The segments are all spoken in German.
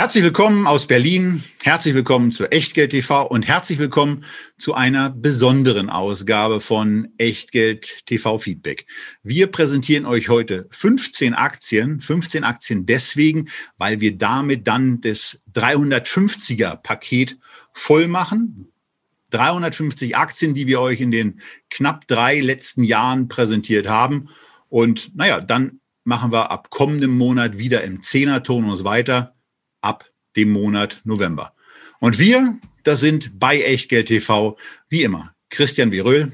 Herzlich willkommen aus Berlin, herzlich willkommen zu Echtgeld TV und herzlich willkommen zu einer besonderen Ausgabe von Echtgeld TV Feedback. Wir präsentieren euch heute 15 Aktien, 15 Aktien deswegen, weil wir damit dann das 350er Paket voll machen. 350 Aktien, die wir euch in den knapp drei letzten Jahren präsentiert haben. Und naja, dann machen wir ab kommendem Monat wieder im Zehnertonus weiter ab dem Monat November. Und wir, das sind bei Echtgeld TV, wie immer, Christian Viröl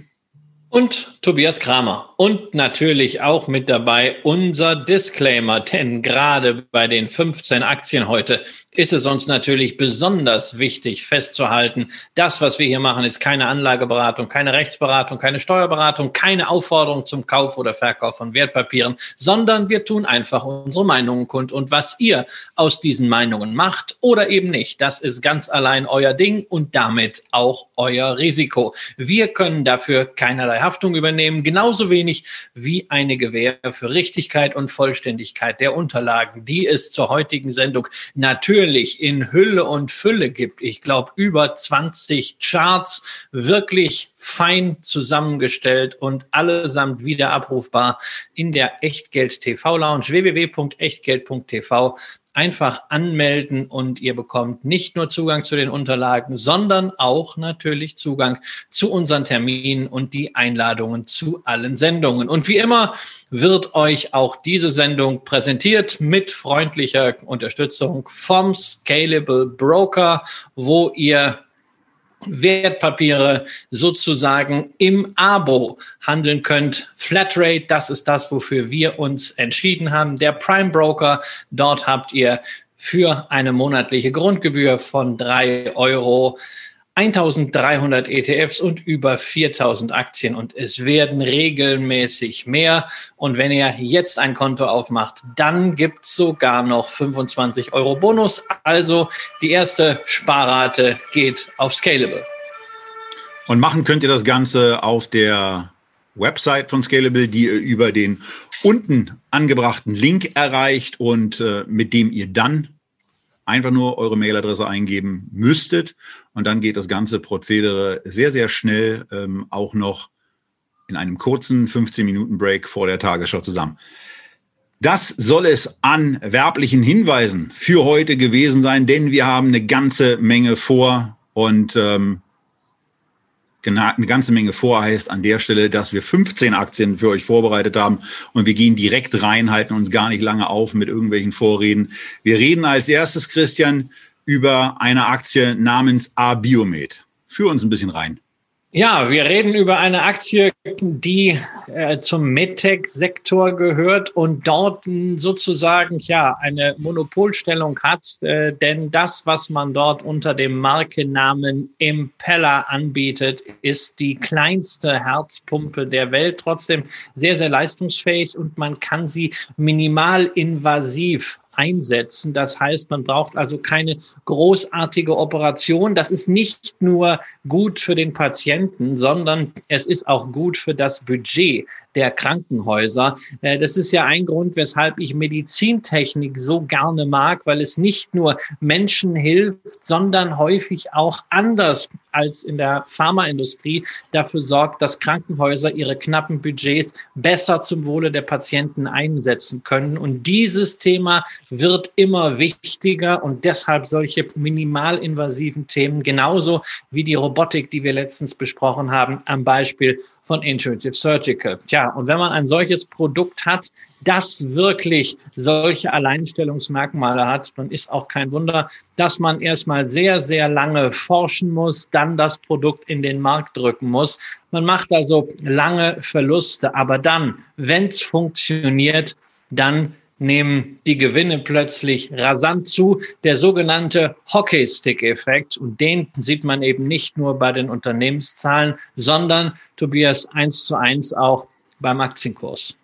und Tobias Kramer. Und natürlich auch mit dabei unser Disclaimer, denn gerade bei den 15 Aktien heute ist es uns natürlich besonders wichtig festzuhalten, das, was wir hier machen, ist keine Anlageberatung, keine Rechtsberatung, keine Steuerberatung, keine Aufforderung zum Kauf oder Verkauf von Wertpapieren, sondern wir tun einfach unsere Meinungen kund. Und was ihr aus diesen Meinungen macht oder eben nicht, das ist ganz allein euer Ding und damit auch euer Risiko. Wir können dafür keinerlei Haftung übernehmen, genauso wenig wie eine Gewähr für Richtigkeit und Vollständigkeit der Unterlagen, die es zur heutigen Sendung natürlich natürlich in Hülle und Fülle gibt. Ich glaube, über 20 Charts wirklich fein zusammengestellt und allesamt wieder abrufbar in der Echtgeld TV Lounge www.echtgeld.tv einfach anmelden und ihr bekommt nicht nur Zugang zu den Unterlagen, sondern auch natürlich Zugang zu unseren Terminen und die Einladungen zu allen Sendungen. Und wie immer wird euch auch diese Sendung präsentiert mit freundlicher Unterstützung vom Scalable Broker, wo ihr Wertpapiere sozusagen im Abo handeln könnt. Flatrate, das ist das, wofür wir uns entschieden haben. Der Prime Broker, dort habt ihr für eine monatliche Grundgebühr von drei Euro 1300 ETFs und über 4000 Aktien und es werden regelmäßig mehr. Und wenn ihr jetzt ein Konto aufmacht, dann gibt's sogar noch 25 Euro Bonus. Also die erste Sparrate geht auf Scalable. Und machen könnt ihr das Ganze auf der Website von Scalable, die ihr über den unten angebrachten Link erreicht und äh, mit dem ihr dann einfach nur eure Mailadresse eingeben müsstet. Und dann geht das ganze Prozedere sehr, sehr schnell, ähm, auch noch in einem kurzen 15-Minuten-Break vor der Tagesschau zusammen. Das soll es an werblichen Hinweisen für heute gewesen sein, denn wir haben eine ganze Menge vor und ähm, eine ganze Menge vor, heißt an der Stelle, dass wir 15 Aktien für euch vorbereitet haben und wir gehen direkt rein, halten uns gar nicht lange auf mit irgendwelchen Vorreden. Wir reden als erstes, Christian, über eine Aktie namens A-Biomed. Führ uns ein bisschen rein. Ja, wir reden über eine Aktie, die äh, zum MedTech-Sektor gehört und dort sozusagen ja eine Monopolstellung hat, äh, denn das, was man dort unter dem Markennamen Impeller anbietet, ist die kleinste Herzpumpe der Welt, trotzdem sehr, sehr leistungsfähig und man kann sie minimalinvasiv einsetzen. Das heißt, man braucht also keine großartige Operation. Das ist nicht nur gut für den Patienten, sondern es ist auch gut für das Budget der Krankenhäuser. Äh, das ist ja ein Grund, weshalb ich Medizintechnik so gerne mag, weil es nicht nur Menschen hilft, sondern häufig auch anders als in der Pharmaindustrie dafür sorgt, dass Krankenhäuser ihre knappen Budgets besser zum Wohle der Patienten einsetzen können. Und dieses Thema wird immer wichtiger und deshalb solche minimalinvasiven Themen genauso wie die Robotik, die wir letztens besprochen haben, am Beispiel von Intuitive Surgical. Tja, und wenn man ein solches Produkt hat, das wirklich solche Alleinstellungsmerkmale hat, dann ist auch kein Wunder, dass man erstmal sehr, sehr lange forschen muss, dann das Produkt in den Markt drücken muss. Man macht also lange Verluste, aber dann, wenn es funktioniert, dann nehmen die Gewinne plötzlich rasant zu. Der sogenannte Hockeystick-Effekt. Und den sieht man eben nicht nur bei den Unternehmenszahlen, sondern, Tobias, eins zu eins auch beim Aktienkurs.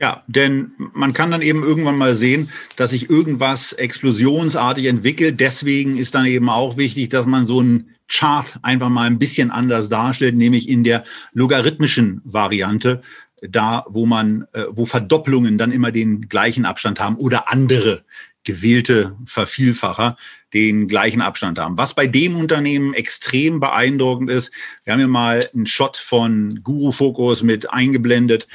Ja, denn man kann dann eben irgendwann mal sehen, dass sich irgendwas explosionsartig entwickelt. Deswegen ist dann eben auch wichtig, dass man so einen Chart einfach mal ein bisschen anders darstellt, nämlich in der logarithmischen Variante, da wo man, äh, wo Verdopplungen dann immer den gleichen Abstand haben oder andere gewählte Vervielfacher den gleichen Abstand haben. Was bei dem Unternehmen extrem beeindruckend ist, wir haben hier mal einen Shot von Guru Focus mit eingeblendet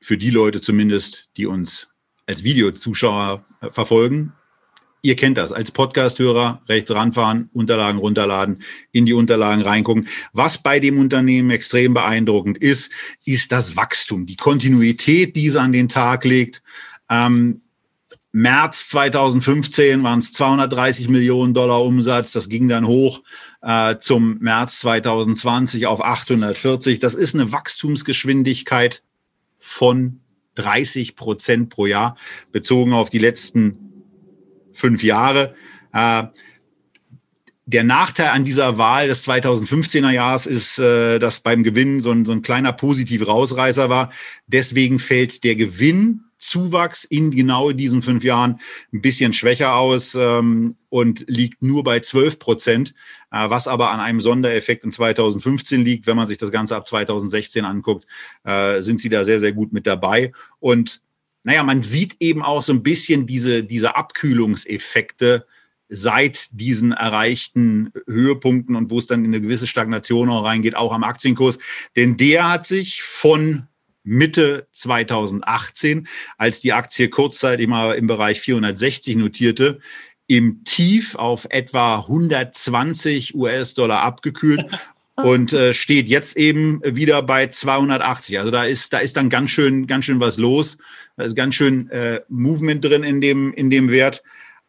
für die Leute zumindest, die uns als Videozuschauer verfolgen. Ihr kennt das. Als Podcast-Hörer rechts ranfahren, Unterlagen runterladen, in die Unterlagen reingucken. Was bei dem Unternehmen extrem beeindruckend ist, ist das Wachstum, die Kontinuität, die es an den Tag legt. Ähm, März 2015 waren es 230 Millionen Dollar Umsatz. Das ging dann hoch äh, zum März 2020 auf 840. Das ist eine Wachstumsgeschwindigkeit von 30 Prozent pro Jahr, bezogen auf die letzten fünf Jahre. Äh, der Nachteil an dieser Wahl des 2015er Jahres ist, äh, dass beim Gewinn so ein, so ein kleiner positiver Rausreißer war. Deswegen fällt der Gewinn Zuwachs in genau diesen fünf Jahren ein bisschen schwächer aus ähm, und liegt nur bei 12 Prozent, äh, was aber an einem Sondereffekt in 2015 liegt. Wenn man sich das Ganze ab 2016 anguckt, äh, sind sie da sehr, sehr gut mit dabei. Und naja, man sieht eben auch so ein bisschen diese, diese Abkühlungseffekte seit diesen erreichten Höhepunkten und wo es dann in eine gewisse Stagnation auch reingeht, auch am Aktienkurs. Denn der hat sich von Mitte 2018, als die Aktie kurzzeitig mal im Bereich 460 notierte, im Tief auf etwa 120 US-Dollar abgekühlt und äh, steht jetzt eben wieder bei 280. Also da ist da ist dann ganz schön ganz schön was los. Da ist ganz schön äh, Movement drin in dem in dem Wert.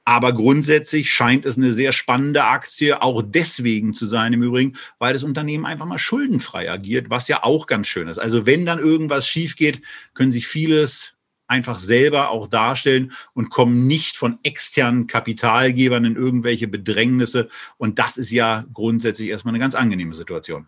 Aber grundsätzlich scheint es eine sehr spannende Aktie auch deswegen zu sein im Übrigen, weil das Unternehmen einfach mal schuldenfrei agiert, was ja auch ganz schön ist. Also wenn dann irgendwas schief geht, können sich vieles einfach selber auch darstellen und kommen nicht von externen Kapitalgebern in irgendwelche Bedrängnisse. Und das ist ja grundsätzlich erstmal eine ganz angenehme Situation.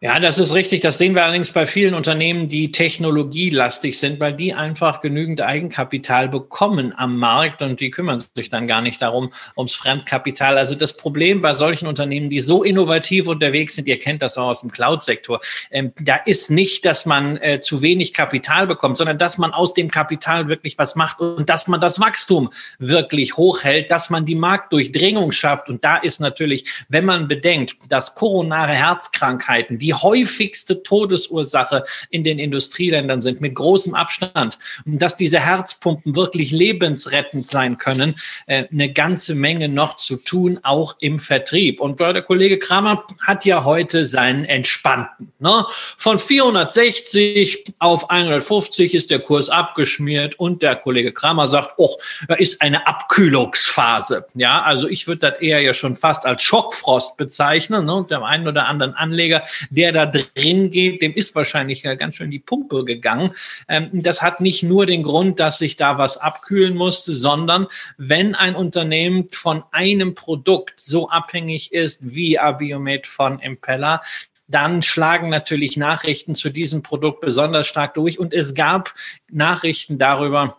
Ja, das ist richtig. Das sehen wir allerdings bei vielen Unternehmen, die technologielastig sind, weil die einfach genügend Eigenkapital bekommen am Markt und die kümmern sich dann gar nicht darum, ums Fremdkapital. Also das Problem bei solchen Unternehmen, die so innovativ unterwegs sind, ihr kennt das auch aus dem Cloud-Sektor, ähm, da ist nicht, dass man äh, zu wenig Kapital bekommt, sondern dass man aus dem Kapital wirklich was macht und dass man das Wachstum wirklich hochhält, dass man die Marktdurchdringung schafft. Und da ist natürlich, wenn man bedenkt, dass koronare Herzkrankheiten, die die häufigste Todesursache in den Industrieländern sind, mit großem Abstand. Und dass diese Herzpumpen wirklich lebensrettend sein können, äh, eine ganze Menge noch zu tun, auch im Vertrieb. Und der Kollege Kramer hat ja heute seinen entspannten. Ne? Von 460 auf 150 ist der Kurs abgeschmiert und der Kollege Kramer sagt, oh, da ist eine Abkühlungsphase. Ja, also ich würde das eher ja schon fast als Schockfrost bezeichnen. Ne? Und dem einen oder anderen Anleger, der da drin geht, dem ist wahrscheinlich ganz schön die Pumpe gegangen. Ähm, das hat nicht nur den Grund, dass sich da was abkühlen musste, sondern wenn ein Unternehmen von einem Produkt so abhängig ist wie Abiomed von Impeller, dann schlagen natürlich Nachrichten zu diesem Produkt besonders stark durch. Und es gab Nachrichten darüber,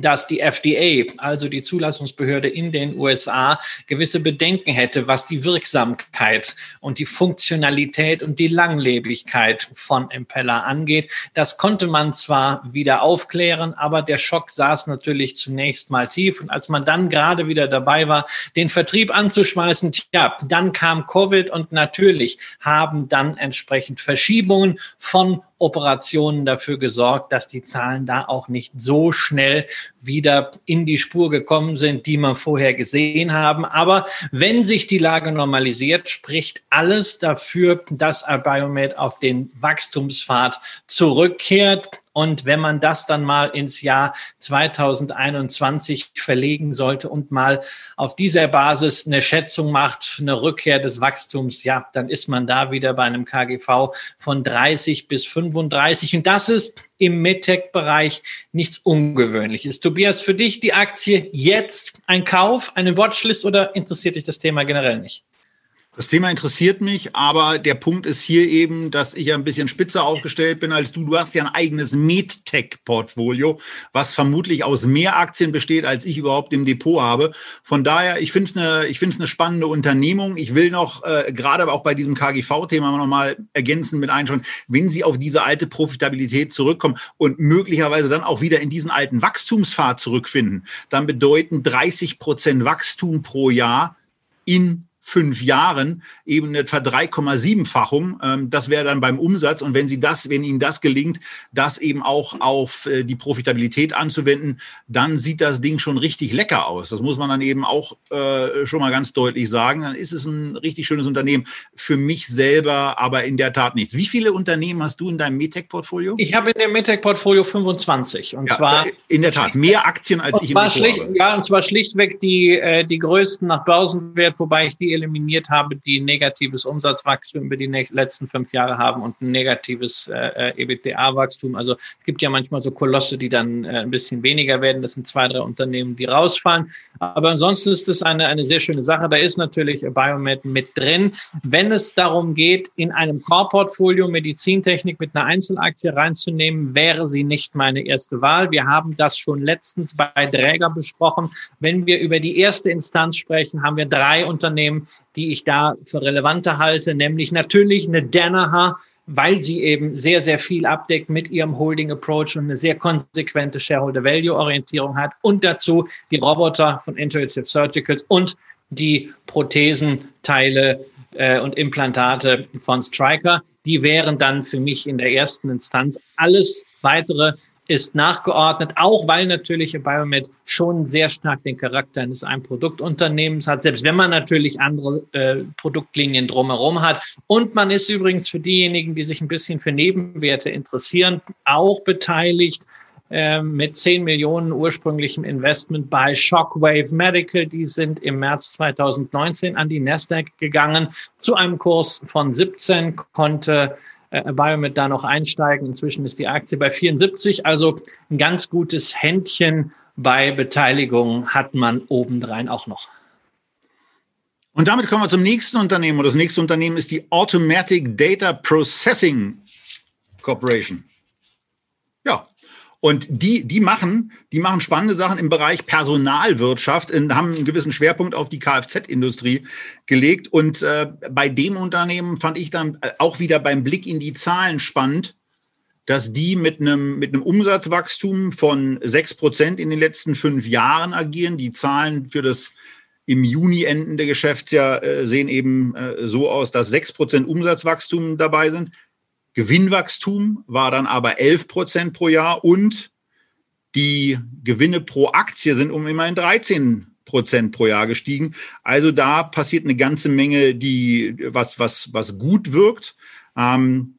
dass die FDA, also die Zulassungsbehörde in den USA, gewisse Bedenken hätte, was die Wirksamkeit und die Funktionalität und die Langlebigkeit von Impeller angeht. Das konnte man zwar wieder aufklären, aber der Schock saß natürlich zunächst mal tief. Und als man dann gerade wieder dabei war, den Vertrieb anzuschmeißen, ja, dann kam Covid und natürlich haben dann entsprechend Verschiebungen von Operationen dafür gesorgt, dass die Zahlen da auch nicht so schnell wieder in die Spur gekommen sind, die man vorher gesehen haben. Aber wenn sich die Lage normalisiert, spricht alles dafür, dass Biomed auf den Wachstumspfad zurückkehrt. Und wenn man das dann mal ins Jahr 2021 verlegen sollte und mal auf dieser Basis eine Schätzung macht, eine Rückkehr des Wachstums, ja, dann ist man da wieder bei einem KGV von 30 bis 35. Und das ist im MedTech-Bereich nichts Ungewöhnliches. Tobias, für dich die Aktie jetzt ein Kauf, eine Watchlist oder interessiert dich das Thema generell nicht? Das Thema interessiert mich, aber der Punkt ist hier eben, dass ich ein bisschen spitzer aufgestellt bin als du. Du hast ja ein eigenes MedTech-Portfolio, was vermutlich aus mehr Aktien besteht, als ich überhaupt im Depot habe. Von daher, ich finde es eine, ich finde es eine spannende Unternehmung. Ich will noch äh, gerade auch bei diesem KGV-Thema nochmal ergänzen mit einschauen, wenn Sie auf diese alte Profitabilität zurückkommen und möglicherweise dann auch wieder in diesen alten Wachstumspfad zurückfinden, dann bedeuten 30 Prozent Wachstum pro Jahr in fünf Jahren eben eine etwa 3,7-fachung. Ähm, das wäre dann beim Umsatz. Und wenn Sie das, wenn Ihnen das gelingt, das eben auch auf äh, die Profitabilität anzuwenden, dann sieht das Ding schon richtig lecker aus. Das muss man dann eben auch äh, schon mal ganz deutlich sagen. Dann ist es ein richtig schönes Unternehmen. Für mich selber aber in der Tat nichts. Wie viele Unternehmen hast du in deinem Metec-Portfolio? Ich habe in dem Metec-Portfolio 25. Und ja, zwar in der Tat mehr Aktien als ich im schlicht, habe. Ja, und zwar schlichtweg die, äh, die größten nach Börsenwert, wobei ich die eliminiert habe, die negatives Umsatzwachstum über die letzten fünf Jahre haben und ein negatives äh, äh EBITDA-Wachstum. Also es gibt ja manchmal so Kolosse, die dann äh, ein bisschen weniger werden. Das sind zwei, drei Unternehmen, die rausfallen. Aber ansonsten ist es eine, eine sehr schöne Sache. Da ist natürlich Biomed mit drin. Wenn es darum geht, in einem Core-Portfolio Medizintechnik mit einer Einzelaktie reinzunehmen, wäre sie nicht meine erste Wahl. Wir haben das schon letztens bei Dräger besprochen. Wenn wir über die erste Instanz sprechen, haben wir drei Unternehmen, die ich da für relevanter halte, nämlich natürlich eine Danaher, weil sie eben sehr, sehr viel abdeckt mit ihrem Holding Approach und eine sehr konsequente Shareholder Value Orientierung hat und dazu die Roboter von Intuitive Surgicals und die Prothesenteile äh, und Implantate von Striker. Die wären dann für mich in der ersten Instanz alles weitere ist nachgeordnet, auch weil natürlich Biomed schon sehr stark den Charakter eines Ein-Produktunternehmens hat, selbst wenn man natürlich andere äh, Produktlinien drumherum hat. Und man ist übrigens für diejenigen, die sich ein bisschen für Nebenwerte interessieren, auch beteiligt äh, mit 10 Millionen ursprünglichem Investment bei Shockwave Medical. Die sind im März 2019 an die Nasdaq gegangen zu einem Kurs von 17, konnte äh, Biomed da noch einsteigen. Inzwischen ist die Aktie bei 74. Also ein ganz gutes Händchen bei Beteiligung hat man obendrein auch noch. Und damit kommen wir zum nächsten Unternehmen. Und das nächste Unternehmen ist die Automatic Data Processing Corporation. Und die, die machen, die machen spannende Sachen im Bereich Personalwirtschaft und haben einen gewissen Schwerpunkt auf die Kfz-Industrie gelegt. Und äh, bei dem Unternehmen fand ich dann äh, auch wieder beim Blick in die Zahlen spannend, dass die mit einem, mit einem Umsatzwachstum von sechs Prozent in den letzten fünf Jahren agieren. Die Zahlen für das im Juni endende Geschäftsjahr äh, sehen eben äh, so aus, dass sechs Prozent Umsatzwachstum dabei sind. Gewinnwachstum war dann aber 11 Prozent pro Jahr und die Gewinne pro Aktie sind um immerhin 13 Prozent pro Jahr gestiegen. Also da passiert eine ganze Menge, die was was was gut wirkt. Ähm,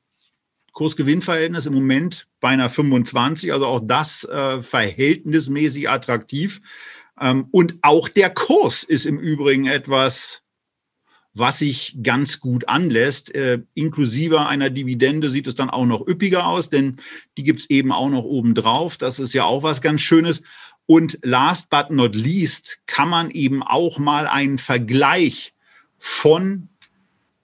Kurs-Gewinn-Verhältnis im Moment beinahe 25, also auch das äh, verhältnismäßig attraktiv. Ähm, und auch der Kurs ist im Übrigen etwas was sich ganz gut anlässt. Äh, inklusive einer Dividende sieht es dann auch noch üppiger aus, denn die gibt's eben auch noch obendrauf. Das ist ja auch was ganz Schönes. Und last but not least kann man eben auch mal einen Vergleich von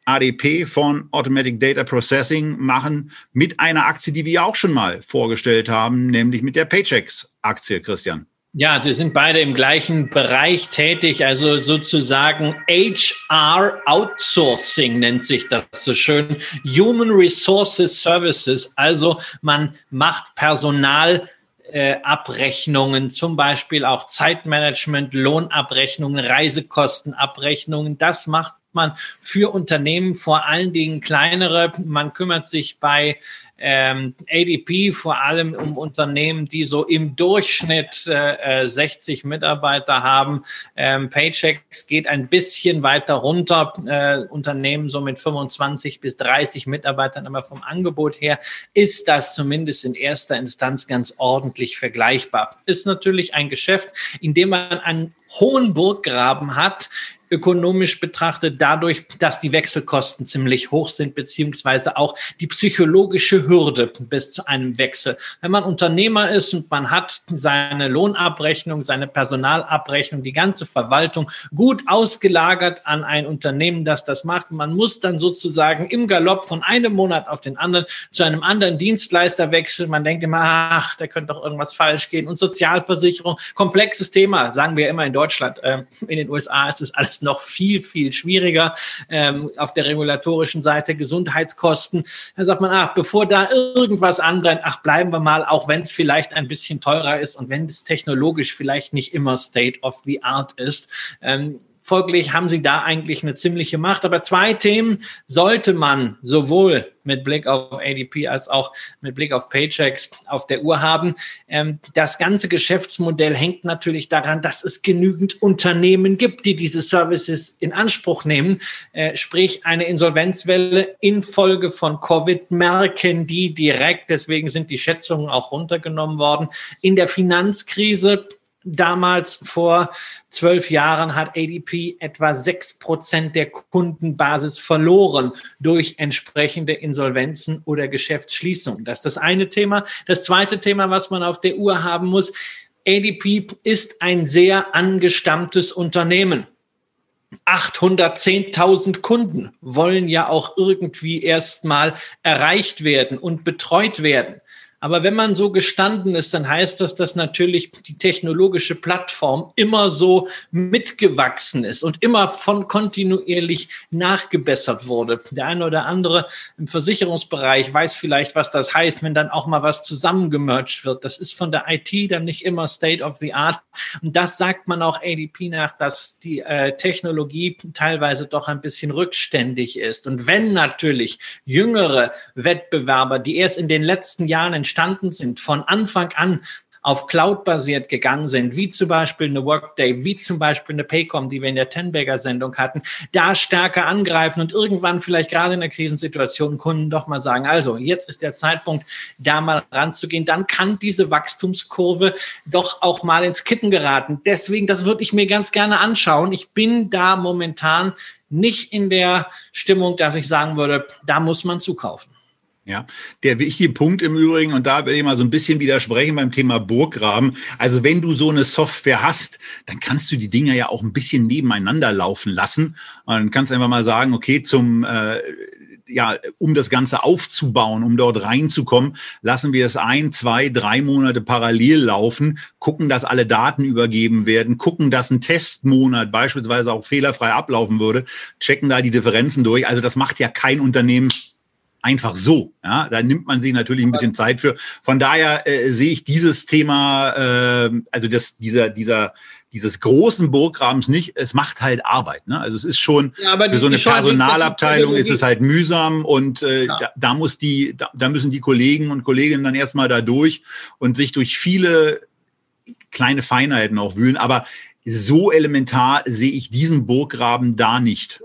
ADP, von Automatic Data Processing machen mit einer Aktie, die wir auch schon mal vorgestellt haben, nämlich mit der Paychecks-Aktie, Christian. Ja, sie sind beide im gleichen Bereich tätig, also sozusagen HR Outsourcing nennt sich das so schön. Human Resources Services, also man macht Personal äh, Abrechnungen, zum Beispiel auch Zeitmanagement, Lohnabrechnungen, Reisekostenabrechnungen. Das macht man für Unternehmen, vor allen Dingen kleinere. Man kümmert sich bei ähm, ADP vor allem um Unternehmen, die so im Durchschnitt äh, 60 äh, Mitarbeiter haben. Ähm, Paychecks geht ein bisschen weiter runter. Äh, Unternehmen so mit 25 bis 30 Mitarbeitern, aber vom Angebot her ist das zumindest in erster Instanz ganz ordentlich vergleichbar. Ist natürlich ein Geschäft, in dem man einen hohen Burggraben hat, ökonomisch betrachtet dadurch, dass die Wechselkosten ziemlich hoch sind, beziehungsweise auch die psychologische Hürde bis zu einem Wechsel. Wenn man Unternehmer ist und man hat seine Lohnabrechnung, seine Personalabrechnung, die ganze Verwaltung gut ausgelagert an ein Unternehmen, das das macht. Man muss dann sozusagen im Galopp von einem Monat auf den anderen zu einem anderen Dienstleister wechseln. Man denkt immer, ach, da könnte doch irgendwas falsch gehen. Und Sozialversicherung, komplexes Thema, sagen wir immer in Deutschland. Ähm, in den USA ist es alles noch viel, viel schwieriger. Ähm, auf der regulatorischen Seite Gesundheitskosten. Da sagt man, ach, bevor da irgendwas anbrennt, ach, bleiben wir mal, auch wenn es vielleicht ein bisschen teurer ist und wenn es technologisch vielleicht nicht immer State of the Art ist. Ähm, Folglich haben sie da eigentlich eine ziemliche Macht. Aber zwei Themen sollte man sowohl mit Blick auf ADP als auch mit Blick auf Paychecks auf der Uhr haben. Ähm, das ganze Geschäftsmodell hängt natürlich daran, dass es genügend Unternehmen gibt, die diese Services in Anspruch nehmen. Äh, sprich, eine Insolvenzwelle infolge von Covid merken die direkt. Deswegen sind die Schätzungen auch runtergenommen worden. In der Finanzkrise Damals vor zwölf Jahren hat ADP etwa sechs Prozent der Kundenbasis verloren durch entsprechende Insolvenzen oder Geschäftsschließungen. Das ist das eine Thema. Das zweite Thema, was man auf der Uhr haben muss, ADP ist ein sehr angestammtes Unternehmen. 810.000 Kunden wollen ja auch irgendwie erstmal erreicht werden und betreut werden. Aber wenn man so gestanden ist, dann heißt das, dass natürlich die technologische Plattform immer so mitgewachsen ist und immer von kontinuierlich nachgebessert wurde. Der eine oder andere im Versicherungsbereich weiß vielleicht, was das heißt, wenn dann auch mal was zusammengemerged wird. Das ist von der IT dann nicht immer State of the Art. Und das sagt man auch ADP nach, dass die äh, Technologie teilweise doch ein bisschen rückständig ist. Und wenn natürlich jüngere Wettbewerber, die erst in den letzten Jahren entstanden sind, von Anfang an auf Cloud-basiert gegangen sind, wie zum Beispiel eine Workday, wie zum Beispiel eine Paycom, die wir in der Tenbagger-Sendung hatten, da stärker angreifen und irgendwann vielleicht gerade in der Krisensituation Kunden doch mal sagen, also jetzt ist der Zeitpunkt, da mal ranzugehen, dann kann diese Wachstumskurve doch auch mal ins Kippen geraten. Deswegen, das würde ich mir ganz gerne anschauen. Ich bin da momentan nicht in der Stimmung, dass ich sagen würde, da muss man zukaufen. Ja, der wichtige Punkt im Übrigen, und da will ich mal so ein bisschen widersprechen beim Thema Burggraben. Also wenn du so eine Software hast, dann kannst du die Dinger ja auch ein bisschen nebeneinander laufen lassen. Und kannst einfach mal sagen, okay, zum äh, ja, um das Ganze aufzubauen, um dort reinzukommen, lassen wir es ein, zwei, drei Monate parallel laufen, gucken, dass alle Daten übergeben werden, gucken, dass ein Testmonat beispielsweise auch fehlerfrei ablaufen würde, checken da die Differenzen durch. Also das macht ja kein Unternehmen einfach so. Ja, da nimmt man sich natürlich ein bisschen Zeit für. Von daher äh, sehe ich dieses Thema, äh, also das, dieser, dieser, dieses großen Burggrabens nicht. Es macht halt Arbeit. Ne? Also es ist schon ja, für so eine Personalabteilung ist es halt mühsam und äh, ja. da, da muss die, da, da müssen die Kollegen und Kolleginnen dann erstmal da durch und sich durch viele kleine Feinheiten auch wühlen. Aber so elementar sehe ich diesen Burggraben da nicht.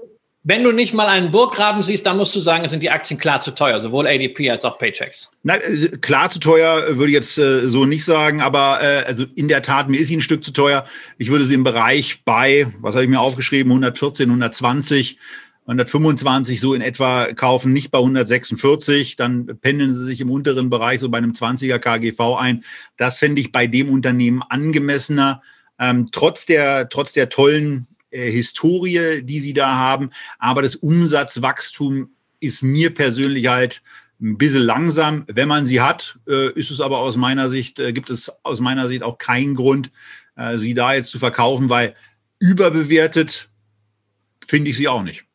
Wenn du nicht mal einen Burggraben siehst, dann musst du sagen, es sind die Aktien klar zu teuer, sowohl ADP als auch Paychecks. Na, äh, klar zu teuer würde ich jetzt äh, so nicht sagen, aber äh, also in der Tat, mir ist sie ein Stück zu teuer. Ich würde sie im Bereich bei, was habe ich mir aufgeschrieben, 114, 120, 125 so in etwa kaufen, nicht bei 146, dann pendeln sie sich im unteren Bereich so bei einem 20er KGV ein. Das fände ich bei dem Unternehmen angemessener. Ähm, trotz der, trotz der tollen äh, Historie, die sie da haben. Aber das Umsatzwachstum ist mir persönlich halt ein bisschen langsam. Wenn man sie hat, äh, ist es aber aus meiner Sicht, äh, gibt es aus meiner Sicht auch keinen Grund, äh, sie da jetzt zu verkaufen, weil überbewertet finde ich sie auch nicht.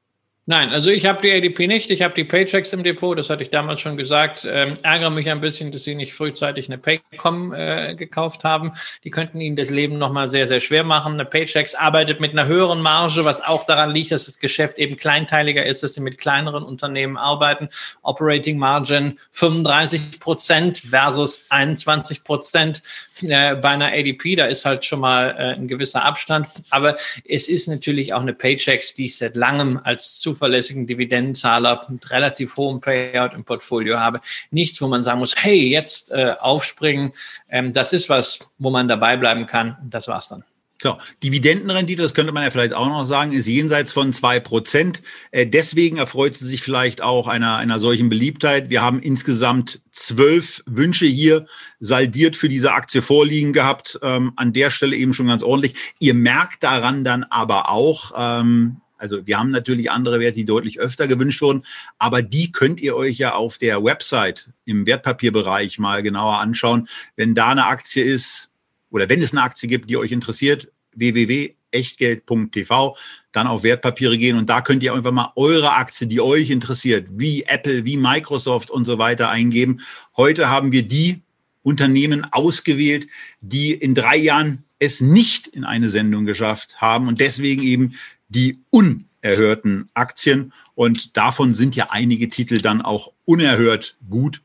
Nein, also ich habe die ADP nicht, ich habe die Paychecks im Depot, das hatte ich damals schon gesagt. Ähm, ärgere mich ein bisschen, dass Sie nicht frühzeitig eine Paycom äh, gekauft haben. Die könnten Ihnen das Leben nochmal sehr, sehr schwer machen. Eine Paychecks arbeitet mit einer höheren Marge, was auch daran liegt, dass das Geschäft eben kleinteiliger ist, dass sie mit kleineren Unternehmen arbeiten. Operating Margin 35 Prozent versus 21 Prozent äh, bei einer ADP. Da ist halt schon mal äh, ein gewisser Abstand. Aber es ist natürlich auch eine Paychecks, die ich seit langem als zu zuverlässigen Dividendenzahler mit relativ hohem Payout im Portfolio habe. Nichts, wo man sagen muss, hey, jetzt äh, aufspringen. Ähm, das ist was, wo man dabei bleiben kann. Und das war's dann. Klar, Dividendenrendite, das könnte man ja vielleicht auch noch sagen, ist jenseits von zwei Prozent. Äh, deswegen erfreut sie sich vielleicht auch einer, einer solchen Beliebtheit. Wir haben insgesamt zwölf Wünsche hier saldiert für diese Aktie vorliegen gehabt. Ähm, an der Stelle eben schon ganz ordentlich. Ihr merkt daran dann aber auch, ähm, also wir haben natürlich andere Werte, die deutlich öfter gewünscht wurden, aber die könnt ihr euch ja auf der Website im Wertpapierbereich mal genauer anschauen. Wenn da eine Aktie ist, oder wenn es eine Aktie gibt, die euch interessiert, www.echtgeld.tv, dann auf Wertpapiere gehen und da könnt ihr einfach mal eure Aktie, die euch interessiert, wie Apple, wie Microsoft und so weiter eingeben. Heute haben wir die Unternehmen ausgewählt, die in drei Jahren es nicht in eine Sendung geschafft haben und deswegen eben die unerhörten Aktien. Und davon sind ja einige Titel dann auch unerhört gut.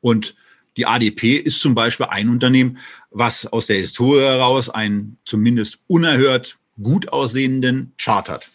Und die ADP ist zum Beispiel ein Unternehmen, was aus der Historie heraus einen zumindest unerhört gut aussehenden Chart hat.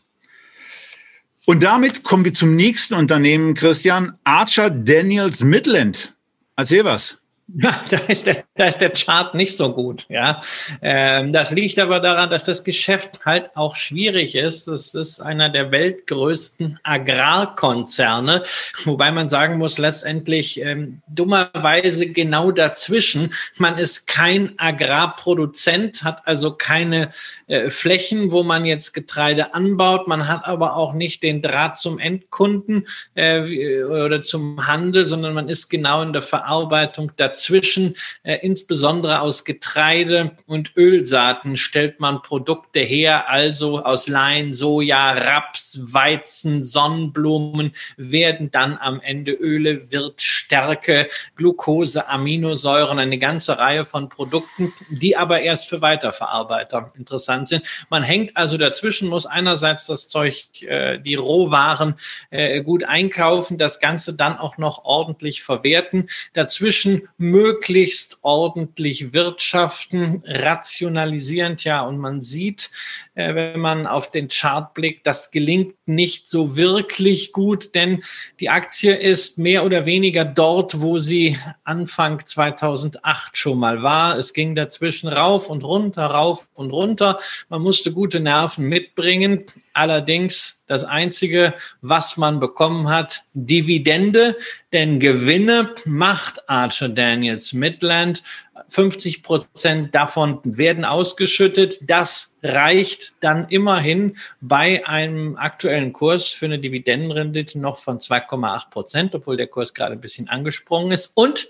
Und damit kommen wir zum nächsten Unternehmen, Christian. Archer Daniels Midland. Erzähl was. Ja, da ist der, da ist der Chart nicht so gut. Ja, ähm, das liegt aber daran, dass das Geschäft halt auch schwierig ist. Es ist einer der weltgrößten Agrarkonzerne, wobei man sagen muss, letztendlich ähm, dummerweise genau dazwischen. Man ist kein Agrarproduzent, hat also keine äh, Flächen, wo man jetzt Getreide anbaut. Man hat aber auch nicht den Draht zum Endkunden äh, oder zum Handel, sondern man ist genau in der Verarbeitung dazwischen dazwischen, äh, insbesondere aus Getreide und Ölsaaten stellt man Produkte her, also aus Lein, Soja, Raps, Weizen, Sonnenblumen werden dann am Ende Öle, wird Stärke, Glucose, Aminosäuren, eine ganze Reihe von Produkten, die aber erst für Weiterverarbeiter interessant sind. Man hängt also dazwischen, muss einerseits das Zeug, äh, die Rohwaren äh, gut einkaufen, das Ganze dann auch noch ordentlich verwerten. Dazwischen möglichst ordentlich wirtschaften, rationalisierend, ja. Und man sieht, äh, wenn man auf den Chart blickt, das gelingt nicht so wirklich gut, denn die Aktie ist mehr oder weniger dort, wo sie Anfang 2008 schon mal war. Es ging dazwischen rauf und runter, rauf und runter. Man musste gute Nerven mitbringen. Allerdings das Einzige, was man bekommen hat, Dividende, denn Gewinne macht Archer Daniels Midland. 50 Prozent davon werden ausgeschüttet. Das reicht dann immerhin bei einem aktuellen Kurs für eine Dividendenrendite noch von 2,8 Prozent, obwohl der Kurs gerade ein bisschen angesprungen ist. Und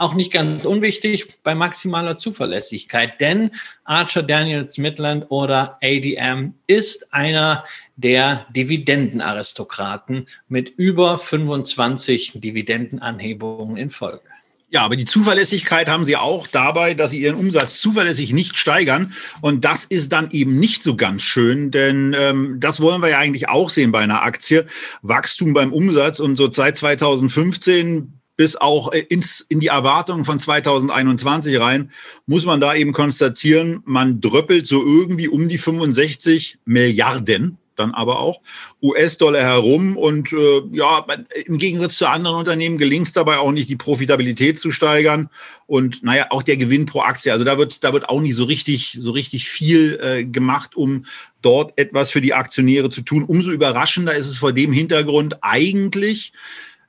auch nicht ganz unwichtig bei maximaler Zuverlässigkeit, denn Archer Daniels Midland oder ADM ist einer der Dividendenaristokraten mit über 25 Dividendenanhebungen in Folge. Ja, aber die Zuverlässigkeit haben sie auch dabei, dass sie ihren Umsatz zuverlässig nicht steigern. Und das ist dann eben nicht so ganz schön, denn ähm, das wollen wir ja eigentlich auch sehen bei einer Aktie. Wachstum beim Umsatz und so seit 2015 bis auch äh, ins, in die Erwartungen von 2021 rein, muss man da eben konstatieren, man dröppelt so irgendwie um die 65 Milliarden dann aber auch US-Dollar herum und äh, ja, im Gegensatz zu anderen Unternehmen gelingt es dabei auch nicht, die Profitabilität zu steigern und naja, auch der Gewinn pro Aktie. Also da wird, da wird auch nicht so richtig, so richtig viel äh, gemacht, um dort etwas für die Aktionäre zu tun. Umso überraschender ist es vor dem Hintergrund eigentlich,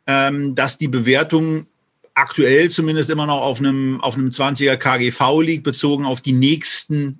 ähm, dass die Bewertung aktuell zumindest immer noch auf einem, auf einem 20er KGV liegt, bezogen auf die nächsten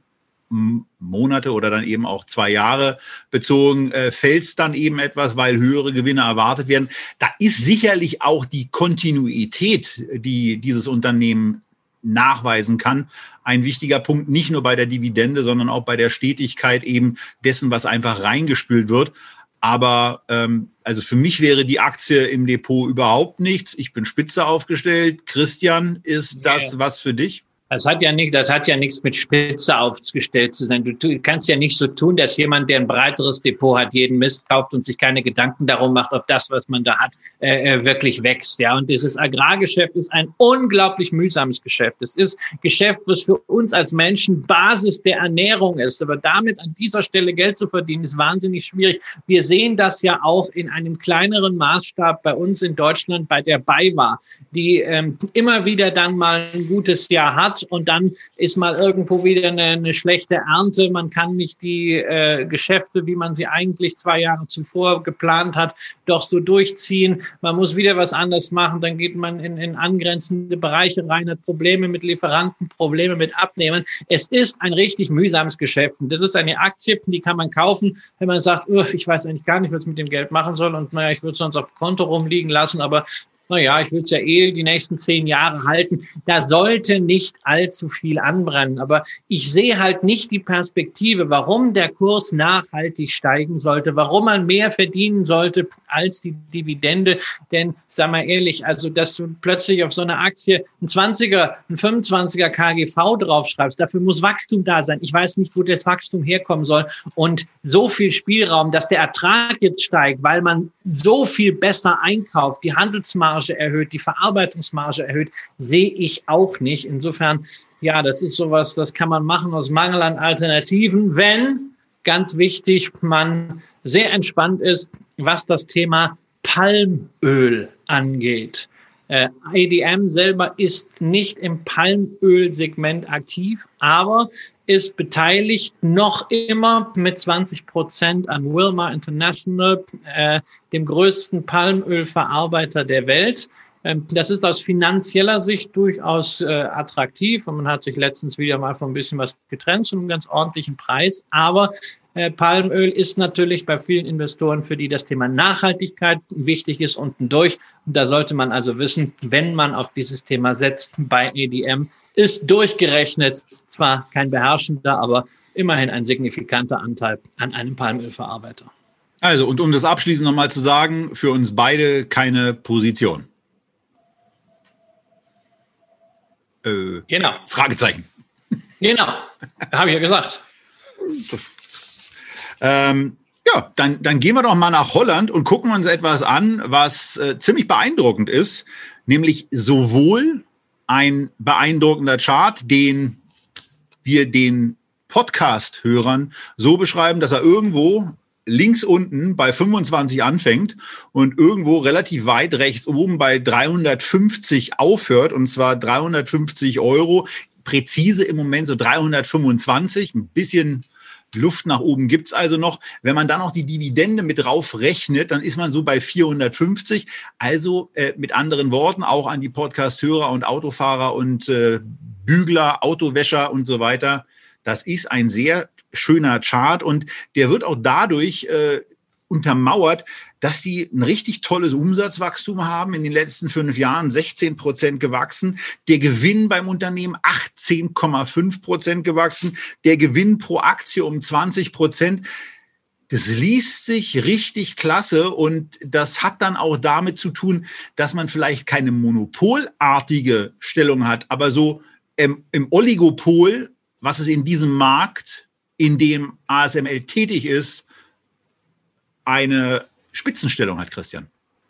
Monate oder dann eben auch zwei Jahre bezogen, äh, fällt es dann eben etwas, weil höhere Gewinne erwartet werden. Da ist sicherlich auch die Kontinuität, die dieses Unternehmen nachweisen kann, ein wichtiger Punkt, nicht nur bei der Dividende, sondern auch bei der Stetigkeit eben dessen, was einfach reingespült wird. Aber ähm, also für mich wäre die Aktie im Depot überhaupt nichts. Ich bin spitze aufgestellt. Christian, ist das was für dich? Das hat ja nicht, das hat ja nichts mit Spitze aufgestellt zu sein. Du, kannst ja nicht so tun, dass jemand, der ein breiteres Depot hat, jeden Mist kauft und sich keine Gedanken darum macht, ob das, was man da hat, äh, äh wirklich wächst. Ja, und dieses Agrargeschäft ist ein unglaublich mühsames Geschäft. Es ist Geschäft, was für uns als Menschen Basis der Ernährung ist. Aber damit an dieser Stelle Geld zu verdienen, ist wahnsinnig schwierig. Wir sehen das ja auch in einem kleineren Maßstab bei uns in Deutschland bei der BayWa, die ähm, immer wieder dann mal ein gutes Jahr hat und dann ist mal irgendwo wieder eine, eine schlechte Ernte. Man kann nicht die äh, Geschäfte, wie man sie eigentlich zwei Jahre zuvor geplant hat, doch so durchziehen. Man muss wieder was anders machen. Dann geht man in, in angrenzende Bereiche rein, hat Probleme mit Lieferanten, Probleme mit Abnehmen. Es ist ein richtig mühsames Geschäft. Und das ist eine Aktie, die kann man kaufen, wenn man sagt, ich weiß eigentlich gar nicht, was ich mit dem Geld machen soll und naja, ich würde es sonst auf Konto rumliegen lassen, aber naja, ich will es ja eh die nächsten zehn Jahre halten. Da sollte nicht allzu viel anbrennen. Aber ich sehe halt nicht die Perspektive, warum der Kurs nachhaltig steigen sollte, warum man mehr verdienen sollte als die Dividende. Denn, sag mal ehrlich, also, dass du plötzlich auf so eine Aktie ein 20er, ein 25er KGV draufschreibst, dafür muss Wachstum da sein. Ich weiß nicht, wo das Wachstum herkommen soll. Und so viel Spielraum, dass der Ertrag jetzt steigt, weil man so viel besser einkauft, die Handelsmarge Marge erhöht, die Verarbeitungsmarge erhöht, sehe ich auch nicht. Insofern, ja, das ist sowas, das kann man machen aus Mangel an Alternativen, wenn, ganz wichtig, man sehr entspannt ist, was das Thema Palmöl angeht. Äh, ADM selber ist nicht im Palmölsegment aktiv, aber ist beteiligt noch immer mit 20 Prozent an Wilmar International, äh, dem größten Palmölverarbeiter der Welt. Ähm, das ist aus finanzieller Sicht durchaus äh, attraktiv und man hat sich letztens wieder mal von ein bisschen was getrennt zu einem ganz ordentlichen Preis. Aber Palmöl ist natürlich bei vielen Investoren, für die das Thema Nachhaltigkeit wichtig ist, unten durch. Und da sollte man also wissen, wenn man auf dieses Thema setzt bei EDM, ist durchgerechnet zwar kein beherrschender, aber immerhin ein signifikanter Anteil an einem Palmölverarbeiter. Also, und um das abschließend nochmal zu sagen, für uns beide keine Position. Äh, genau. Fragezeichen. Genau, habe ich ja gesagt. Ähm, ja, dann, dann gehen wir doch mal nach Holland und gucken uns etwas an, was äh, ziemlich beeindruckend ist, nämlich sowohl ein beeindruckender Chart, den wir den Podcast-Hörern so beschreiben, dass er irgendwo links unten bei 25 anfängt und irgendwo relativ weit rechts oben bei 350 aufhört, und zwar 350 Euro, präzise im Moment so 325, ein bisschen Luft nach oben gibt's also noch. Wenn man dann noch die Dividende mit drauf rechnet, dann ist man so bei 450. Also äh, mit anderen Worten auch an die Podcast-Hörer und Autofahrer und äh, Bügler, Autowäscher und so weiter. Das ist ein sehr schöner Chart und der wird auch dadurch äh, untermauert, dass die ein richtig tolles Umsatzwachstum haben. In den letzten fünf Jahren 16 Prozent gewachsen. Der Gewinn beim Unternehmen 18,5 Prozent gewachsen. Der Gewinn pro Aktie um 20 Prozent. Das liest sich richtig klasse und das hat dann auch damit zu tun, dass man vielleicht keine monopolartige Stellung hat, aber so im, im Oligopol, was es in diesem Markt, in dem ASML tätig ist, eine Spitzenstellung hat, Christian.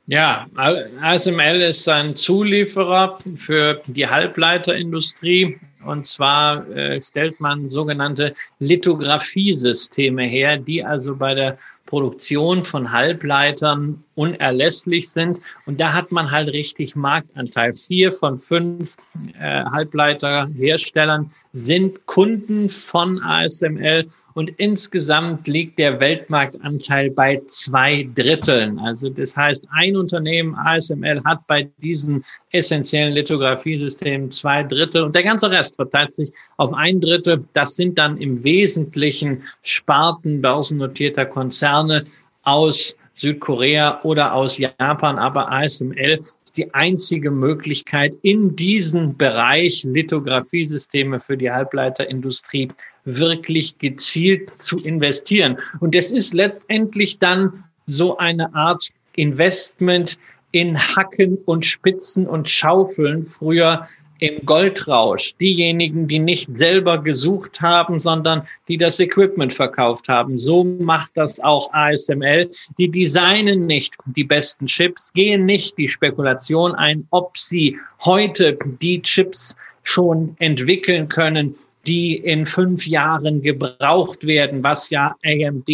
Ja, ASML ist ein Zulieferer für die Halbleiterindustrie. Und zwar äh, stellt man sogenannte Lithografiesysteme her, die also bei der Produktion von Halbleitern unerlässlich sind. Und da hat man halt richtig Marktanteil. Vier von fünf äh, Halbleiterherstellern sind Kunden von ASML und insgesamt liegt der Weltmarktanteil bei zwei Dritteln. Also das heißt, ein Unternehmen, ASML, hat bei diesen essentiellen Lithografiesystemen zwei Drittel und der ganze Rest verteilt sich auf ein Drittel. Das sind dann im Wesentlichen Sparten börsennotierter Konzerne aus Südkorea oder aus Japan, aber ASML ist die einzige Möglichkeit, in diesen Bereich Lithografiesysteme für die Halbleiterindustrie wirklich gezielt zu investieren. Und das ist letztendlich dann so eine Art Investment in Hacken und Spitzen und Schaufeln. Früher im Goldrausch diejenigen, die nicht selber gesucht haben, sondern die das Equipment verkauft haben. So macht das auch ASML. Die designen nicht die besten Chips, gehen nicht die Spekulation ein, ob sie heute die Chips schon entwickeln können, die in fünf Jahren gebraucht werden, was ja AMD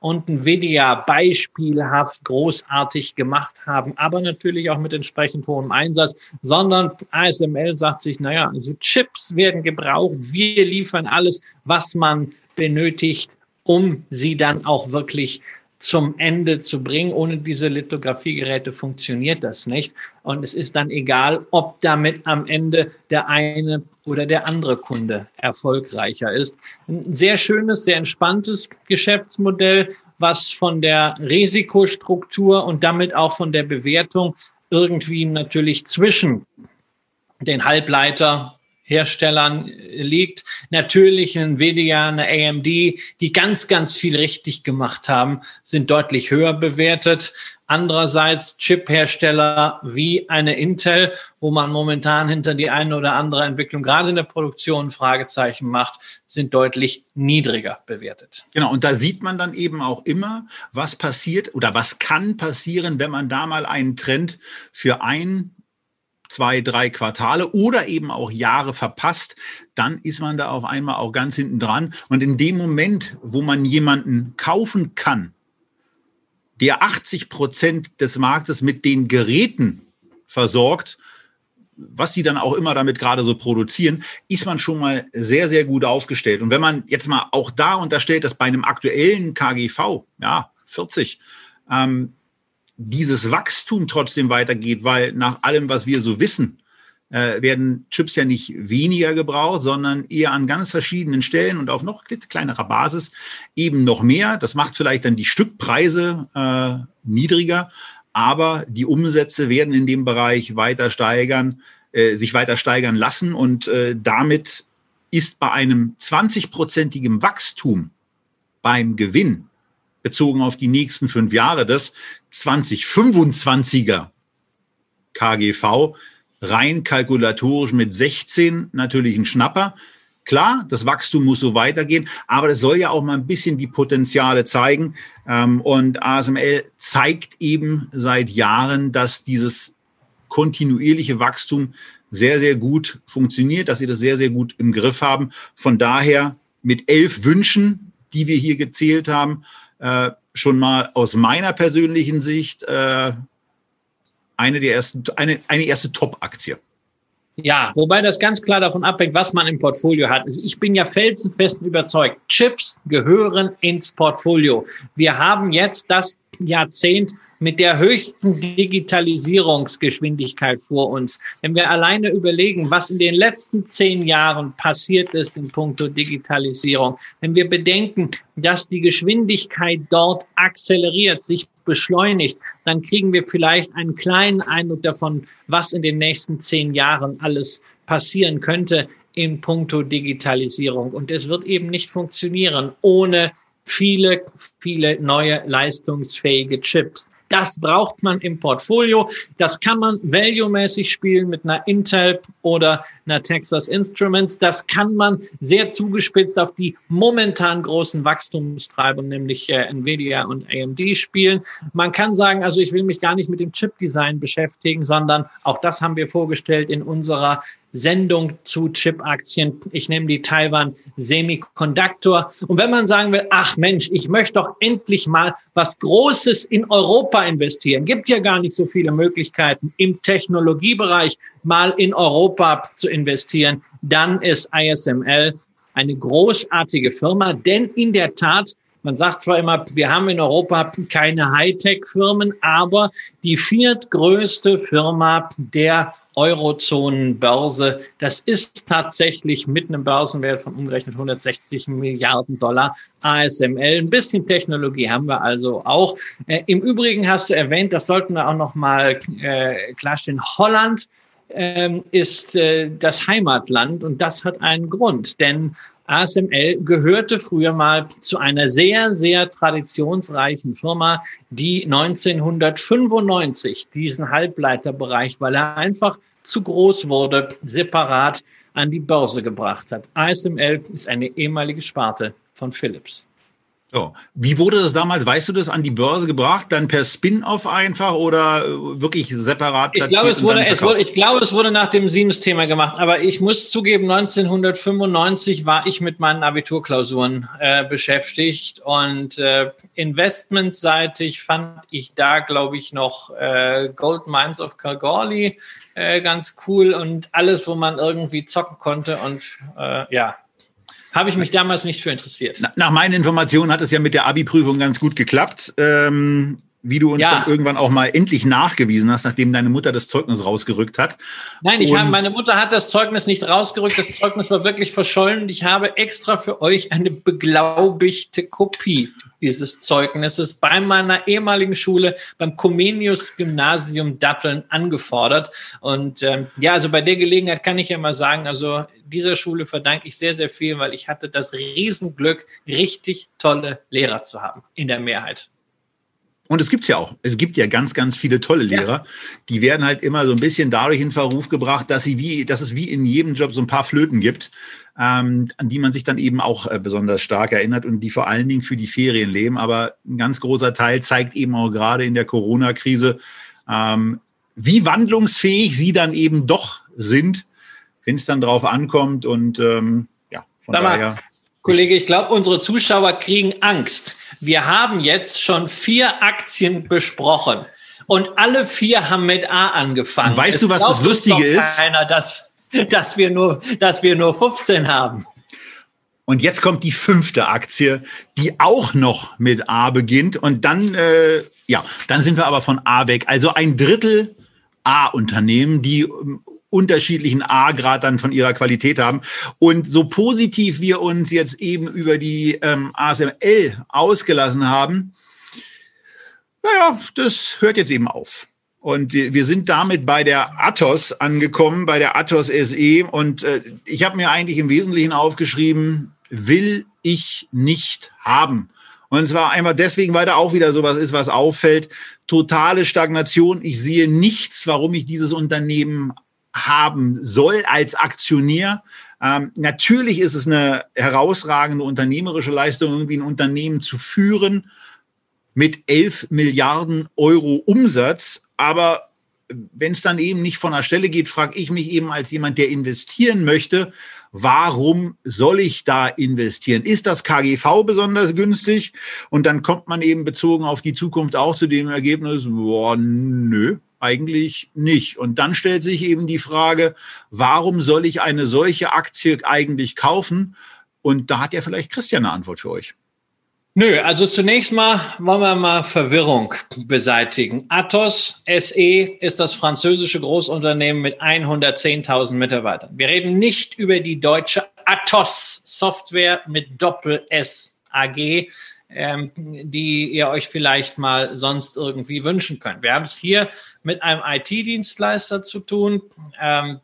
und Nvidia beispielhaft großartig gemacht haben, aber natürlich auch mit entsprechend hohem Einsatz, sondern ASML sagt sich, naja, also Chips werden gebraucht, wir liefern alles, was man benötigt, um sie dann auch wirklich zum Ende zu bringen. Ohne diese Lithografiegeräte funktioniert das nicht. Und es ist dann egal, ob damit am Ende der eine oder der andere Kunde erfolgreicher ist. Ein sehr schönes, sehr entspanntes Geschäftsmodell, was von der Risikostruktur und damit auch von der Bewertung irgendwie natürlich zwischen den Halbleiter Herstellern liegt. Natürlich Nvidia, eine AMD, die ganz, ganz viel richtig gemacht haben, sind deutlich höher bewertet. Andererseits Chip-Hersteller wie eine Intel, wo man momentan hinter die eine oder andere Entwicklung gerade in der Produktion Fragezeichen macht, sind deutlich niedriger bewertet. Genau, und da sieht man dann eben auch immer, was passiert oder was kann passieren, wenn man da mal einen Trend für ein zwei, drei Quartale oder eben auch Jahre verpasst, dann ist man da auf einmal auch ganz hinten dran. Und in dem Moment, wo man jemanden kaufen kann, der 80 Prozent des Marktes mit den Geräten versorgt, was sie dann auch immer damit gerade so produzieren, ist man schon mal sehr, sehr gut aufgestellt. Und wenn man jetzt mal auch da unterstellt, dass bei einem aktuellen KGV, ja, 40, ähm, dieses Wachstum trotzdem weitergeht, weil nach allem, was wir so wissen, äh, werden Chips ja nicht weniger gebraucht, sondern eher an ganz verschiedenen Stellen und auf noch kleinerer Basis eben noch mehr. Das macht vielleicht dann die Stückpreise äh, niedriger, aber die Umsätze werden in dem Bereich weiter steigern, äh, sich weiter steigern lassen und äh, damit ist bei einem 20-prozentigen Wachstum beim Gewinn bezogen auf die nächsten fünf Jahre das 2025er KGV rein kalkulatorisch mit 16 natürlich ein Schnapper. Klar, das Wachstum muss so weitergehen, aber das soll ja auch mal ein bisschen die Potenziale zeigen. Ähm, und ASML zeigt eben seit Jahren, dass dieses kontinuierliche Wachstum sehr, sehr gut funktioniert, dass sie das sehr, sehr gut im Griff haben. Von daher mit elf Wünschen, die wir hier gezählt haben, äh, schon mal aus meiner persönlichen Sicht äh, eine der ersten, eine, eine erste Top-Aktie. Ja, wobei das ganz klar davon abhängt, was man im Portfolio hat. Also ich bin ja felsenfest überzeugt, Chips gehören ins Portfolio. Wir haben jetzt das Jahrzehnt mit der höchsten Digitalisierungsgeschwindigkeit vor uns. Wenn wir alleine überlegen, was in den letzten zehn Jahren passiert ist in puncto Digitalisierung, wenn wir bedenken, dass die Geschwindigkeit dort akzeleriert, sich beschleunigt, dann kriegen wir vielleicht einen kleinen Eindruck davon, was in den nächsten zehn Jahren alles passieren könnte in puncto Digitalisierung. Und es wird eben nicht funktionieren ohne viele, viele neue leistungsfähige Chips. Das braucht man im Portfolio. Das kann man value-mäßig spielen mit einer Intel oder einer Texas Instruments. Das kann man sehr zugespitzt auf die momentan großen Wachstumstreiber, nämlich äh, Nvidia und AMD spielen. Man kann sagen, also ich will mich gar nicht mit dem Chip-Design beschäftigen, sondern auch das haben wir vorgestellt in unserer Sendung zu Chip-Aktien. Ich nehme die Taiwan Semiconductor. Und wenn man sagen will, ach Mensch, ich möchte doch endlich mal was Großes in Europa investieren, gibt ja gar nicht so viele Möglichkeiten im Technologiebereich mal in Europa zu investieren, dann ist ISML eine großartige Firma, denn in der Tat man sagt zwar immer, wir haben in Europa keine Hightech-Firmen, aber die viertgrößte Firma der Eurozonenbörse. Das ist tatsächlich mit einem Börsenwert von umgerechnet 160 Milliarden Dollar ASML. Ein bisschen Technologie haben wir also auch. Äh, Im Übrigen hast du erwähnt, das sollten wir auch noch mal äh, klarstellen, Holland ähm, ist äh, das Heimatland und das hat einen Grund, denn ASML gehörte früher mal zu einer sehr, sehr traditionsreichen Firma, die 1995 diesen Halbleiterbereich, weil er einfach zu groß wurde, separat an die Börse gebracht hat. ASML ist eine ehemalige Sparte von Philips. So. Wie wurde das damals, weißt du das, an die Börse gebracht? Dann per Spin-off einfach oder äh, wirklich separat? Ich glaube, es wurde, es wurde, ich glaube, es wurde nach dem Siemens-Thema gemacht. Aber ich muss zugeben, 1995 war ich mit meinen Abiturklausuren äh, beschäftigt und äh, investmentseitig fand ich da, glaube ich, noch äh, Gold Mines of Kalgoorlie äh, ganz cool und alles, wo man irgendwie zocken konnte und äh, ja, habe ich mich damals nicht für interessiert. Nach meinen Informationen hat es ja mit der Abi-Prüfung ganz gut geklappt. Ähm, wie du uns ja. dann irgendwann auch mal endlich nachgewiesen hast, nachdem deine Mutter das Zeugnis rausgerückt hat. Nein, ich habe, meine Mutter hat das Zeugnis nicht rausgerückt. Das Zeugnis war wirklich verschollen und ich habe extra für euch eine beglaubigte Kopie dieses Zeugnisses bei meiner ehemaligen Schule beim Comenius Gymnasium Datteln angefordert. Und ähm, ja, also bei der Gelegenheit kann ich ja mal sagen, also dieser Schule verdanke ich sehr, sehr viel, weil ich hatte das Riesenglück, richtig tolle Lehrer zu haben in der Mehrheit. Und es gibt's ja auch. Es gibt ja ganz, ganz viele tolle Lehrer. Ja. Die werden halt immer so ein bisschen dadurch in Verruf gebracht, dass sie wie, dass es wie in jedem Job so ein paar Flöten gibt, ähm, an die man sich dann eben auch äh, besonders stark erinnert und die vor allen Dingen für die Ferien leben. Aber ein ganz großer Teil zeigt eben auch gerade in der Corona-Krise, ähm, wie wandlungsfähig sie dann eben doch sind, wenn es dann drauf ankommt. Und ähm, ja, von Sag daher. Mal, Kollege, ich glaube, unsere Zuschauer kriegen Angst. Wir haben jetzt schon vier Aktien besprochen und alle vier haben mit A angefangen. weißt es du, was das Lustige ist? Keiner, dass, dass, wir nur, dass wir nur 15 haben. Und jetzt kommt die fünfte Aktie, die auch noch mit A beginnt. Und dann, äh, ja, dann sind wir aber von A weg. Also ein Drittel A-Unternehmen, die ähm, unterschiedlichen A-Grad dann von ihrer Qualität haben. Und so positiv wir uns jetzt eben über die ähm, ASML ausgelassen haben, naja, das hört jetzt eben auf. Und wir, sind damit bei der Athos angekommen, bei der Athos SE. Und äh, ich habe mir eigentlich im Wesentlichen aufgeschrieben, will ich nicht haben. Und zwar einmal deswegen, weil da auch wieder sowas ist, was auffällt. Totale Stagnation. Ich sehe nichts, warum ich dieses Unternehmen haben soll als Aktionär. Ähm, natürlich ist es eine herausragende unternehmerische Leistung, irgendwie ein Unternehmen zu führen mit 11 Milliarden Euro Umsatz. Aber wenn es dann eben nicht von der Stelle geht, frage ich mich eben als jemand, der investieren möchte, warum soll ich da investieren? Ist das KGV besonders günstig? Und dann kommt man eben bezogen auf die Zukunft auch zu dem Ergebnis, boah, nö, eigentlich nicht. Und dann stellt sich eben die Frage, warum soll ich eine solche Aktie eigentlich kaufen? Und da hat ja vielleicht Christian eine Antwort für euch. Nö, also zunächst mal wollen wir mal Verwirrung beseitigen. Athos SE ist das französische Großunternehmen mit 110.000 Mitarbeitern. Wir reden nicht über die deutsche Athos Software mit Doppel S AG, ähm, die ihr euch vielleicht mal sonst irgendwie wünschen könnt. Wir haben es hier mit einem IT-Dienstleister zu tun, ähm,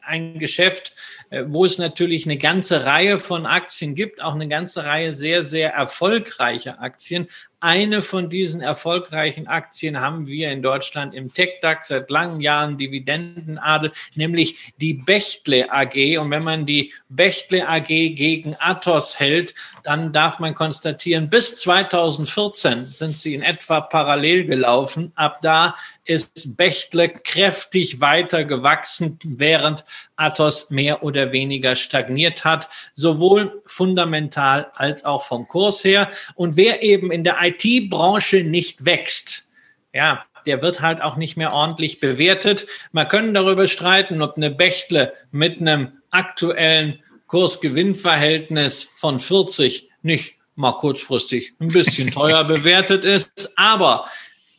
ein Geschäft, äh, wo es natürlich eine ganze Reihe von Aktien gibt, auch eine ganze Reihe sehr, sehr erfolgreicher Aktien. Eine von diesen erfolgreichen Aktien haben wir in Deutschland im TechDAX seit langen Jahren Dividendenadel, nämlich die Bechtle AG. Und wenn man die Bechtle AG gegen Athos hält, dann darf man konstatieren, bis 2014 sind sie in etwa parallel gelaufen. Ab da ist Bechtle kräftig weiter gewachsen, während Athos mehr oder weniger stagniert hat, sowohl fundamental als auch vom Kurs her. Und wer eben in der IT-Branche nicht wächst, ja, der wird halt auch nicht mehr ordentlich bewertet. Man können darüber streiten, ob eine Bechtle mit einem aktuellen Kursgewinnverhältnis von 40 nicht mal kurzfristig ein bisschen teuer bewertet ist. Aber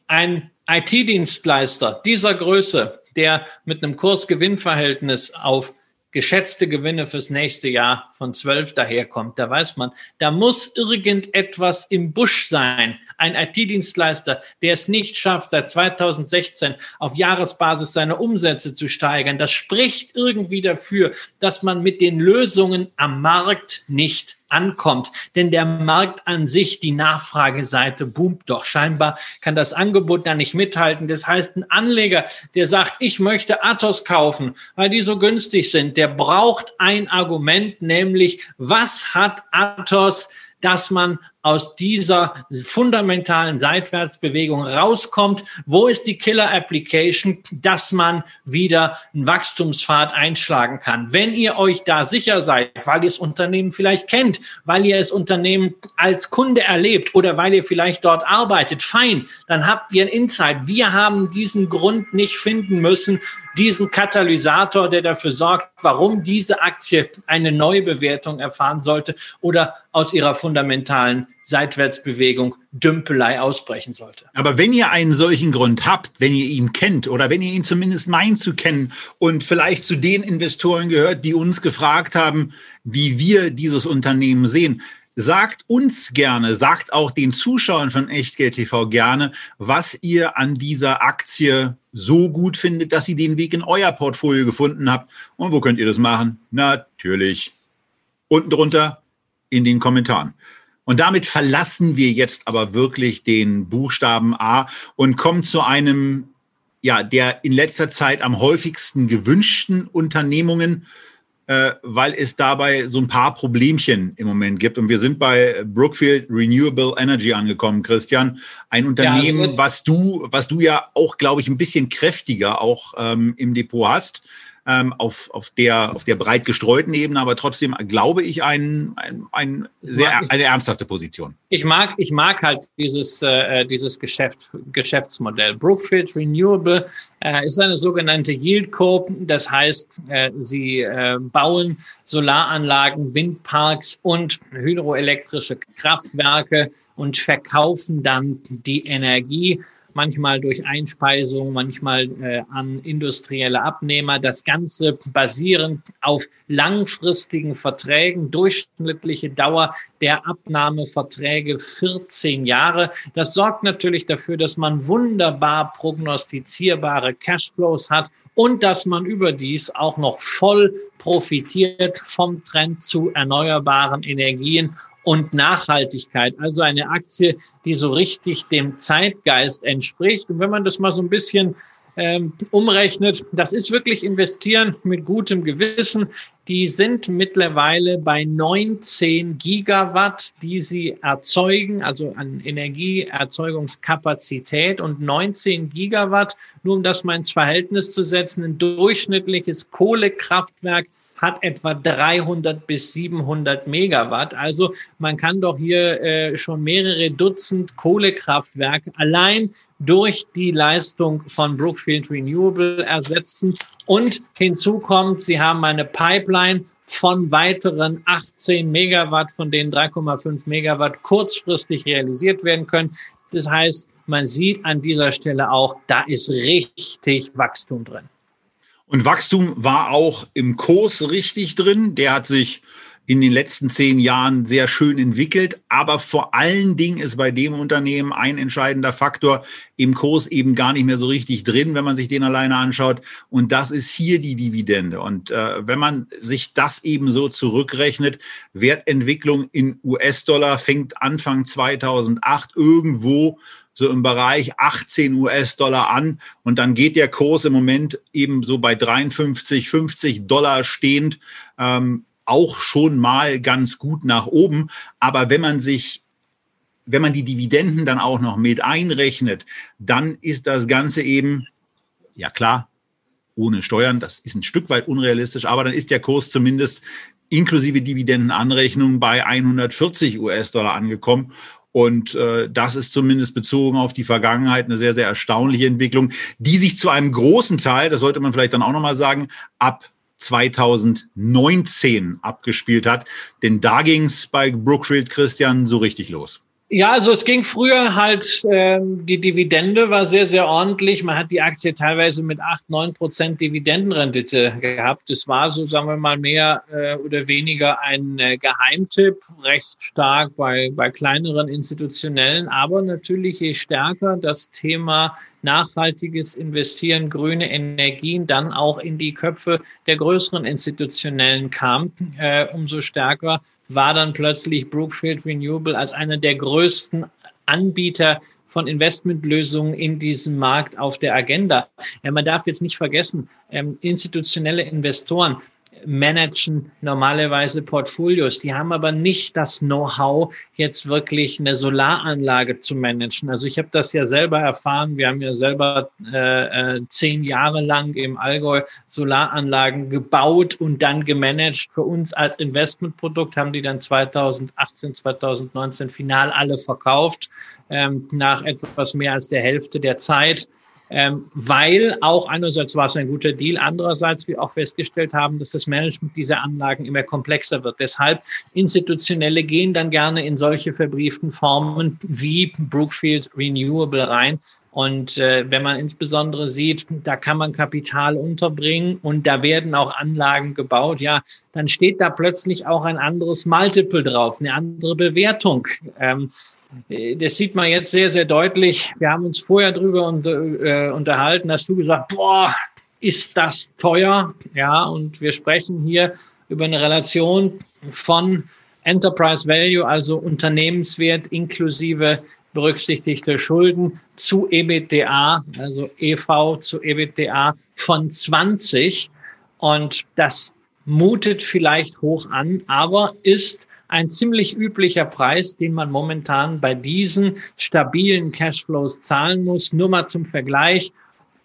ein IT-Dienstleister dieser Größe, der mit einem Kursgewinnverhältnis auf geschätzte Gewinne fürs nächste Jahr von 12 daherkommt, da weiß man, da muss irgendetwas im Busch sein. Ein IT-Dienstleister, der es nicht schafft, seit 2016 auf Jahresbasis seine Umsätze zu steigern, das spricht irgendwie dafür, dass man mit den Lösungen am Markt nicht ankommt. Denn der Markt an sich, die Nachfrageseite boomt doch. Scheinbar kann das Angebot da nicht mithalten. Das heißt, ein Anleger, der sagt, ich möchte Athos kaufen, weil die so günstig sind, der braucht ein Argument, nämlich was hat Athos, dass man aus dieser fundamentalen Seitwärtsbewegung rauskommt? Wo ist die Killer-Application, dass man wieder einen Wachstumspfad einschlagen kann? Wenn ihr euch da sicher seid, weil ihr das Unternehmen vielleicht kennt, weil ihr das Unternehmen als Kunde erlebt oder weil ihr vielleicht dort arbeitet, fein, dann habt ihr einen Insight. Wir haben diesen Grund nicht finden müssen, diesen Katalysator, der dafür sorgt, warum diese Aktie eine Neubewertung erfahren sollte oder aus ihrer fundamentalen Seitwärtsbewegung Dümpelei ausbrechen sollte. Aber wenn ihr einen solchen Grund habt, wenn ihr ihn kennt oder wenn ihr ihn zumindest meint zu kennen und vielleicht zu den Investoren gehört, die uns gefragt haben, wie wir dieses Unternehmen sehen, sagt uns gerne, sagt auch den Zuschauern von Echtgeld TV gerne, was ihr an dieser Aktie so gut findet, dass ihr den Weg in euer Portfolio gefunden habt. Und wo könnt ihr das machen? Natürlich unten drunter in den Kommentaren. Und damit verlassen wir jetzt aber wirklich den Buchstaben A und kommen zu einem, ja, der in letzter Zeit am häufigsten gewünschten Unternehmungen, äh, weil es dabei so ein paar Problemchen im Moment gibt. Und wir sind bei Brookfield Renewable Energy angekommen, Christian. Ein Unternehmen, ja, also was du, was du ja auch, glaube ich, ein bisschen kräftiger auch ähm, im Depot hast ähm, auf, auf, der, auf der breit gestreuten Ebene, aber trotzdem glaube ich ein, ein, ein sehr, eine ernsthafte Position. Ich mag, ich mag halt dieses, äh, dieses Geschäft, Geschäftsmodell. Brookfield Renewable äh, ist eine sogenannte Yield Co. Das heißt, äh, sie äh, bauen Solaranlagen, Windparks und hydroelektrische Kraftwerke und verkaufen dann die Energie manchmal durch Einspeisung, manchmal äh, an industrielle Abnehmer. Das Ganze basierend auf langfristigen Verträgen, durchschnittliche Dauer der Abnahmeverträge 14 Jahre. Das sorgt natürlich dafür, dass man wunderbar prognostizierbare Cashflows hat und dass man überdies auch noch voll profitiert vom Trend zu erneuerbaren Energien und Nachhaltigkeit. Also eine Aktie, die so richtig dem Zeitgeist entspricht. Und wenn man das mal so ein bisschen ähm, umrechnet, das ist wirklich investieren mit gutem Gewissen. Die sind mittlerweile bei 19 Gigawatt, die sie erzeugen, also an Energieerzeugungskapazität und 19 Gigawatt, nur um das mal ins Verhältnis zu setzen, ein durchschnittliches Kohlekraftwerk hat etwa 300 bis 700 Megawatt. Also man kann doch hier äh, schon mehrere Dutzend Kohlekraftwerke allein durch die Leistung von Brookfield Renewable ersetzen. Und hinzu kommt, sie haben eine Pipeline von weiteren 18 Megawatt, von denen 3,5 Megawatt kurzfristig realisiert werden können. Das heißt, man sieht an dieser Stelle auch, da ist richtig Wachstum drin. Und Wachstum war auch im Kurs richtig drin. Der hat sich in den letzten zehn Jahren sehr schön entwickelt. Aber vor allen Dingen ist bei dem Unternehmen ein entscheidender Faktor im Kurs eben gar nicht mehr so richtig drin, wenn man sich den alleine anschaut. Und das ist hier die Dividende. Und äh, wenn man sich das eben so zurückrechnet, Wertentwicklung in US-Dollar fängt Anfang 2008 irgendwo so im Bereich 18 US-Dollar an und dann geht der Kurs im Moment eben so bei 53, 50 Dollar stehend ähm, auch schon mal ganz gut nach oben. Aber wenn man sich wenn man die Dividenden dann auch noch mit einrechnet, dann ist das Ganze eben, ja klar, ohne Steuern, das ist ein Stück weit unrealistisch, aber dann ist der Kurs zumindest inklusive Dividendenanrechnung bei 140 US-Dollar angekommen. Und äh, das ist zumindest bezogen auf die Vergangenheit eine sehr, sehr erstaunliche Entwicklung, die sich zu einem großen Teil, das sollte man vielleicht dann auch nochmal sagen, ab 2019 abgespielt hat. Denn da ging es bei Brookfield Christian so richtig los. Ja, also es ging früher halt, ähm, die Dividende war sehr, sehr ordentlich. Man hat die Aktie teilweise mit acht, neun Prozent Dividendenrendite gehabt. Das war so, sagen wir mal, mehr äh, oder weniger ein äh, Geheimtipp, recht stark bei, bei kleineren institutionellen. Aber natürlich, je stärker das Thema nachhaltiges Investieren, grüne Energien dann auch in die Köpfe der größeren institutionellen kam, äh, umso stärker war dann plötzlich Brookfield Renewable als einer der größten Anbieter von Investmentlösungen in diesem Markt auf der Agenda. Ja, man darf jetzt nicht vergessen, ähm, institutionelle Investoren managen normalerweise Portfolios. Die haben aber nicht das Know-how, jetzt wirklich eine Solaranlage zu managen. Also ich habe das ja selber erfahren. Wir haben ja selber äh, äh, zehn Jahre lang im Allgäu Solaranlagen gebaut und dann gemanagt. Für uns als Investmentprodukt haben die dann 2018, 2019 final alle verkauft, ähm, nach etwas mehr als der Hälfte der Zeit ähm, weil auch einerseits war es ein guter Deal, andererseits wir auch festgestellt haben, dass das Management dieser Anlagen immer komplexer wird. Deshalb Institutionelle gehen dann gerne in solche verbrieften Formen wie Brookfield Renewable rein. Und äh, wenn man insbesondere sieht, da kann man Kapital unterbringen und da werden auch Anlagen gebaut, ja, dann steht da plötzlich auch ein anderes Multiple drauf, eine andere Bewertung. Ähm, das sieht man jetzt sehr, sehr deutlich. Wir haben uns vorher drüber äh, unterhalten, hast du gesagt, boah, ist das teuer? Ja, und wir sprechen hier über eine Relation von Enterprise Value, also Unternehmenswert inklusive berücksichtigte Schulden zu EBITDA, also EV zu EBITDA von 20. Und das mutet vielleicht hoch an, aber ist ein ziemlich üblicher Preis, den man momentan bei diesen stabilen Cashflows zahlen muss. Nur mal zum Vergleich.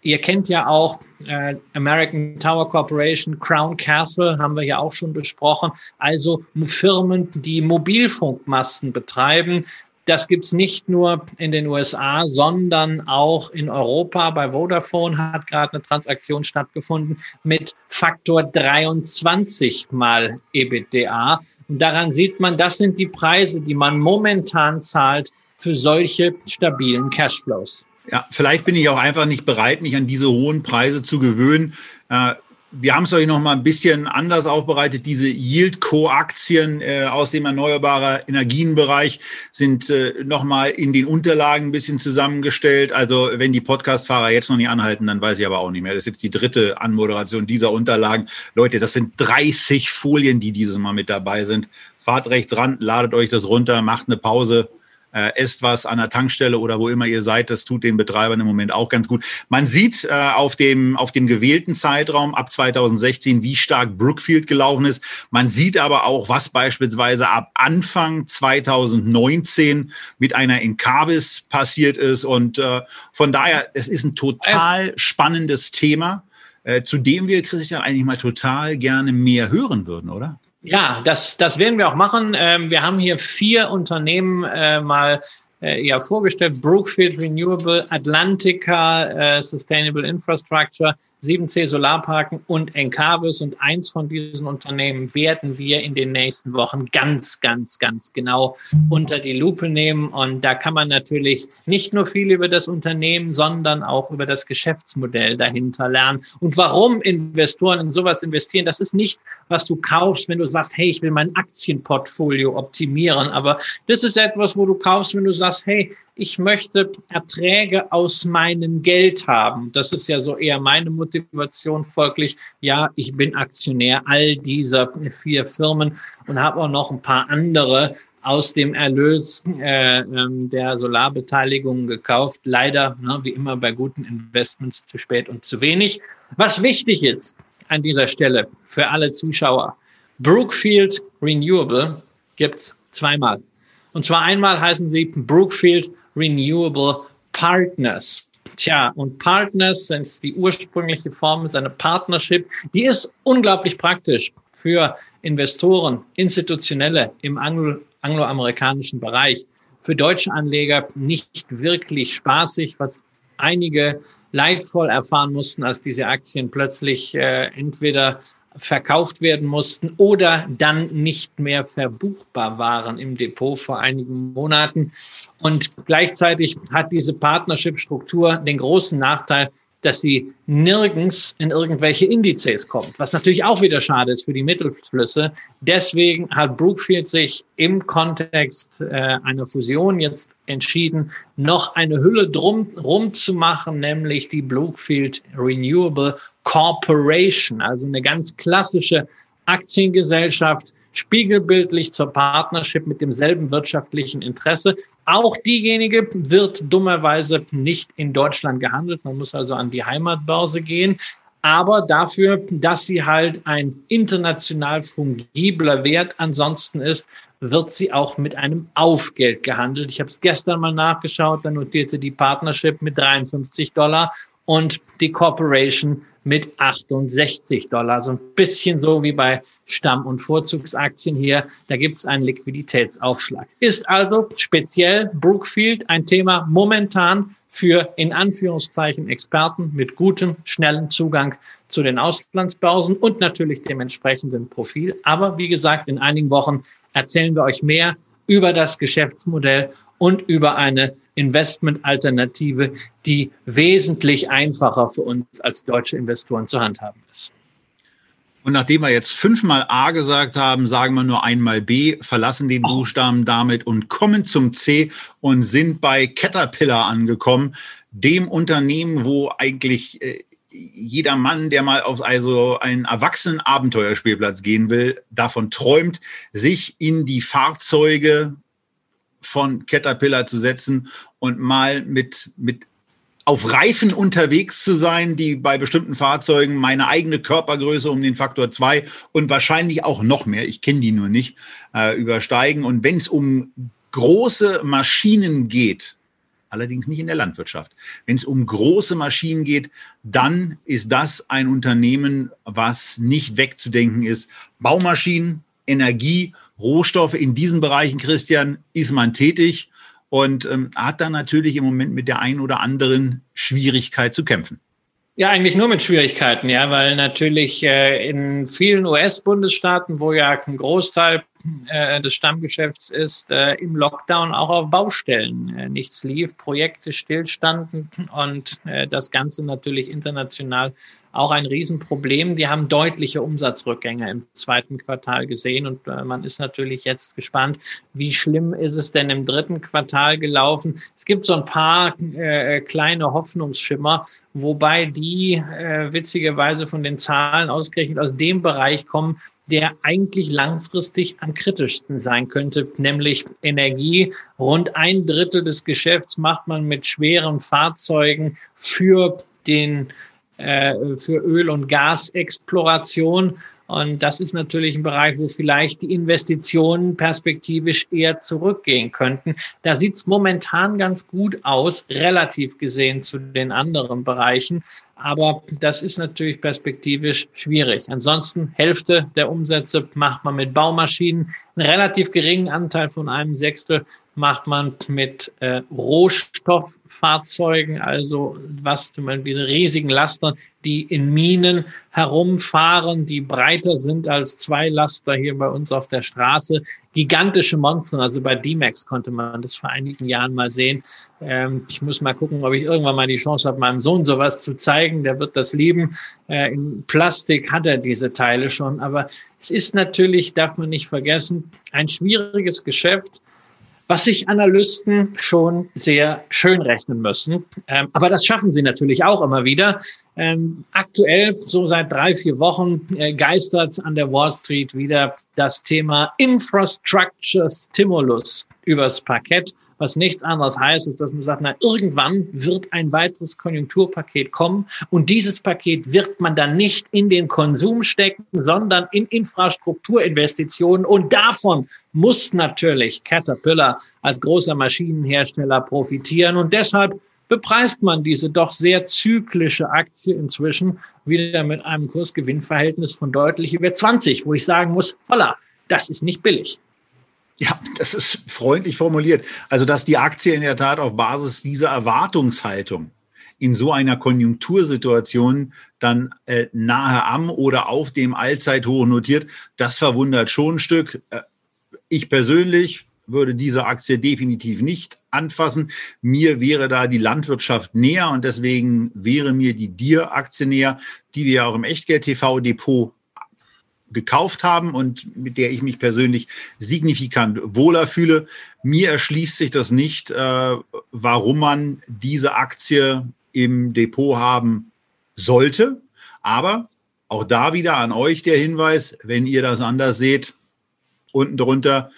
Ihr kennt ja auch äh, American Tower Corporation, Crown Castle haben wir ja auch schon besprochen. Also Firmen, die Mobilfunkmasten betreiben, das gibt's nicht nur in den USA, sondern auch in Europa. Bei Vodafone hat gerade eine Transaktion stattgefunden mit Faktor 23 mal EBITDA. Und daran sieht man, das sind die Preise, die man momentan zahlt für solche stabilen Cashflows. Ja, vielleicht bin ich auch einfach nicht bereit, mich an diese hohen Preise zu gewöhnen. Äh, wir haben es euch noch mal ein bisschen anders aufbereitet. Diese Yield-Co-Aktien äh, aus dem erneuerbaren Energienbereich sind äh, noch mal in den Unterlagen ein bisschen zusammengestellt. Also wenn die Podcastfahrer jetzt noch nicht anhalten, dann weiß ich aber auch nicht mehr. Das ist jetzt die dritte Anmoderation dieser Unterlagen. Leute, das sind 30 Folien, die dieses Mal mit dabei sind. Fahrt rechts ran, ladet euch das runter, macht eine Pause äh, esst was an der Tankstelle oder wo immer ihr seid. Das tut den Betreibern im Moment auch ganz gut. Man sieht äh, auf, dem, auf dem gewählten Zeitraum ab 2016, wie stark Brookfield gelaufen ist. Man sieht aber auch, was beispielsweise ab Anfang 2019 mit einer Incabis passiert ist. Und äh, von daher, es ist ein total spannendes Thema, äh, zu dem wir, Christian, eigentlich mal total gerne mehr hören würden, oder? Ja, das, das werden wir auch machen. Ähm, wir haben hier vier Unternehmen äh, mal äh, ja vorgestellt. Brookfield Renewable, Atlantica äh, Sustainable Infrastructure, 7C Solarparken und Encarvis. Und eins von diesen Unternehmen werden wir in den nächsten Wochen ganz, ganz, ganz genau unter die Lupe nehmen. Und da kann man natürlich nicht nur viel über das Unternehmen, sondern auch über das Geschäftsmodell dahinter lernen. Und warum Investoren in sowas investieren, das ist nicht, was du kaufst, wenn du sagst, hey, ich will mein Aktienportfolio optimieren. Aber das ist etwas, wo du kaufst, wenn du sagst, hey, ich möchte Erträge aus meinem Geld haben. Das ist ja so eher meine Motivation folglich. Ja, ich bin Aktionär all dieser vier Firmen und habe auch noch ein paar andere aus dem Erlös äh, ähm, der Solarbeteiligung gekauft. Leider, ne, wie immer bei guten Investments, zu spät und zu wenig. Was wichtig ist an dieser Stelle für alle Zuschauer, Brookfield Renewable gibt's zweimal. Und zwar einmal heißen sie Brookfield Renewable Partners. Tja, und Partners sind die ursprüngliche Form, ist eine Partnership. Die ist unglaublich praktisch für Investoren, Institutionelle im Anglo angloamerikanischen Bereich. Für deutsche Anleger nicht wirklich spaßig, was einige leidvoll erfahren mussten, als diese Aktien plötzlich äh, entweder verkauft werden mussten oder dann nicht mehr verbuchbar waren im Depot vor einigen Monaten. Und gleichzeitig hat diese Partnership-Struktur den großen Nachteil, dass sie nirgends in irgendwelche Indizes kommt, was natürlich auch wieder schade ist für die Mittelflüsse. Deswegen hat Brookfield sich im Kontext äh, einer Fusion jetzt entschieden, noch eine Hülle drum rum zu machen, nämlich die Brookfield Renewable Corporation, also eine ganz klassische Aktiengesellschaft, spiegelbildlich zur Partnership mit demselben wirtschaftlichen Interesse. Auch diejenige wird dummerweise nicht in Deutschland gehandelt. Man muss also an die Heimatbörse gehen. aber dafür, dass sie halt ein international fungibler Wert ansonsten ist, wird sie auch mit einem Aufgeld gehandelt. Ich habe es gestern mal nachgeschaut, da notierte die Partnership mit 53 Dollar und die Corporation mit 68 Dollar. So ein bisschen so wie bei Stamm- und Vorzugsaktien hier. Da gibt es einen Liquiditätsaufschlag. Ist also speziell Brookfield ein Thema momentan für in Anführungszeichen Experten mit gutem, schnellen Zugang zu den Auslandsbörsen und natürlich dem entsprechenden Profil. Aber wie gesagt, in einigen Wochen erzählen wir euch mehr über das Geschäftsmodell und über eine Investmentalternative, die wesentlich einfacher für uns als deutsche Investoren zu handhaben ist. Und nachdem wir jetzt fünfmal A gesagt haben, sagen wir nur einmal B, verlassen den Buchstaben damit und kommen zum C und sind bei Caterpillar angekommen, dem Unternehmen, wo eigentlich äh, jeder Mann, der mal auf also einen erwachsenen Abenteuerspielplatz gehen will, davon träumt, sich in die Fahrzeuge von Caterpillar zu setzen und mal mit, mit auf Reifen unterwegs zu sein, die bei bestimmten Fahrzeugen meine eigene Körpergröße um den Faktor zwei und wahrscheinlich auch noch mehr, ich kenne die nur nicht, äh, übersteigen. Und wenn es um große Maschinen geht, allerdings nicht in der Landwirtschaft. Wenn es um große Maschinen geht, dann ist das ein Unternehmen, was nicht wegzudenken ist. Baumaschinen, Energie, Rohstoffe in diesen Bereichen, Christian, ist man tätig und ähm, hat dann natürlich im Moment mit der einen oder anderen Schwierigkeit zu kämpfen. Ja, eigentlich nur mit Schwierigkeiten, ja, weil natürlich äh, in vielen US-Bundesstaaten, wo ja ein Großteil äh, des Stammgeschäfts ist, äh, im Lockdown auch auf Baustellen äh, nichts lief, Projekte stillstanden und äh, das Ganze natürlich international auch ein Riesenproblem. Die haben deutliche Umsatzrückgänge im zweiten Quartal gesehen und äh, man ist natürlich jetzt gespannt, wie schlimm ist es denn im dritten Quartal gelaufen. Es gibt so ein paar äh, kleine Hoffnungsschimmer, wobei die äh, witzigerweise von den Zahlen ausgerechnet aus dem Bereich kommen, der eigentlich langfristig am kritischsten sein könnte, nämlich Energie. Rund ein Drittel des Geschäfts macht man mit schweren Fahrzeugen für den für Öl- und Gasexploration. Und das ist natürlich ein Bereich, wo vielleicht die Investitionen perspektivisch eher zurückgehen könnten. Da sieht es momentan ganz gut aus, relativ gesehen zu den anderen Bereichen. Aber das ist natürlich perspektivisch schwierig. Ansonsten Hälfte der Umsätze macht man mit Baumaschinen, einen relativ geringen Anteil von einem Sechstel macht man mit äh, Rohstofffahrzeugen, also was diese riesigen Laster, die in Minen herumfahren, die breiter sind als zwei Laster hier bei uns auf der Straße. Gigantische Monster, also bei D-Max konnte man das vor einigen Jahren mal sehen. Ähm, ich muss mal gucken, ob ich irgendwann mal die Chance habe, meinem Sohn sowas zu zeigen. Der wird das lieben. Äh, in Plastik hat er diese Teile schon. Aber es ist natürlich, darf man nicht vergessen, ein schwieriges Geschäft was sich Analysten schon sehr schön rechnen müssen. Ähm, aber das schaffen sie natürlich auch immer wieder. Ähm, aktuell, so seit drei, vier Wochen, äh, geistert an der Wall Street wieder das Thema Infrastructure Stimulus übers Parkett was nichts anderes heißt, ist, dass man sagt, na, irgendwann wird ein weiteres Konjunkturpaket kommen und dieses Paket wird man dann nicht in den Konsum stecken, sondern in Infrastrukturinvestitionen und davon muss natürlich Caterpillar als großer Maschinenhersteller profitieren und deshalb bepreist man diese doch sehr zyklische Aktie inzwischen wieder mit einem Kursgewinnverhältnis von deutlich über 20, wo ich sagen muss, holla, das ist nicht billig. Ja, das ist freundlich formuliert. Also, dass die Aktie in der Tat auf Basis dieser Erwartungshaltung in so einer Konjunktursituation dann äh, nahe am oder auf dem Allzeithoch notiert, das verwundert schon ein Stück. Äh, ich persönlich würde diese Aktie definitiv nicht anfassen. Mir wäre da die Landwirtschaft näher und deswegen wäre mir die Dir-Aktie näher, die wir auch im Echtgeld-TV-Depot gekauft haben und mit der ich mich persönlich signifikant wohler fühle. Mir erschließt sich das nicht, äh, warum man diese Aktie im Depot haben sollte. Aber auch da wieder an euch der Hinweis, wenn ihr das anders seht, unten drunter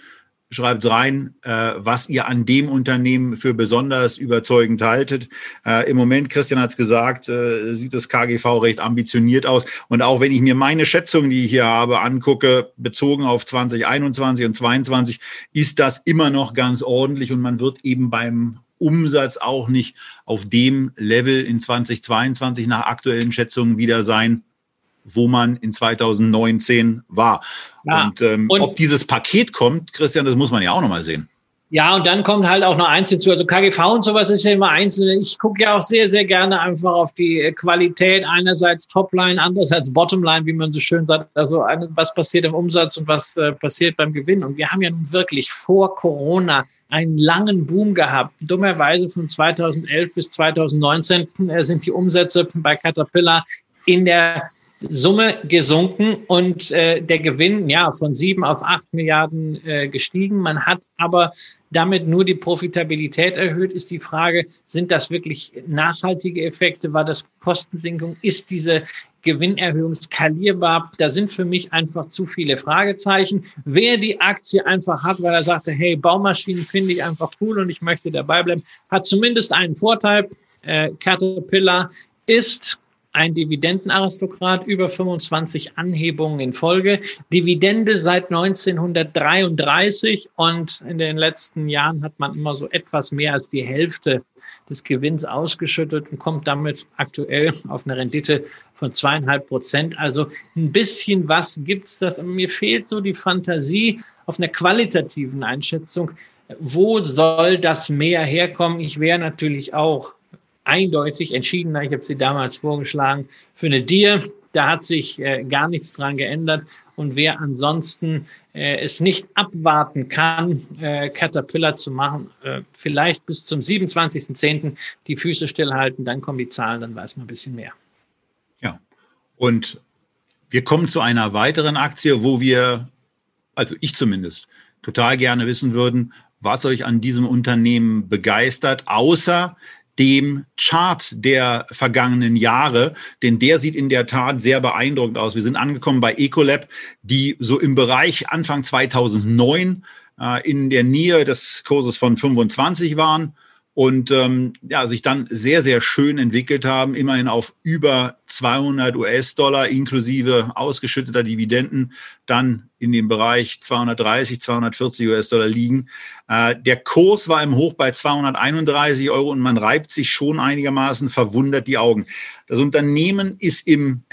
schreibt rein, äh, was ihr an dem Unternehmen für besonders überzeugend haltet. Äh, Im Moment, Christian hat es gesagt, äh, sieht das KGV recht ambitioniert aus. Und auch wenn ich mir meine Schätzung, die ich hier habe, angucke, bezogen auf 2021 und 2022, ist das immer noch ganz ordentlich und man wird eben beim Umsatz auch nicht auf dem Level in 2022 nach aktuellen Schätzungen wieder sein, wo man in 2019 war. Ja, und, ähm, und ob dieses Paket kommt, Christian, das muss man ja auch nochmal sehen. Ja, und dann kommt halt auch noch eins hinzu. Also KGV und sowas ist ja immer einzeln. Ich gucke ja auch sehr, sehr gerne einfach auf die Qualität. Einerseits Topline, andererseits Bottomline, wie man so schön sagt. Also was passiert im Umsatz und was äh, passiert beim Gewinn. Und wir haben ja nun wirklich vor Corona einen langen Boom gehabt. Dummerweise von 2011 bis 2019 äh, sind die Umsätze bei Caterpillar in der Summe gesunken und äh, der Gewinn ja von sieben auf acht Milliarden äh, gestiegen. Man hat aber damit nur die Profitabilität erhöht. Ist die Frage, sind das wirklich nachhaltige Effekte? War das Kostensenkung? Ist diese Gewinnerhöhung skalierbar? Da sind für mich einfach zu viele Fragezeichen. Wer die Aktie einfach hat, weil er sagte, hey, Baumaschinen finde ich einfach cool und ich möchte dabei bleiben, hat zumindest einen Vorteil. Äh, Caterpillar ist ein Dividendenaristokrat, über 25 Anhebungen in Folge, Dividende seit 1933 und in den letzten Jahren hat man immer so etwas mehr als die Hälfte des Gewinns ausgeschüttet und kommt damit aktuell auf eine Rendite von zweieinhalb Prozent. Also ein bisschen was gibt's das. Mir fehlt so die Fantasie auf einer qualitativen Einschätzung. Wo soll das mehr herkommen? Ich wäre natürlich auch eindeutig entschiedener. Ich habe sie damals vorgeschlagen für eine Dir. Da hat sich äh, gar nichts dran geändert. Und wer ansonsten äh, es nicht abwarten kann, äh, Caterpillar zu machen, äh, vielleicht bis zum 27.10. die Füße stillhalten, dann kommen die Zahlen, dann weiß man ein bisschen mehr. Ja, und wir kommen zu einer weiteren Aktie, wo wir, also ich zumindest, total gerne wissen würden, was euch an diesem Unternehmen begeistert, außer dem Chart der vergangenen Jahre, denn der sieht in der Tat sehr beeindruckend aus. Wir sind angekommen bei Ecolab, die so im Bereich Anfang 2009 äh, in der Nähe des Kurses von 25 waren und ähm, ja, sich dann sehr, sehr schön entwickelt haben, immerhin auf über 200 US-Dollar inklusive ausgeschütteter Dividenden, dann in dem Bereich 230, 240 US-Dollar liegen. Äh, der Kurs war im Hoch bei 231 Euro und man reibt sich schon einigermaßen verwundert die Augen. Das Unternehmen ist im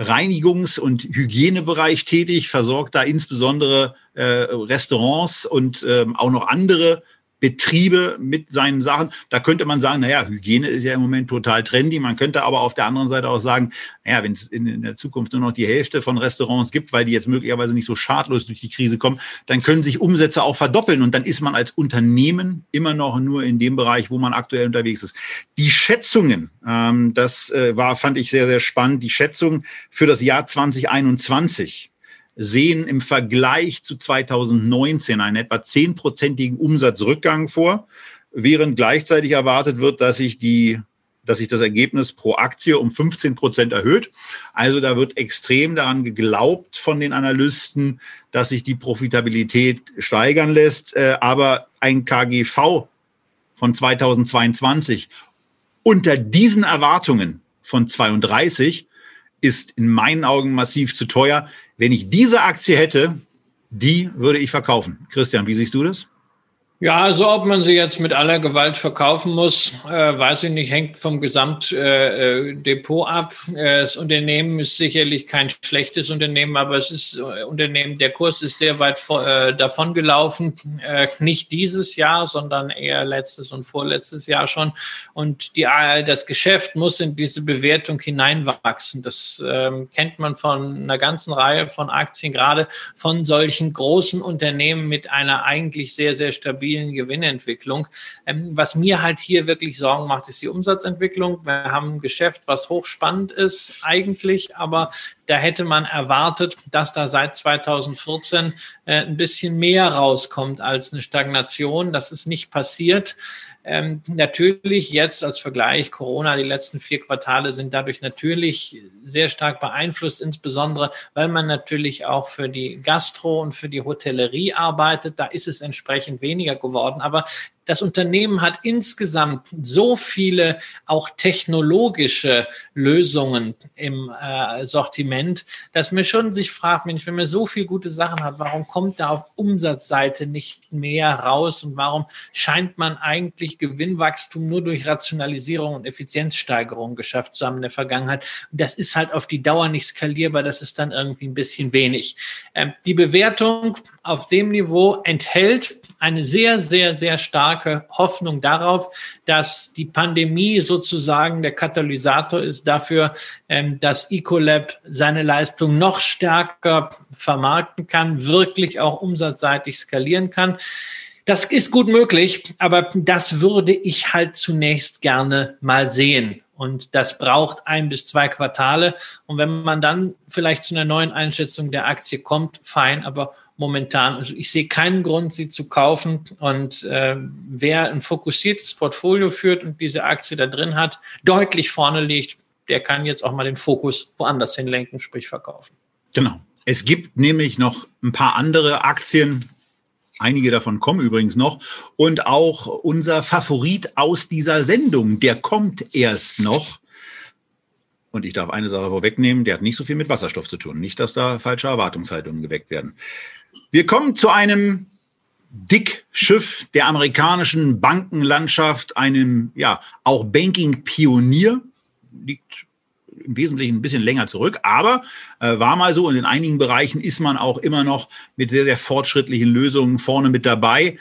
Reinigungs- und Hygienebereich tätig, versorgt da insbesondere äh, Restaurants und äh, auch noch andere Betriebe mit seinen Sachen. Da könnte man sagen, naja, Hygiene ist ja im Moment total trendy. Man könnte aber auf der anderen Seite auch sagen, naja, wenn es in, in, der Zukunft nur noch die Hälfte von Restaurants gibt, weil die jetzt möglicherweise nicht so schadlos durch die Krise kommen, dann können sich Umsätze auch verdoppeln und dann ist man als Unternehmen immer noch nur in dem Bereich, wo man aktuell unterwegs ist. Die Schätzungen, ähm, das äh, war, fand ich sehr, sehr spannend, die Schätzungen für das Jahr 2021 sehen im Vergleich zu 2019 einen etwa zehnprozentigen Umsatzrückgang vor, während gleichzeitig erwartet wird, dass sich die dass sich das Ergebnis pro Aktie um 15 Prozent erhöht. Also da wird extrem daran geglaubt von den Analysten, dass sich die Profitabilität steigern lässt. Äh, aber ein KGV von 2022 unter diesen Erwartungen von 32 ist in meinen Augen massiv zu teuer. Wenn ich diese Aktie hätte, die würde ich verkaufen. Christian, wie siehst du das? Ja, also ob man sie jetzt mit aller Gewalt verkaufen muss, äh, weiß ich nicht, hängt vom Gesamtdepot äh, ab. Äh, das Unternehmen ist sicherlich kein schlechtes Unternehmen, aber es ist äh, Unternehmen, der Kurs ist sehr weit äh, davon gelaufen. Äh, nicht dieses Jahr, sondern eher letztes und vorletztes Jahr schon. Und die, äh, das Geschäft muss in diese Bewertung hineinwachsen. Das ähm, kennt man von einer ganzen Reihe von Aktien, gerade von solchen großen Unternehmen mit einer eigentlich sehr, sehr stabilen stabilen Gewinnentwicklung. Ähm, was mir halt hier wirklich Sorgen macht, ist die Umsatzentwicklung. Wir haben ein Geschäft, was hochspannend ist eigentlich, aber da hätte man erwartet, dass da seit 2014 äh, ein bisschen mehr rauskommt als eine Stagnation. Das ist nicht passiert. Ähm, natürlich jetzt als Vergleich, Corona, die letzten vier Quartale sind dadurch natürlich sehr stark beeinflusst, insbesondere weil man natürlich auch für die Gastro und für die Hotellerie arbeitet. Da ist es entsprechend weniger geworden. Aber das Unternehmen hat insgesamt so viele auch technologische Lösungen im äh, Sortiment, dass mir schon sich fragt, Mensch, wenn man so viel gute Sachen hat, warum kommt da auf Umsatzseite nicht mehr raus und warum scheint man eigentlich Gewinnwachstum nur durch Rationalisierung und Effizienzsteigerung geschafft zu haben in der Vergangenheit? Das ist halt auf die Dauer nicht skalierbar, das ist dann irgendwie ein bisschen wenig. Ähm, die Bewertung auf dem Niveau enthält eine sehr, sehr, sehr starke Hoffnung darauf, dass die Pandemie sozusagen der Katalysator ist dafür, ähm, dass Ecolab seine Leistung noch stärker vermarkten kann, wirklich auch umsatzseitig skalieren kann. Das ist gut möglich, aber das würde ich halt zunächst gerne mal sehen. Und das braucht ein bis zwei Quartale. Und wenn man dann vielleicht zu einer neuen Einschätzung der Aktie kommt, fein, aber momentan, also ich sehe keinen Grund, sie zu kaufen. Und äh, wer ein fokussiertes Portfolio führt und diese Aktie da drin hat, deutlich vorne liegt, der kann jetzt auch mal den Fokus woanders hinlenken, sprich verkaufen. Genau. Es gibt nämlich noch ein paar andere Aktien, Einige davon kommen übrigens noch. Und auch unser Favorit aus dieser Sendung, der kommt erst noch. Und ich darf eine Sache vorwegnehmen, der hat nicht so viel mit Wasserstoff zu tun. Nicht, dass da falsche Erwartungshaltungen geweckt werden. Wir kommen zu einem Dickschiff der amerikanischen Bankenlandschaft, einem ja auch Banking-Pionier, liegt im Wesentlichen ein bisschen länger zurück, aber äh, war mal so und in einigen Bereichen ist man auch immer noch mit sehr, sehr fortschrittlichen Lösungen vorne mit dabei.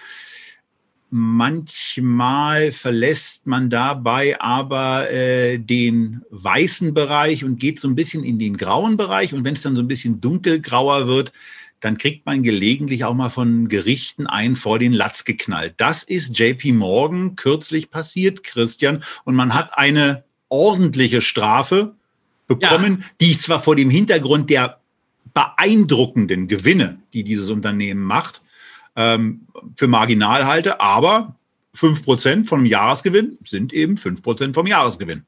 Manchmal verlässt man dabei aber äh, den weißen Bereich und geht so ein bisschen in den grauen Bereich. Und wenn es dann so ein bisschen dunkelgrauer wird, dann kriegt man gelegentlich auch mal von Gerichten einen vor den Latz geknallt. Das ist JP Morgan kürzlich passiert, Christian. Und man hat eine ordentliche Strafe bekommen, ja. die ich zwar vor dem Hintergrund der beeindruckenden Gewinne, die dieses Unternehmen macht, ähm, für marginal halte, aber fünf Prozent vom Jahresgewinn sind eben fünf Prozent vom Jahresgewinn.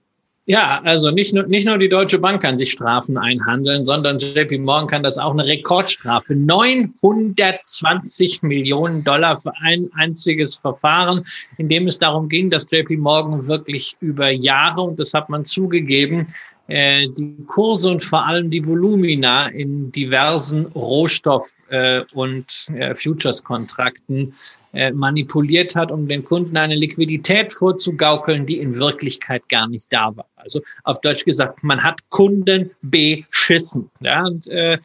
Ja, also nicht nur, nicht nur die Deutsche Bank kann sich Strafen einhandeln, sondern JP Morgan kann das auch eine Rekordstrafe. 920 Millionen Dollar für ein einziges Verfahren, in dem es darum ging, dass JP Morgan wirklich über Jahre, und das hat man zugegeben, äh, die Kurse und vor allem die Volumina in diversen Rohstoff- äh, und äh, Futures-Kontrakten äh, manipuliert hat, um den Kunden eine Liquidität vorzugaukeln, die in Wirklichkeit gar nicht da war. Also auf Deutsch gesagt, man hat Kunden beschissen. Ja, und äh,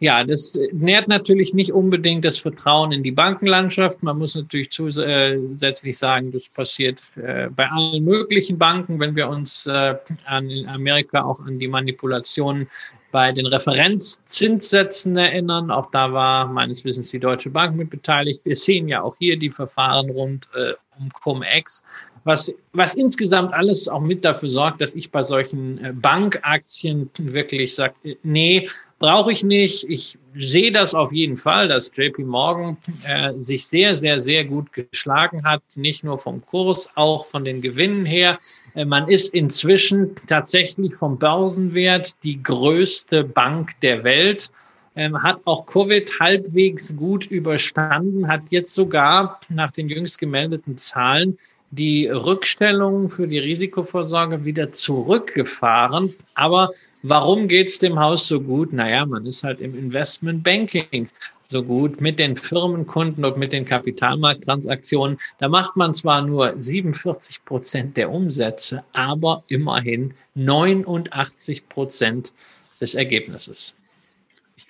ja, das nährt natürlich nicht unbedingt das Vertrauen in die Bankenlandschaft. Man muss natürlich zusätzlich sagen, das passiert äh, bei allen möglichen Banken, wenn wir uns äh, an Amerika auch an die Manipulationen bei den Referenzzinssätzen erinnern. Auch da war meines Wissens die Deutsche Bank mit beteiligt. Wir sehen ja auch hier die Verfahren rund äh, um Cum-Ex was, was insgesamt alles auch mit dafür sorgt, dass ich bei solchen Bankaktien wirklich sage, nee, brauche ich nicht. Ich sehe das auf jeden Fall, dass JP Morgan äh, sich sehr, sehr, sehr gut geschlagen hat, nicht nur vom Kurs, auch von den Gewinnen her. Äh, man ist inzwischen tatsächlich vom Börsenwert die größte Bank der Welt ähm, hat auch Covid halbwegs gut überstanden, hat jetzt sogar nach den jüngst gemeldeten Zahlen die Rückstellung für die Risikovorsorge wieder zurückgefahren. Aber warum geht's dem Haus so gut? Naja, man ist halt im Investment Banking so gut mit den Firmenkunden und mit den Kapitalmarkttransaktionen. Da macht man zwar nur 47 Prozent der Umsätze, aber immerhin 89 Prozent des Ergebnisses.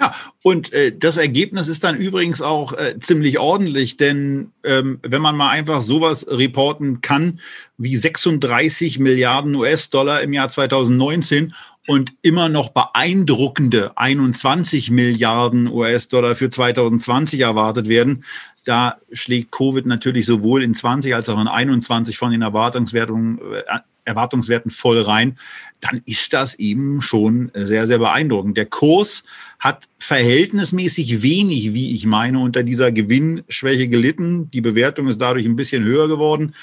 Ja, und äh, das Ergebnis ist dann übrigens auch äh, ziemlich ordentlich, denn ähm, wenn man mal einfach sowas reporten kann wie 36 Milliarden US-Dollar im Jahr 2019 und immer noch beeindruckende 21 Milliarden US-Dollar für 2020 erwartet werden, da schlägt Covid natürlich sowohl in 20 als auch in 21 von den Erwartungswertungen, äh, Erwartungswerten voll rein, dann ist das eben schon sehr, sehr beeindruckend. Der Kurs hat verhältnismäßig wenig, wie ich meine, unter dieser Gewinnschwäche gelitten. Die Bewertung ist dadurch ein bisschen höher geworden.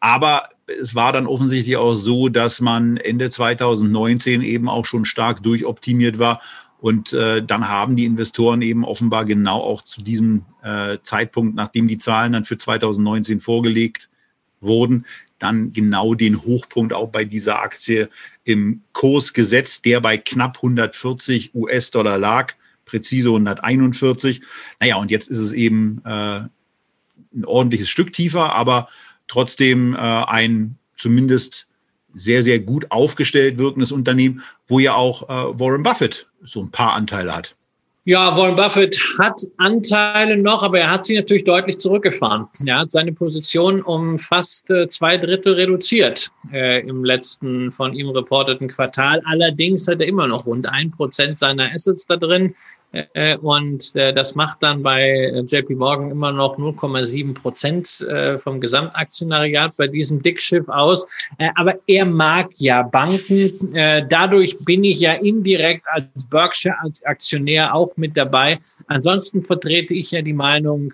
Aber es war dann offensichtlich auch so, dass man Ende 2019 eben auch schon stark durchoptimiert war. Und äh, dann haben die Investoren eben offenbar genau auch zu diesem äh, Zeitpunkt, nachdem die Zahlen dann für 2019 vorgelegt wurden, dann genau den Hochpunkt auch bei dieser Aktie im Kurs gesetzt, der bei knapp 140 US-Dollar lag, präzise 141. Naja, und jetzt ist es eben äh, ein ordentliches Stück tiefer, aber trotzdem äh, ein zumindest sehr, sehr gut aufgestellt wirkendes Unternehmen, wo ja auch äh, Warren Buffett so ein paar Anteile hat. Ja, Warren Buffett hat Anteile noch, aber er hat sie natürlich deutlich zurückgefahren. Er hat seine Position um fast äh, zwei Drittel reduziert äh, im letzten von ihm reporteten Quartal. Allerdings hat er immer noch rund ein Prozent seiner Assets da drin. Äh, und äh, das macht dann bei äh, JP Morgan immer noch 0,7 Prozent vom Gesamtaktionariat bei diesem Dickschiff aus. Aber er mag ja Banken. Dadurch bin ich ja indirekt als Berkshire-Aktionär auch mit dabei. Ansonsten vertrete ich ja die Meinung,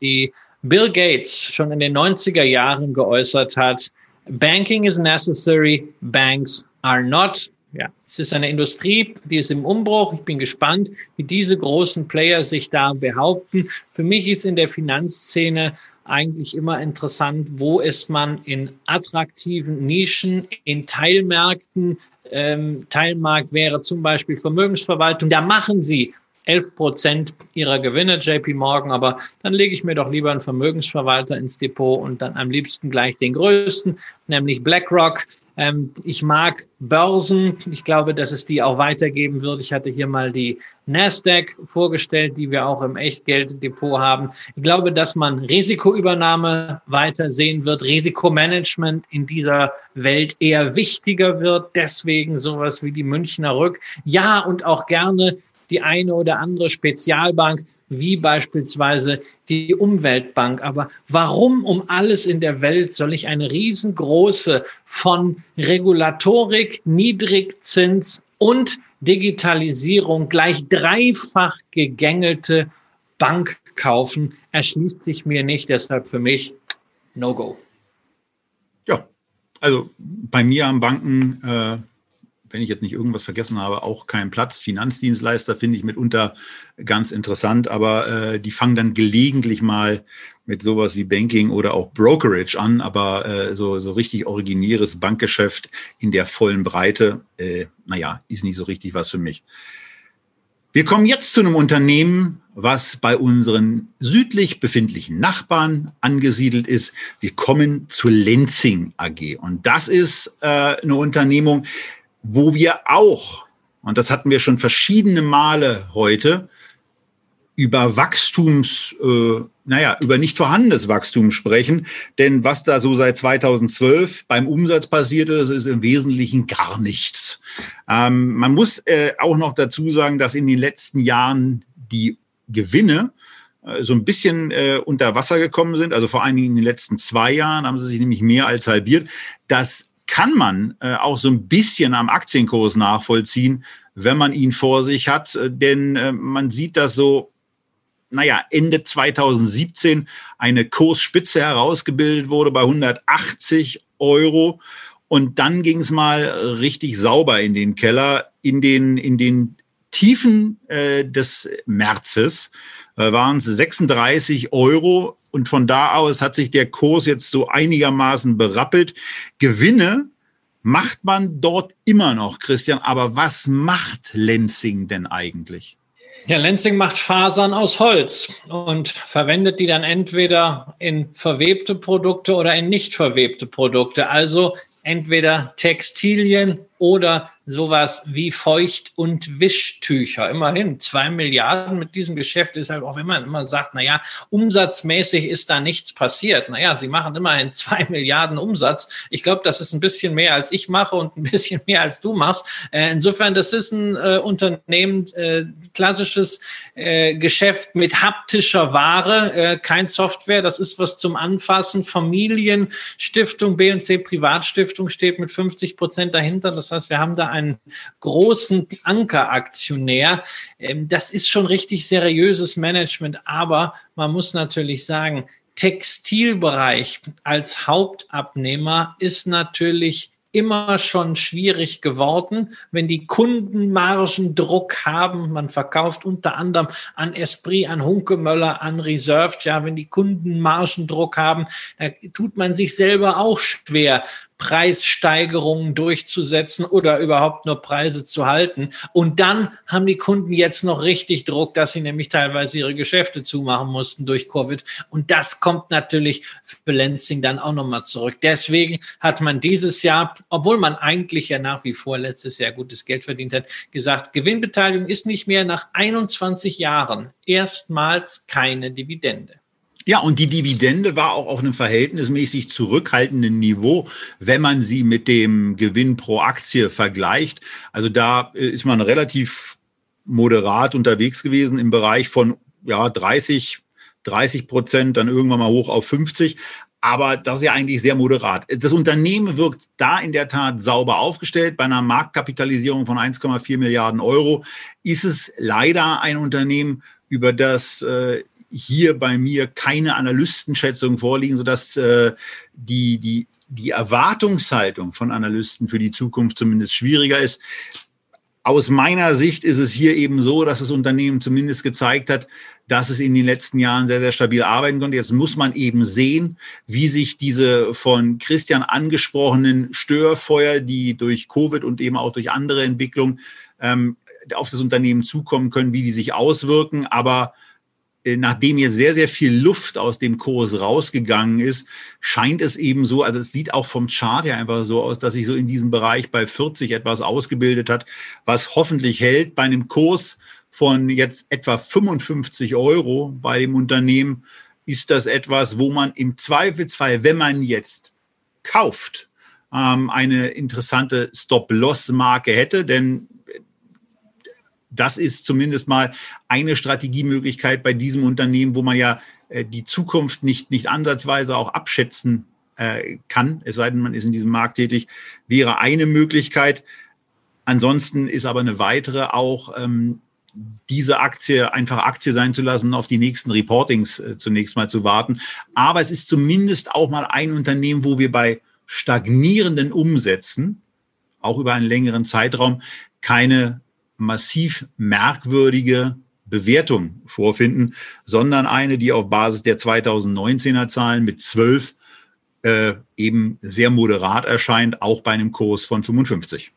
die Bill Gates schon in den 90er Jahren geäußert hat. Banking is necessary, banks are not. Ja, es ist eine Industrie, die ist im Umbruch. Ich bin gespannt, wie diese großen Player sich da behaupten. Für mich ist in der Finanzszene eigentlich immer interessant, wo ist man in attraktiven Nischen, in Teilmärkten. Ähm, Teilmarkt wäre zum Beispiel Vermögensverwaltung. Da machen sie 11 Prozent ihrer Gewinne, JP Morgan, aber dann lege ich mir doch lieber einen Vermögensverwalter ins Depot und dann am liebsten gleich den größten, nämlich BlackRock. Ähm, ich mag Börsen. Ich glaube, dass es die auch weitergeben wird. Ich hatte hier mal die Nasdaq vorgestellt, die wir auch im Echtgelddepot haben. Ich glaube, dass man Risikoübernahme weiter sehen wird, Risikomanagement in dieser Welt eher wichtiger wird. Deswegen sowas wie die Münchner Rück. Ja, und auch gerne die eine oder andere Spezialbank, wie beispielsweise die Umweltbank. Aber warum um alles in der Welt soll ich eine riesengroße von Regulatorik, Niedrigzins und Digitalisierung gleich dreifach gegängelte Bank kaufen? Erschließt sich mir nicht, deshalb für mich No-Go. Ja, also bei mir am Banken äh wenn ich jetzt nicht irgendwas vergessen habe, auch keinen Platz. Finanzdienstleister finde ich mitunter ganz interessant, aber äh, die fangen dann gelegentlich mal mit sowas wie Banking oder auch Brokerage an, aber äh, so, so richtig originäres Bankgeschäft in der vollen Breite, äh, naja, ist nicht so richtig was für mich. Wir kommen jetzt zu einem Unternehmen, was bei unseren südlich befindlichen Nachbarn angesiedelt ist. Wir kommen zur Lenzing AG. Und das ist äh, eine Unternehmung, wo wir auch, und das hatten wir schon verschiedene Male heute, über Wachstums, äh, naja, über nicht vorhandenes Wachstum sprechen. Denn was da so seit 2012 beim Umsatz passiert ist, ist im Wesentlichen gar nichts. Ähm, man muss äh, auch noch dazu sagen, dass in den letzten Jahren die Gewinne äh, so ein bisschen äh, unter Wasser gekommen sind. Also vor allen Dingen in den letzten zwei Jahren haben sie sich nämlich mehr als halbiert. Das kann man äh, auch so ein bisschen am Aktienkurs nachvollziehen, wenn man ihn vor sich hat. Äh, denn äh, man sieht das so, naja, Ende 2017 eine Kursspitze herausgebildet wurde bei 180 Euro. Und dann ging es mal richtig sauber in den Keller, in den, in den Tiefen äh, des Märzes waren es 36 Euro und von da aus hat sich der Kurs jetzt so einigermaßen berappelt. Gewinne macht man dort immer noch, Christian. Aber was macht Lenzing denn eigentlich? Ja, Lenzing macht Fasern aus Holz und verwendet die dann entweder in verwebte Produkte oder in nicht verwebte Produkte. Also entweder Textilien oder sowas wie Feucht- und Wischtücher. Immerhin zwei Milliarden mit diesem Geschäft ist halt auch, wenn man immer sagt, na ja, umsatzmäßig ist da nichts passiert. Naja, sie machen immerhin zwei Milliarden Umsatz. Ich glaube, das ist ein bisschen mehr als ich mache und ein bisschen mehr als du machst. Äh, insofern, das ist ein äh, Unternehmen, äh, klassisches äh, Geschäft mit haptischer Ware, äh, kein Software. Das ist was zum Anfassen. Familienstiftung, B&C Privatstiftung steht mit 50 Prozent dahinter. Das heißt, wir haben da einen großen Ankeraktionär. Ähm, das ist schon richtig seriöses Management, aber man muss natürlich sagen, Textilbereich als Hauptabnehmer ist natürlich immer schon schwierig geworden, wenn die Kunden Margendruck haben. Man verkauft unter anderem an Esprit, an Hunkemöller, an Reserved. Ja, wenn die Kunden Margendruck haben, da tut man sich selber auch schwer, Preissteigerungen durchzusetzen oder überhaupt nur Preise zu halten. Und dann haben die Kunden jetzt noch richtig Druck, dass sie nämlich teilweise ihre Geschäfte zumachen mussten durch Covid. Und das kommt natürlich für Lenzing dann auch nochmal zurück. Deswegen hat man dieses Jahr, obwohl man eigentlich ja nach wie vor letztes Jahr gutes Geld verdient hat, gesagt, Gewinnbeteiligung ist nicht mehr nach 21 Jahren erstmals keine Dividende. Ja, und die Dividende war auch auf einem verhältnismäßig zurückhaltenden Niveau, wenn man sie mit dem Gewinn pro Aktie vergleicht. Also da äh, ist man relativ moderat unterwegs gewesen im Bereich von ja, 30, 30 Prozent, dann irgendwann mal hoch auf 50. Aber das ist ja eigentlich sehr moderat. Das Unternehmen wirkt da in der Tat sauber aufgestellt. Bei einer Marktkapitalisierung von 1,4 Milliarden Euro ist es leider ein Unternehmen, über das äh, hier bei mir keine Analystenschätzungen vorliegen, sodass äh, die, die, die Erwartungshaltung von Analysten für die Zukunft zumindest schwieriger ist. Aus meiner Sicht ist es hier eben so, dass das Unternehmen zumindest gezeigt hat, dass es in den letzten Jahren sehr, sehr stabil arbeiten konnte. Jetzt muss man eben sehen, wie sich diese von Christian angesprochenen Störfeuer, die durch Covid und eben auch durch andere Entwicklungen ähm, auf das Unternehmen zukommen können, wie die sich auswirken. Aber nachdem jetzt sehr, sehr viel Luft aus dem Kurs rausgegangen ist, scheint es eben so, also es sieht auch vom Chart her einfach so aus, dass sich so in diesem Bereich bei 40 etwas ausgebildet hat, was hoffentlich hält bei einem Kurs von jetzt etwa 55 Euro bei dem Unternehmen, ist das etwas, wo man im Zweifelsfall, wenn man jetzt kauft, ähm, eine interessante Stop-Loss-Marke hätte, denn das ist zumindest mal eine Strategiemöglichkeit bei diesem Unternehmen, wo man ja äh, die Zukunft nicht, nicht ansatzweise auch abschätzen äh, kann, es sei denn, man ist in diesem Markt tätig, wäre eine Möglichkeit. Ansonsten ist aber eine weitere auch, ähm, diese Aktie einfach Aktie sein zu lassen, auf die nächsten Reportings äh, zunächst mal zu warten. Aber es ist zumindest auch mal ein Unternehmen, wo wir bei stagnierenden Umsätzen, auch über einen längeren Zeitraum, keine massiv merkwürdige Bewertung vorfinden, sondern eine, die auf Basis der 2019er Zahlen mit 12 äh, eben sehr moderat erscheint, auch bei einem Kurs von 55.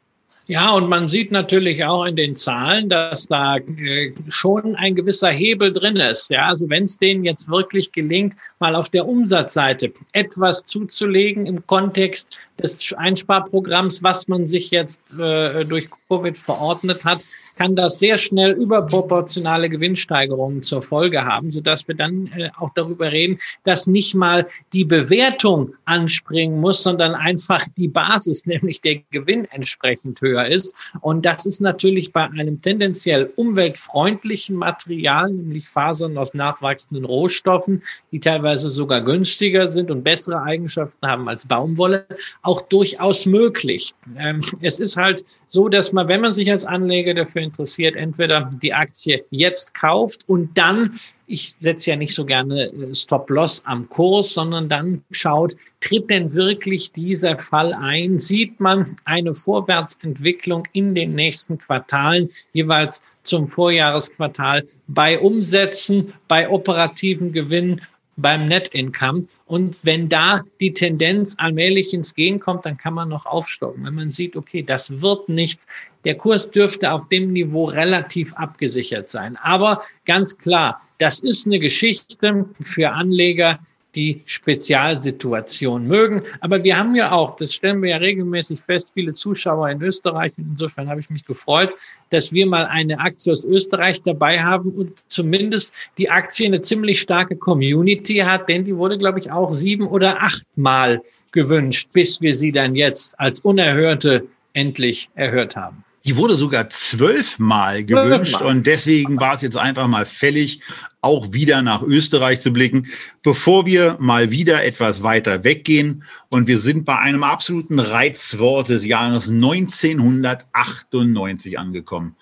Ja, und man sieht natürlich auch in den Zahlen, dass da äh, schon ein gewisser Hebel drin ist. Ja, also wenn es denen jetzt wirklich gelingt, mal auf der Umsatzseite etwas zuzulegen im Kontext des Einsparprogramms, was man sich jetzt äh, durch Covid verordnet hat, kann das sehr schnell überproportionale Gewinnsteigerungen zur Folge haben, sodass wir dann äh, auch darüber reden, dass nicht mal die Bewertung anspringen muss, sondern einfach die Basis, nämlich der Gewinn entsprechend höher ist. Und das ist natürlich bei einem tendenziell umweltfreundlichen Material, nämlich Fasern aus nachwachsenden Rohstoffen, die teilweise sogar günstiger sind und bessere Eigenschaften haben als Baumwolle, auch durchaus möglich. Ähm, es ist halt so, dass man, wenn man sich als Anleger dafür interessiert, entweder die Aktie jetzt kauft und dann, ich setze ja nicht so gerne äh, Stop-Loss am Kurs, sondern dann schaut, tritt denn wirklich dieser Fall ein? Sieht man eine Vorwärtsentwicklung in den nächsten Quartalen jeweils zum Vorjahresquartal bei Umsätzen, bei operativen Gewinnen beim Net Income. Und wenn da die Tendenz allmählich ins Gehen kommt, dann kann man noch aufstocken. Wenn man sieht, okay, das wird nichts. Der Kurs dürfte auf dem Niveau relativ abgesichert sein. Aber ganz klar, das ist eine Geschichte für Anleger, die Spezialsituation mögen. Aber wir haben ja auch, das stellen wir ja regelmäßig fest, viele Zuschauer in Österreich. insofern habe ich mich gefreut, dass wir mal eine Aktie aus Österreich dabei haben und zumindest die Aktie eine ziemlich starke Community hat, denn die wurde, glaube ich, auch sieben oder achtmal gewünscht, bis wir sie dann jetzt als Unerhörte endlich erhört haben. Die wurde sogar zwölfmal gewünscht und deswegen war es jetzt einfach mal fällig, auch wieder nach Österreich zu blicken, bevor wir mal wieder etwas weiter weggehen. Und wir sind bei einem absoluten Reizwort des Jahres 1998 angekommen.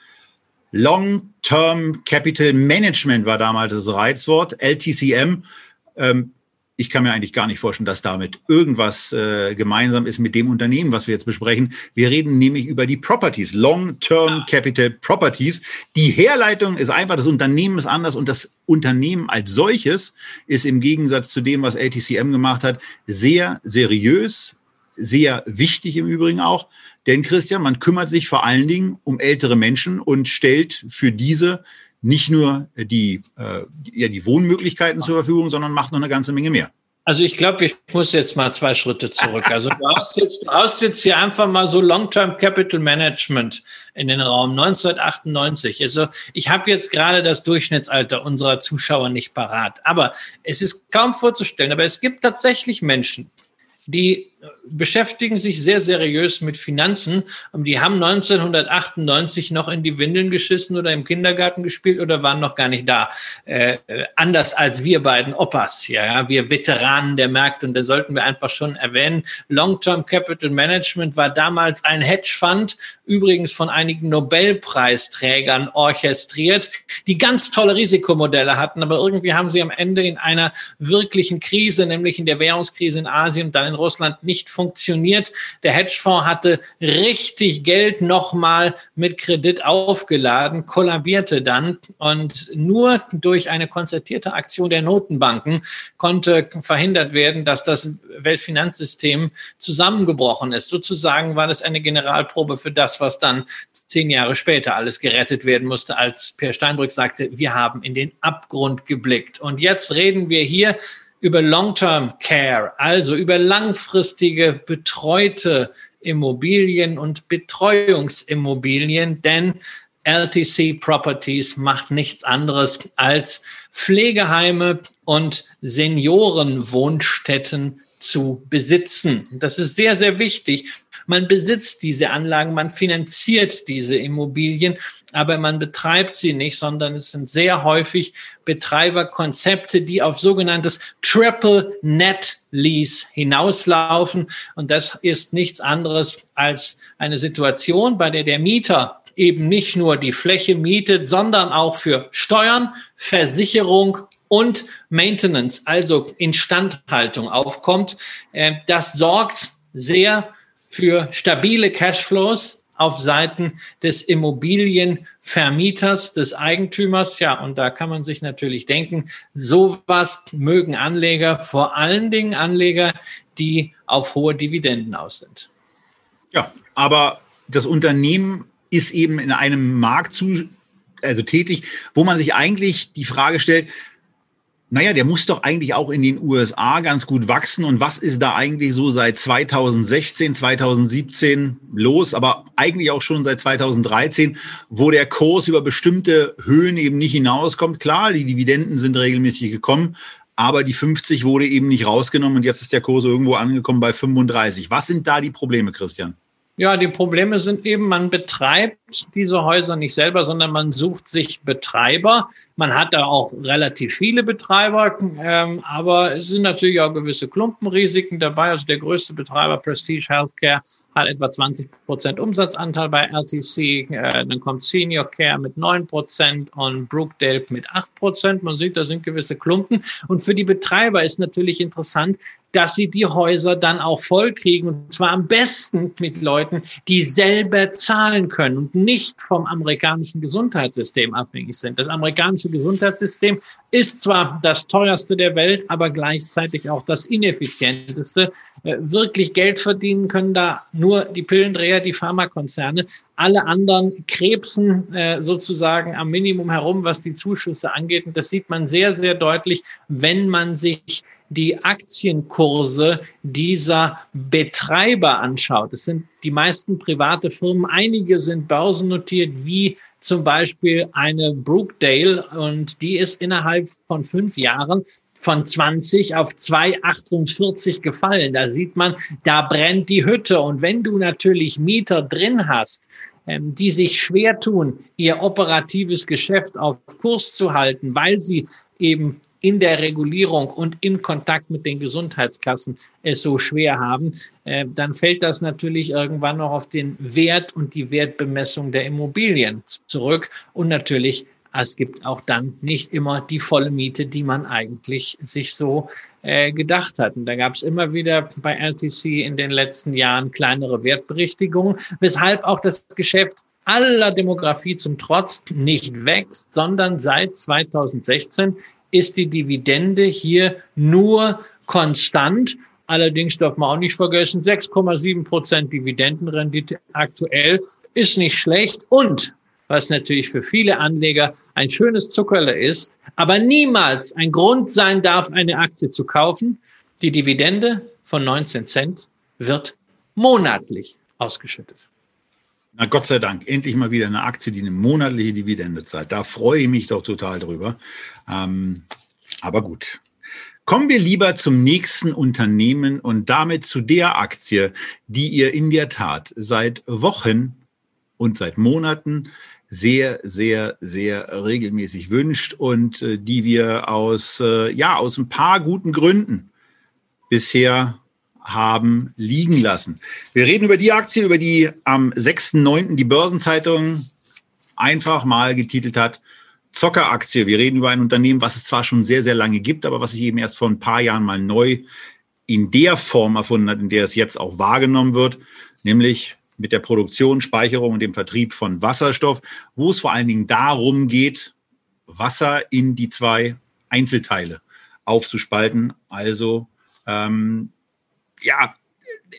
Long-Term Capital Management war damals das Reizwort, LTCM. Ähm, ich kann mir eigentlich gar nicht vorstellen, dass damit irgendwas äh, gemeinsam ist mit dem Unternehmen, was wir jetzt besprechen. Wir reden nämlich über die Properties, Long-Term Capital Properties. Die Herleitung ist einfach, das Unternehmen ist anders und das Unternehmen als solches ist im Gegensatz zu dem, was LTCM gemacht hat, sehr seriös, sehr wichtig im Übrigen auch. Denn Christian, man kümmert sich vor allen Dingen um ältere Menschen und stellt für diese nicht nur die, äh, ja, die Wohnmöglichkeiten zur Verfügung, sondern macht noch eine ganze Menge mehr. Also ich glaube, ich muss jetzt mal zwei Schritte zurück. Also du hast jetzt, du hast jetzt hier einfach mal so Long-Term Capital Management in den Raum 1998. Also ich habe jetzt gerade das Durchschnittsalter unserer Zuschauer nicht parat, aber es ist kaum vorzustellen. Aber es gibt tatsächlich Menschen, die beschäftigen sich sehr seriös mit Finanzen und die haben 1998 noch in die Windeln geschissen oder im Kindergarten gespielt oder waren noch gar nicht da. Äh, anders als wir beiden Opas, ja, wir Veteranen der Märkte und da sollten wir einfach schon erwähnen. Long-Term Capital Management war damals ein Hedgefonds, übrigens von einigen Nobelpreisträgern orchestriert, die ganz tolle Risikomodelle hatten, aber irgendwie haben sie am Ende in einer wirklichen Krise, nämlich in der Währungskrise in Asien und dann in Russland, nicht funktioniert. Der Hedgefonds hatte richtig Geld nochmal mit Kredit aufgeladen, kollabierte dann und nur durch eine konzertierte Aktion der Notenbanken konnte verhindert werden, dass das Weltfinanzsystem zusammengebrochen ist. Sozusagen war das eine Generalprobe für das, was dann zehn Jahre später alles gerettet werden musste, als Per Steinbrück sagte, wir haben in den Abgrund geblickt. Und jetzt reden wir hier über Long-Term Care, also über langfristige betreute Immobilien und Betreuungsimmobilien, denn LTC Properties macht nichts anderes als Pflegeheime und Seniorenwohnstätten zu besitzen. Das ist sehr, sehr wichtig. Man besitzt diese Anlagen, man finanziert diese Immobilien, aber man betreibt sie nicht, sondern es sind sehr häufig Betreiberkonzepte, die auf sogenanntes Triple Net Lease hinauslaufen. Und das ist nichts anderes als eine Situation, bei der der Mieter eben nicht nur die Fläche mietet, sondern auch für Steuern, Versicherung und Maintenance, also Instandhaltung aufkommt. Äh, das sorgt sehr für stabile Cashflows auf Seiten des Immobilienvermieters, des Eigentümers. Ja, und da kann man sich natürlich denken, sowas mögen Anleger, vor allen Dingen Anleger, die auf hohe Dividenden aus sind. Ja, aber das Unternehmen ist eben in einem Markt zu, also tätig, wo man sich eigentlich die Frage stellt, naja, der muss doch eigentlich auch in den USA ganz gut wachsen. Und was ist da eigentlich so seit 2016, 2017 los, aber eigentlich auch schon seit 2013, wo der Kurs über bestimmte Höhen eben nicht hinauskommt? Klar, die Dividenden sind regelmäßig gekommen, aber die 50 wurde eben nicht rausgenommen und jetzt ist der Kurs irgendwo angekommen bei 35. Was sind da die Probleme, Christian? Ja, die Probleme sind eben, man betreibt diese Häuser nicht selber, sondern man sucht sich Betreiber. Man hat da auch relativ viele Betreiber, ähm, aber es sind natürlich auch gewisse Klumpenrisiken dabei. Also der größte Betreiber Prestige Healthcare hat etwa 20 Prozent Umsatzanteil bei LTC. Äh, dann kommt Senior Care mit 9 Prozent und Brookdale mit 8 Prozent. Man sieht, da sind gewisse Klumpen. Und für die Betreiber ist natürlich interessant, dass sie die Häuser dann auch vollkriegen. Und zwar am besten mit Leuten, die selber zahlen können und nicht vom amerikanischen Gesundheitssystem abhängig sind. Das amerikanische Gesundheitssystem ist zwar das teuerste der Welt, aber gleichzeitig auch das ineffizienteste. Äh, wirklich Geld verdienen können da nur die Pillendreher, die Pharmakonzerne. Alle anderen krebsen äh, sozusagen am Minimum herum, was die Zuschüsse angeht. Und das sieht man sehr, sehr deutlich, wenn man sich die Aktienkurse dieser Betreiber anschaut. Es sind die meisten private Firmen, einige sind börsennotiert, wie zum Beispiel eine Brookdale und die ist innerhalb von fünf Jahren von 20 auf 2,48 gefallen. Da sieht man, da brennt die Hütte. Und wenn du natürlich Mieter drin hast, ähm, die sich schwer tun, ihr operatives Geschäft auf Kurs zu halten, weil sie eben in der Regulierung und im Kontakt mit den Gesundheitskassen es so schwer haben, äh, dann fällt das natürlich irgendwann noch auf den Wert und die Wertbemessung der Immobilien zurück und natürlich es gibt auch dann nicht immer die volle Miete, die man eigentlich sich so äh, gedacht hat. Und da gab es immer wieder bei LTC in den letzten Jahren kleinere Wertberichtigungen, weshalb auch das Geschäft aller Demografie zum Trotz nicht wächst, sondern seit 2016 ist die Dividende hier nur konstant. Allerdings darf man auch nicht vergessen, 6,7 Prozent Dividendenrendite aktuell ist nicht schlecht und was natürlich für viele Anleger ein schönes Zuckerle ist, aber niemals ein Grund sein darf, eine Aktie zu kaufen. Die Dividende von 19 Cent wird monatlich ausgeschüttet. Na Gott sei Dank, endlich mal wieder eine Aktie, die eine monatliche Dividende zahlt. Da freue ich mich doch total drüber. Ähm, aber gut. Kommen wir lieber zum nächsten Unternehmen und damit zu der Aktie, die ihr in der Tat seit Wochen und seit Monaten sehr, sehr, sehr regelmäßig wünscht und äh, die wir aus, äh, ja, aus ein paar guten Gründen bisher haben liegen lassen. Wir reden über die Aktie, über die am 6.9. die Börsenzeitung einfach mal getitelt hat, Zockeraktie. Wir reden über ein Unternehmen, was es zwar schon sehr, sehr lange gibt, aber was sich eben erst vor ein paar Jahren mal neu in der Form erfunden hat, in der es jetzt auch wahrgenommen wird, nämlich mit der Produktion, Speicherung und dem Vertrieb von Wasserstoff, wo es vor allen Dingen darum geht, Wasser in die zwei Einzelteile aufzuspalten. Also ähm, ja,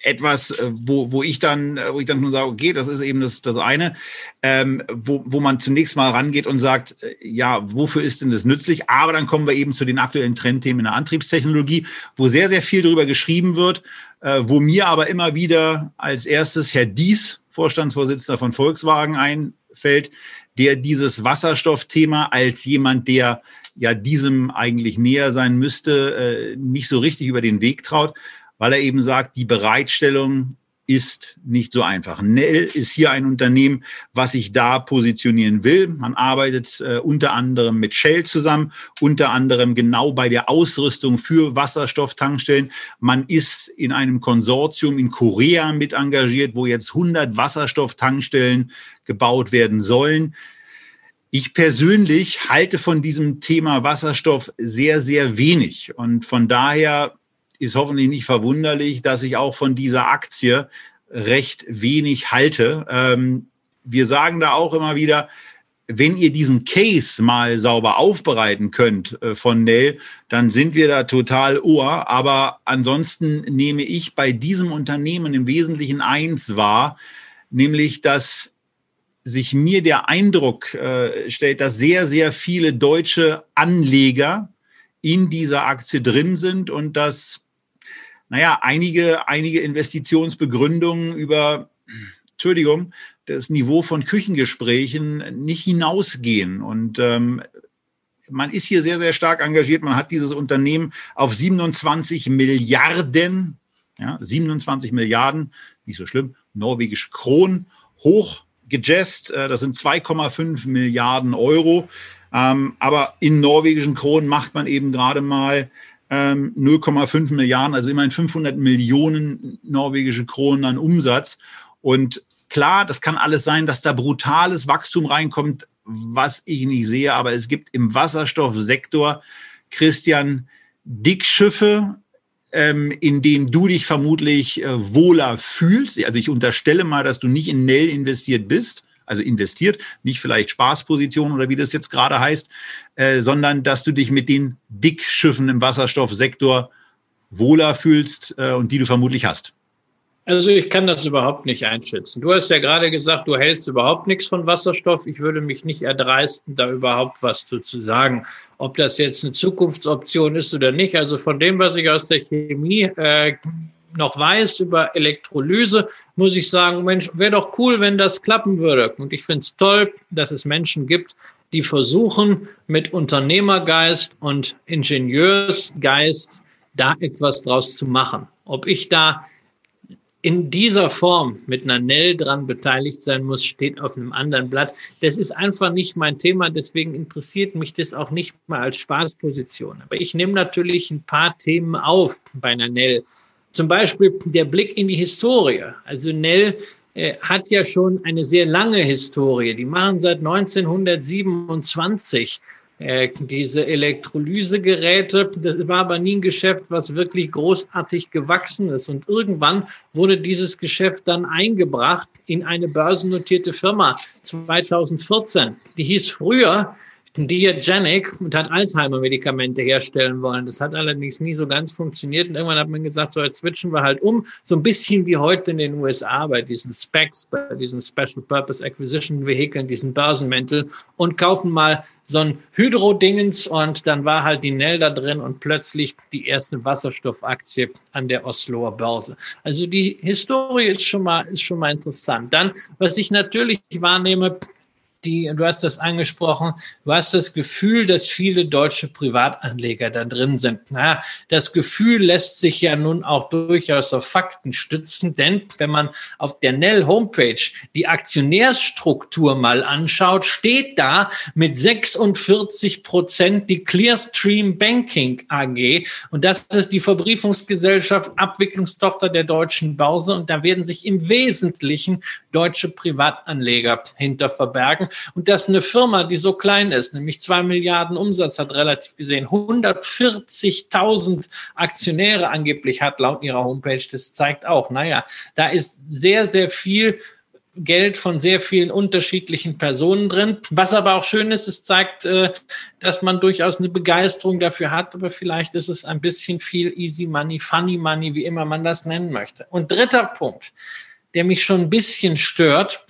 etwas, äh, wo, wo ich dann, äh, wo ich dann nur sage, okay, das ist eben das, das eine, ähm, wo, wo man zunächst mal rangeht und sagt, äh, ja, wofür ist denn das nützlich? Aber dann kommen wir eben zu den aktuellen Trendthemen in der Antriebstechnologie, wo sehr, sehr viel darüber geschrieben wird, äh, wo mir aber immer wieder als erstes Herr Dies, Vorstandsvorsitzender von Volkswagen, einfällt, der dieses Wasserstoffthema als jemand, der ja diesem eigentlich näher sein müsste, äh, nicht so richtig über den Weg traut weil er eben sagt, die Bereitstellung ist nicht so einfach. Nell ist hier ein Unternehmen, was sich da positionieren will. Man arbeitet äh, unter anderem mit Shell zusammen, unter anderem genau bei der Ausrüstung für Wasserstofftankstellen. Man ist in einem Konsortium in Korea mit engagiert, wo jetzt 100 Wasserstofftankstellen gebaut werden sollen. Ich persönlich halte von diesem Thema Wasserstoff sehr, sehr wenig. Und von daher ist hoffentlich nicht verwunderlich, dass ich auch von dieser Aktie recht wenig halte. Ähm, wir sagen da auch immer wieder, wenn ihr diesen Case mal sauber aufbereiten könnt äh, von Nell, dann sind wir da total ohr. Aber ansonsten nehme ich bei diesem Unternehmen im Wesentlichen eins wahr, nämlich dass sich mir der Eindruck äh, stellt, dass sehr, sehr viele deutsche Anleger in dieser Aktie drin sind und dass naja, einige, einige Investitionsbegründungen über, Entschuldigung, das Niveau von Küchengesprächen nicht hinausgehen. Und ähm, man ist hier sehr, sehr stark engagiert. Man hat dieses Unternehmen auf 27 Milliarden, ja, 27 Milliarden, nicht so schlimm, norwegische Kronen hoch. Äh, das sind 2,5 Milliarden Euro. Ähm, aber in norwegischen Kronen macht man eben gerade mal 0,5 ähm, Milliarden, also immerhin 500 Millionen norwegische Kronen an Umsatz. Und klar, das kann alles sein, dass da brutales Wachstum reinkommt, was ich nicht sehe. Aber es gibt im Wasserstoffsektor, Christian, Dickschiffe, ähm, in denen du dich vermutlich äh, wohler fühlst. Also ich unterstelle mal, dass du nicht in Nell investiert bist also investiert, nicht vielleicht Spaßposition oder wie das jetzt gerade heißt, äh, sondern dass du dich mit den Dickschiffen im Wasserstoffsektor wohler fühlst äh, und die du vermutlich hast. Also ich kann das überhaupt nicht einschätzen. Du hast ja gerade gesagt, du hältst überhaupt nichts von Wasserstoff. Ich würde mich nicht erdreisten, da überhaupt was zu, sagen. Ob das jetzt eine Zukunftsoption ist oder nicht. Also von dem, was ich aus der Chemie äh, noch weiß über Elektrolyse, muss ich sagen, Mensch, wäre doch cool, wenn das klappen würde. Und ich finde es toll, dass es Menschen gibt, die versuchen, mit Unternehmergeist und Ingenieursgeist da etwas draus zu machen. Ob ich da in dieser Form mit einer Nell dran beteiligt sein muss, steht auf einem anderen Blatt. Das ist einfach nicht mein Thema, deswegen interessiert mich das auch nicht mal als Spaßposition. Aber ich nehme natürlich ein paar Themen auf bei einer Nell. Zum Beispiel der Blick in die Historie. Also Nell äh, hat ja schon eine sehr lange Historie. Die machen seit 1927 äh, diese Elektrolysegeräte. Das war aber nie ein Geschäft, was wirklich großartig gewachsen ist. Und irgendwann wurde dieses Geschäft dann eingebracht in eine börsennotierte Firma 2014. Die hieß früher Diagenic und hat Alzheimer-Medikamente herstellen wollen. Das hat allerdings nie so ganz funktioniert. Und irgendwann hat man gesagt, so jetzt switchen wir halt um. So ein bisschen wie heute in den USA bei diesen Specs, bei diesen Special Purpose Acquisition Vehikeln, diesen Börsenmäntel und kaufen mal so ein Hydro-Dingens und dann war halt die Nell da drin und plötzlich die erste Wasserstoffaktie an der Osloer Börse. Also die Historie ist schon mal, ist schon mal interessant. Dann, was ich natürlich wahrnehme, die, du hast das angesprochen, du hast das Gefühl, dass viele deutsche Privatanleger da drin sind. Na, das Gefühl lässt sich ja nun auch durchaus auf Fakten stützen, denn wenn man auf der Nell Homepage die Aktionärsstruktur mal anschaut, steht da mit 46 Prozent die Clearstream Banking AG und das ist die Verbriefungsgesellschaft, Abwicklungstochter der deutschen Börse und da werden sich im Wesentlichen deutsche Privatanleger hinter verbergen. Und dass eine Firma, die so klein ist, nämlich zwei Milliarden Umsatz hat relativ gesehen, 140.000 Aktionäre angeblich hat laut ihrer Homepage, das zeigt auch, naja, da ist sehr, sehr viel Geld von sehr vielen unterschiedlichen Personen drin. Was aber auch schön ist, es zeigt, äh, dass man durchaus eine Begeisterung dafür hat, aber vielleicht ist es ein bisschen viel easy money, funny money, wie immer man das nennen möchte. Und dritter Punkt, der mich schon ein bisschen stört,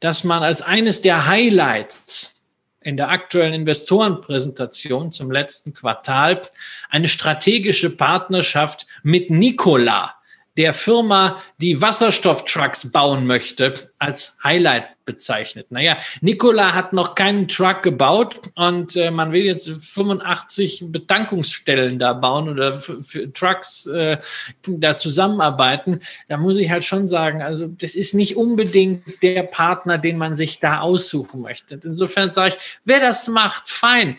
dass man als eines der Highlights in der aktuellen Investorenpräsentation zum letzten Quartal eine strategische Partnerschaft mit Nikola der Firma, die Wasserstofftrucks bauen möchte, als Highlight bezeichnet. Naja, Nikola hat noch keinen Truck gebaut und äh, man will jetzt 85 Betankungsstellen da bauen oder für, Trucks äh, da zusammenarbeiten. Da muss ich halt schon sagen, also das ist nicht unbedingt der Partner, den man sich da aussuchen möchte. Insofern sage ich, wer das macht, fein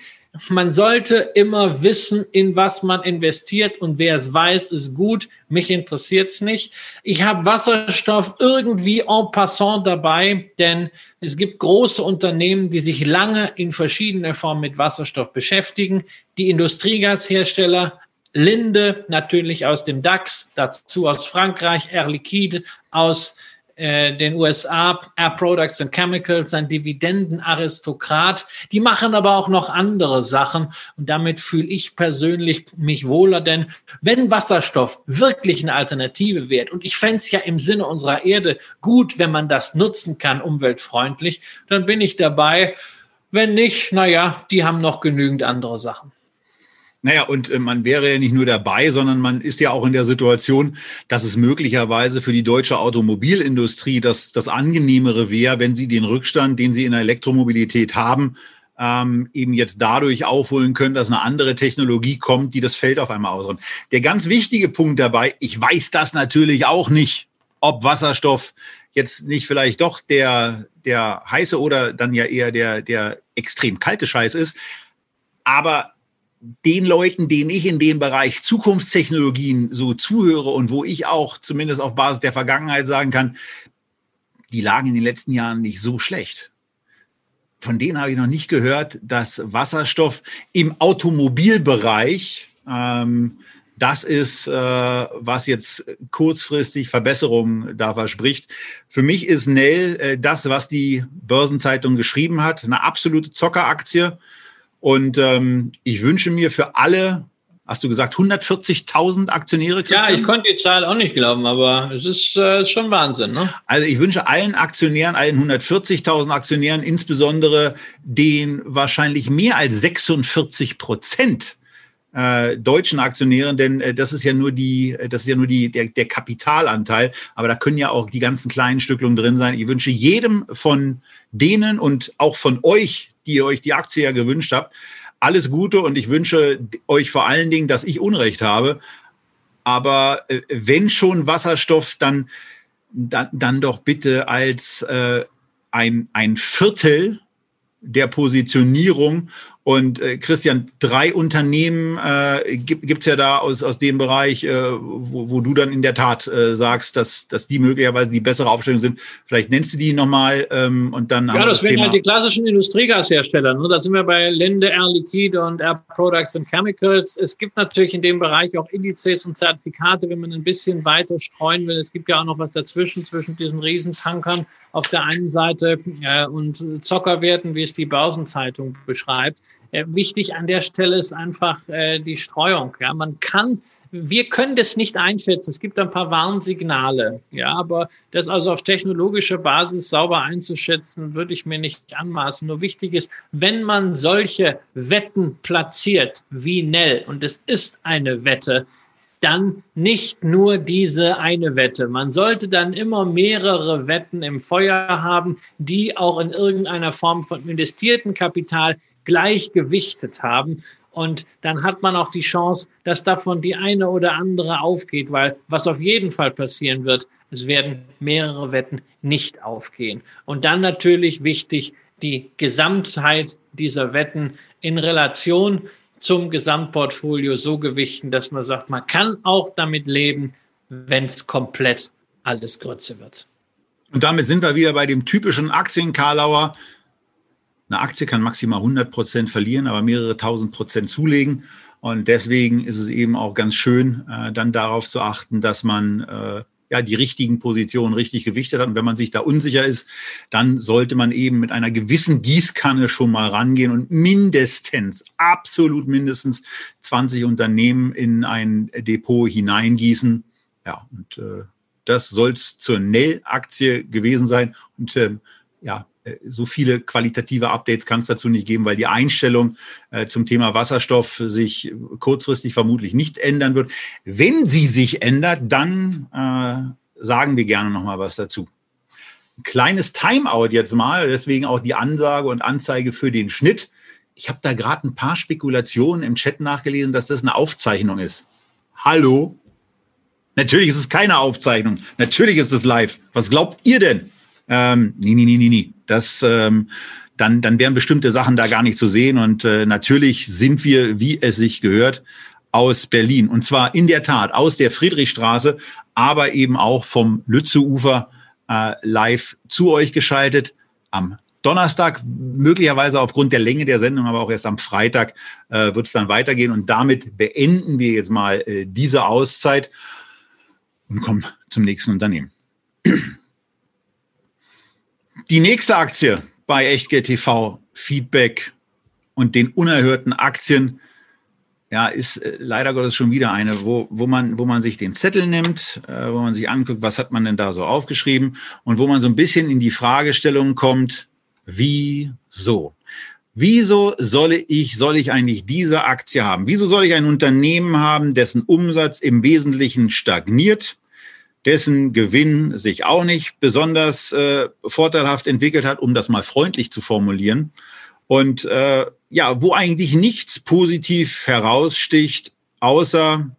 man sollte immer wissen, in was man investiert und wer es weiß, ist gut. Mich interessiert es nicht. Ich habe Wasserstoff irgendwie en passant dabei, denn es gibt große Unternehmen, die sich lange in verschiedener Form mit Wasserstoff beschäftigen. Die Industriegashersteller, Linde natürlich aus dem DAX, dazu aus Frankreich, Air Liquide aus äh, den USA, Air Products and Chemicals, ein Dividendenaristokrat. Die machen aber auch noch andere Sachen und damit fühle ich persönlich mich wohler, denn wenn Wasserstoff wirklich eine Alternative wird und ich fände es ja im Sinne unserer Erde gut, wenn man das nutzen kann, umweltfreundlich, dann bin ich dabei. Wenn nicht, naja, die haben noch genügend andere Sachen. Naja, und äh, man wäre ja nicht nur dabei, sondern man ist ja auch in der Situation, dass es möglicherweise für die deutsche Automobilindustrie das, das angenehmere wäre, wenn sie den Rückstand, den sie in der Elektromobilität haben, ähm, eben jetzt dadurch aufholen können, dass eine andere Technologie kommt, die das Feld auf einmal ausräumt. Der ganz wichtige Punkt dabei, ich weiß das natürlich auch nicht, ob Wasserstoff jetzt nicht vielleicht doch der, der heiße oder dann ja eher der, der extrem kalte Scheiß ist. Aber den Leuten, denen ich in dem Bereich Zukunftstechnologien so zuhöre und wo ich auch zumindest auf Basis der Vergangenheit sagen kann, die lagen in den letzten Jahren nicht so schlecht. Von denen habe ich noch nicht gehört, dass Wasserstoff im Automobilbereich ähm, das ist, äh, was jetzt kurzfristig Verbesserungen da verspricht. Für mich ist Nell äh, das, was die Börsenzeitung geschrieben hat, eine absolute Zockeraktie. Und ähm, ich wünsche mir für alle, hast du gesagt, 140.000 Aktionäre? Christian? Ja, ich konnte die Zahl auch nicht glauben, aber es ist äh, schon Wahnsinn. Ne? Also ich wünsche allen Aktionären, allen 140.000 Aktionären, insbesondere den wahrscheinlich mehr als 46 Prozent äh, deutschen Aktionären, denn äh, das ist ja nur die, das ist ja nur die, der, der Kapitalanteil, aber da können ja auch die ganzen kleinen Stücklungen drin sein. Ich wünsche jedem von denen und auch von euch, die ihr euch die Aktie ja gewünscht habt. Alles Gute und ich wünsche euch vor allen Dingen, dass ich Unrecht habe. Aber äh, wenn schon Wasserstoff, dann, dann, dann doch bitte als äh, ein, ein Viertel der Positionierung Und äh, Christian, drei Unternehmen äh, gibt es ja da aus, aus dem Bereich, äh, wo, wo du dann in der Tat äh, sagst, dass, dass die möglicherweise die bessere Aufstellung sind. Vielleicht nennst du die nochmal ähm, und dann. Ja, das, das wären halt die klassischen Industriegashersteller. Ne? Da sind wir bei Linde, Air Liquide und Air Products and Chemicals. Es gibt natürlich in dem Bereich auch Indizes und Zertifikate, wenn man ein bisschen weiter streuen will. Es gibt ja auch noch was dazwischen, zwischen diesen Riesentankern auf der einen Seite äh, und Zockerwerten, wie es die Börsenzeitung beschreibt. Äh, wichtig an der Stelle ist einfach äh, die Streuung. Ja, man kann, wir können das nicht einschätzen. Es gibt ein paar Warnsignale. Ja, aber das also auf technologischer Basis sauber einzuschätzen, würde ich mir nicht anmaßen. Nur wichtig ist, wenn man solche Wetten platziert wie Nell, und es ist eine Wette, dann nicht nur diese eine Wette. Man sollte dann immer mehrere Wetten im Feuer haben, die auch in irgendeiner Form von investierten Kapital gleichgewichtet haben. Und dann hat man auch die Chance, dass davon die eine oder andere aufgeht, weil was auf jeden Fall passieren wird, es werden mehrere Wetten nicht aufgehen. Und dann natürlich wichtig, die Gesamtheit dieser Wetten in Relation zum Gesamtportfolio so gewichten, dass man sagt, man kann auch damit leben, wenn es komplett alles Grütze wird. Und damit sind wir wieder bei dem typischen Aktien-Karlauer. Eine Aktie kann maximal 100 Prozent verlieren, aber mehrere tausend Prozent zulegen. Und deswegen ist es eben auch ganz schön, äh, dann darauf zu achten, dass man äh, ja die richtigen Positionen richtig gewichtet hat. Und wenn man sich da unsicher ist, dann sollte man eben mit einer gewissen Gießkanne schon mal rangehen und mindestens, absolut mindestens 20 Unternehmen in ein Depot hineingießen. Ja, und äh, das soll es zur Nell-Aktie gewesen sein. Und ähm, ja, so viele qualitative Updates kann es dazu nicht geben, weil die Einstellung äh, zum Thema Wasserstoff sich kurzfristig vermutlich nicht ändern wird. Wenn sie sich ändert, dann äh, sagen wir gerne noch mal was dazu. Ein kleines Timeout jetzt mal, deswegen auch die Ansage und Anzeige für den Schnitt. Ich habe da gerade ein paar Spekulationen im Chat nachgelesen, dass das eine Aufzeichnung ist. Hallo? Natürlich ist es keine Aufzeichnung. Natürlich ist es live. Was glaubt ihr denn? Ähm, nee, nee, nee, nee, nee. Das, ähm, dann, dann wären bestimmte Sachen da gar nicht zu sehen. Und äh, natürlich sind wir, wie es sich gehört, aus Berlin. Und zwar in der Tat aus der Friedrichstraße, aber eben auch vom Lützeufer äh, live zu euch geschaltet am Donnerstag, möglicherweise aufgrund der Länge der Sendung, aber auch erst am Freitag äh, wird es dann weitergehen. Und damit beenden wir jetzt mal äh, diese Auszeit und kommen zum nächsten Unternehmen. Die nächste Aktie bei Echtgeld TV, Feedback und den unerhörten Aktien, ja, ist äh, leider Gottes schon wieder eine, wo, wo, man, wo man sich den Zettel nimmt, äh, wo man sich anguckt, was hat man denn da so aufgeschrieben und wo man so ein bisschen in die Fragestellung kommt, wieso? Wieso soll ich, soll ich eigentlich diese Aktie haben? Wieso soll ich ein Unternehmen haben, dessen Umsatz im Wesentlichen stagniert? Dessen Gewinn sich auch nicht besonders äh, vorteilhaft entwickelt hat, um das mal freundlich zu formulieren. Und äh, ja, wo eigentlich nichts positiv heraussticht, außer,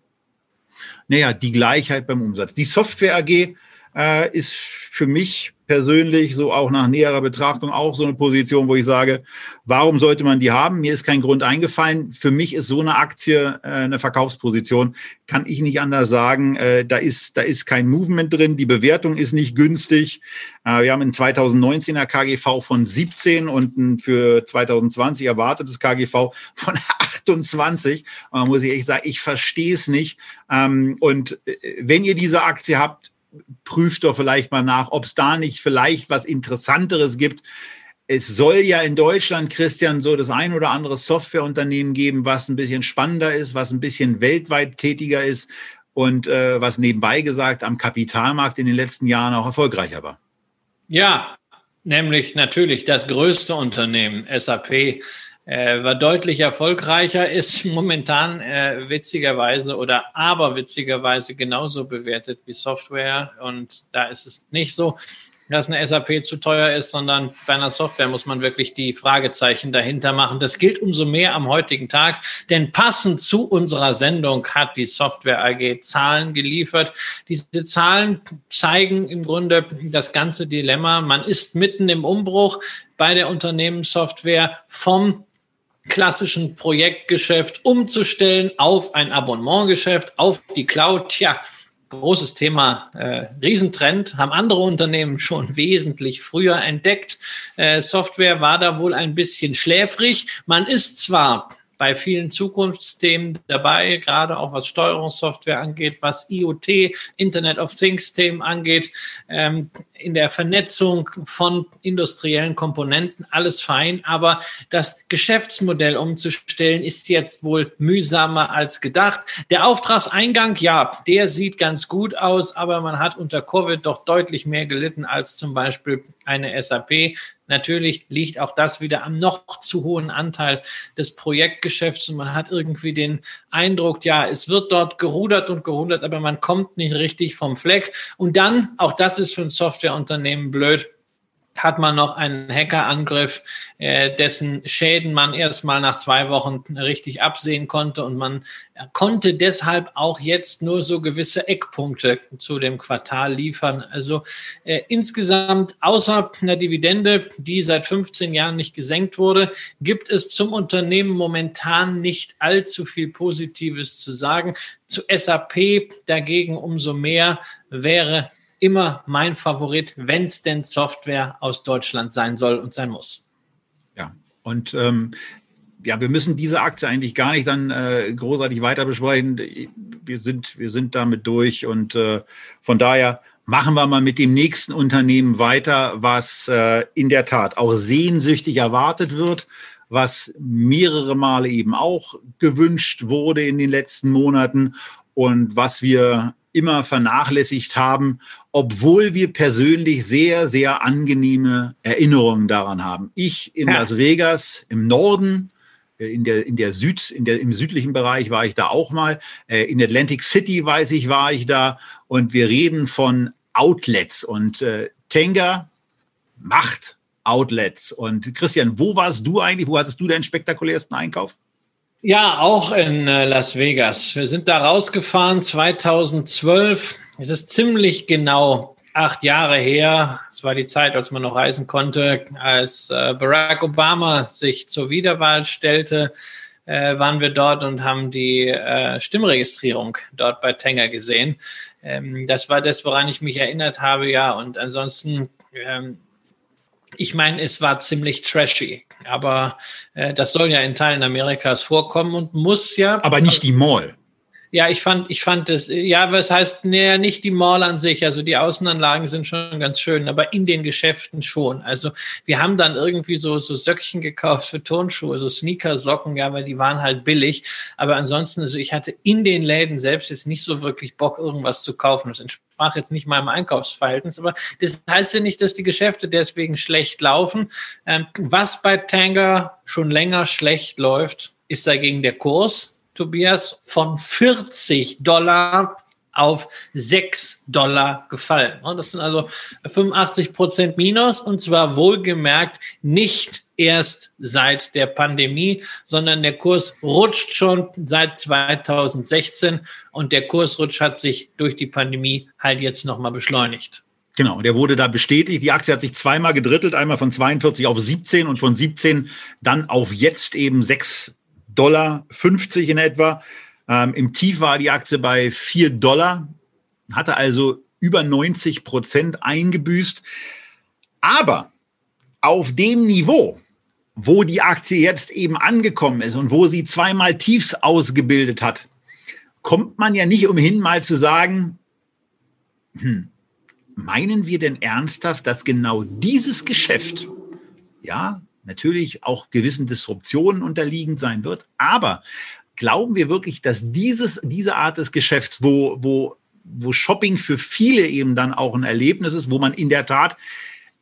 naja, die Gleichheit beim Umsatz. Die Software AG äh, ist für mich persönlich so auch nach näherer Betrachtung auch so eine Position, wo ich sage, warum sollte man die haben? Mir ist kein Grund eingefallen. Für mich ist so eine Aktie äh, eine Verkaufsposition. Kann ich nicht anders sagen. Äh, da ist, da ist kein Movement drin. Die Bewertung ist nicht günstig. Äh, wir haben in 2019 er KGV von 17 und ein für 2020 erwartetes KGV von 28. Und da muss ich echt sagen, ich verstehe es nicht. Ähm, und äh, wenn ihr diese Aktie habt, prüft doch vielleicht mal nach, ob es da nicht vielleicht was Interessanteres gibt. Es soll ja in Deutschland, Christian, so das ein oder andere Softwareunternehmen geben, was ein bisschen spannender ist, was ein bisschen weltweit tätiger ist und äh, was nebenbei gesagt am Kapitalmarkt in den letzten Jahren auch erfolgreicher war. Ja, nämlich natürlich das größte Unternehmen, SAP, äh, war deutlich erfolgreicher, ist momentan äh, witzigerweise oder aber witzigerweise genauso bewertet wie Software. Und da ist es nicht so, dass eine SAP zu teuer ist, sondern bei einer Software muss man wirklich die Fragezeichen dahinter machen. Das gilt umso mehr am heutigen Tag, denn passend zu unserer Sendung hat die Software AG Zahlen geliefert. Diese Zahlen zeigen im Grunde das ganze Dilemma. Man ist mitten im Umbruch bei der Unternehmenssoftware vom klassischen Projektgeschäft umzustellen auf ein Abonnementgeschäft, auf die Cloud. Tja, großes Thema, äh, Riesentrend, haben andere Unternehmen schon wesentlich früher entdeckt. Äh, Software war da wohl ein bisschen schläfrig. Man ist zwar bei vielen Zukunftsthemen dabei, gerade auch was Steuerungssoftware angeht, was IoT, Internet of Things Themen angeht, ähm, in der Vernetzung von industriellen Komponenten, alles fein. Aber das Geschäftsmodell umzustellen ist jetzt wohl mühsamer als gedacht. Der Auftragseingang, ja, der sieht ganz gut aus, aber man hat unter Covid doch deutlich mehr gelitten als zum Beispiel eine SAP. Natürlich liegt auch das wieder am noch zu hohen Anteil des Projektgeschäfts und man hat irgendwie den Eindruck, ja, es wird dort gerudert und gerudert, aber man kommt nicht richtig vom Fleck. Und dann, auch das ist für ein Softwareunternehmen blöd, hat man noch einen Hackerangriff, äh, dessen Schäden man erstmal nach zwei Wochen richtig absehen konnte und man konnte deshalb auch jetzt nur so gewisse Eckpunkte zu dem Quartal liefern. Also äh, insgesamt außer einer Dividende, die seit 15 Jahren nicht gesenkt wurde, gibt es zum Unternehmen momentan nicht allzu viel Positives zu sagen. Zu SAP dagegen umso mehr wäre immer mein Favorit, wenn es denn Software aus Deutschland sein soll und sein muss. Ja, und ähm, ja, wir müssen diese Aktie eigentlich gar nicht dann äh, großartig weiter besprechen. Wir sind, wir sind damit durch und äh, von daher machen wir mal mit dem nächsten Unternehmen weiter, was äh, in der Tat auch sehnsüchtig erwartet wird, was mehrere Male eben auch gewünscht wurde in den letzten Monaten und was wir immer vernachlässigt haben, obwohl wir persönlich sehr, sehr angenehme Erinnerungen daran haben. Ich in ja. Las Vegas im Norden, äh, in der, in der Süd, in der, im südlichen Bereich war ich da auch mal. Äh, in Atlantic City, weiß ich, war ich da. Und wir reden von Outlets. Und äh, Tenga macht Outlets. Und Christian, wo warst du eigentlich? Wo hattest du deinen spektakulärsten Einkauf? Ja, auch in äh, Las Vegas. Wir sind da rausgefahren 2012. Es ist ziemlich genau acht Jahre her. Es war die Zeit, als man noch reisen konnte, als äh, Barack Obama sich zur Wiederwahl stellte. Äh, waren wir dort und haben die äh, Stimmregistrierung dort bei Tenger gesehen. Ähm, das war das, woran ich mich erinnert habe, ja. Und ansonsten ähm, ich meine, es war ziemlich trashy, aber äh, das soll ja in Teilen Amerikas vorkommen und muss ja. Aber nicht die Mall. Ja, ich fand, ich fand es, ja, was heißt, näher nicht die Mall an sich. Also die Außenanlagen sind schon ganz schön, aber in den Geschäften schon. Also wir haben dann irgendwie so, so Söckchen gekauft für Turnschuhe, so Sneakersocken, ja, weil die waren halt billig. Aber ansonsten, also ich hatte in den Läden selbst jetzt nicht so wirklich Bock, irgendwas zu kaufen. Das entsprach jetzt nicht meinem Einkaufsverhältnis, aber das heißt ja nicht, dass die Geschäfte deswegen schlecht laufen. Ähm, was bei Tanger schon länger schlecht läuft, ist dagegen der Kurs Tobias, von 40 Dollar auf 6 Dollar gefallen. Das sind also 85 Prozent Minus und zwar wohlgemerkt nicht erst seit der Pandemie, sondern der Kurs rutscht schon seit 2016 und der Kursrutsch hat sich durch die Pandemie halt jetzt nochmal beschleunigt. Genau, der wurde da bestätigt. Die Aktie hat sich zweimal gedrittelt, einmal von 42 auf 17 und von 17 dann auf jetzt eben 6 Dollar 50 in etwa. Ähm, Im Tief war die Aktie bei 4 Dollar, hatte also über 90 Prozent eingebüßt. Aber auf dem Niveau, wo die Aktie jetzt eben angekommen ist und wo sie zweimal Tiefs ausgebildet hat, kommt man ja nicht umhin, mal zu sagen, hm, meinen wir denn ernsthaft, dass genau dieses Geschäft, ja, natürlich auch gewissen Disruptionen unterliegend sein wird. Aber glauben wir wirklich, dass dieses, diese Art des Geschäfts, wo, wo, wo Shopping für viele eben dann auch ein Erlebnis ist, wo man in der Tat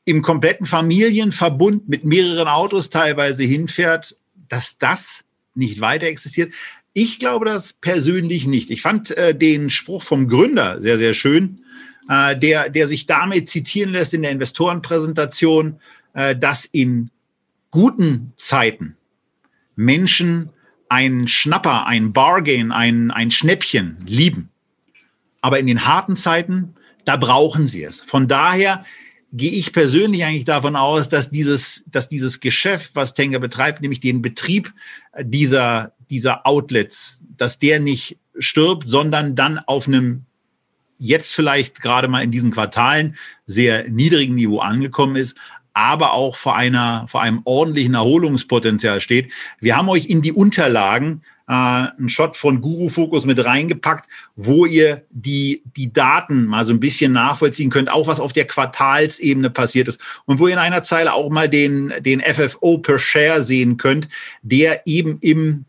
im kompletten Familienverbund mit mehreren Autos teilweise hinfährt, dass das nicht weiter existiert. Ich glaube das persönlich nicht. Ich fand äh, den Spruch vom Gründer sehr, sehr schön, äh, der, der sich damit zitieren lässt in der Investorenpräsentation, äh, dass in guten Zeiten Menschen ein Schnapper, ein Bargain, ein, ein Schnäppchen lieben. Aber in den harten Zeiten, da brauchen sie es. Von daher gehe ich persönlich eigentlich davon aus, dass dieses, dass dieses Geschäft, was Tenga betreibt, nämlich den Betrieb dieser, dieser Outlets, dass der nicht stirbt, sondern dann auf einem jetzt vielleicht gerade mal in diesen Quartalen sehr niedrigen Niveau angekommen ist, aber auch vor einer, vor einem ordentlichen Erholungspotenzial steht. Wir haben euch in die Unterlagen äh, einen Shot von Guru Focus mit reingepackt, wo ihr die, die Daten mal so ein bisschen nachvollziehen könnt, auch was auf der Quartalsebene passiert ist und wo ihr in einer Zeile auch mal den, den FFO per Share sehen könnt, der eben im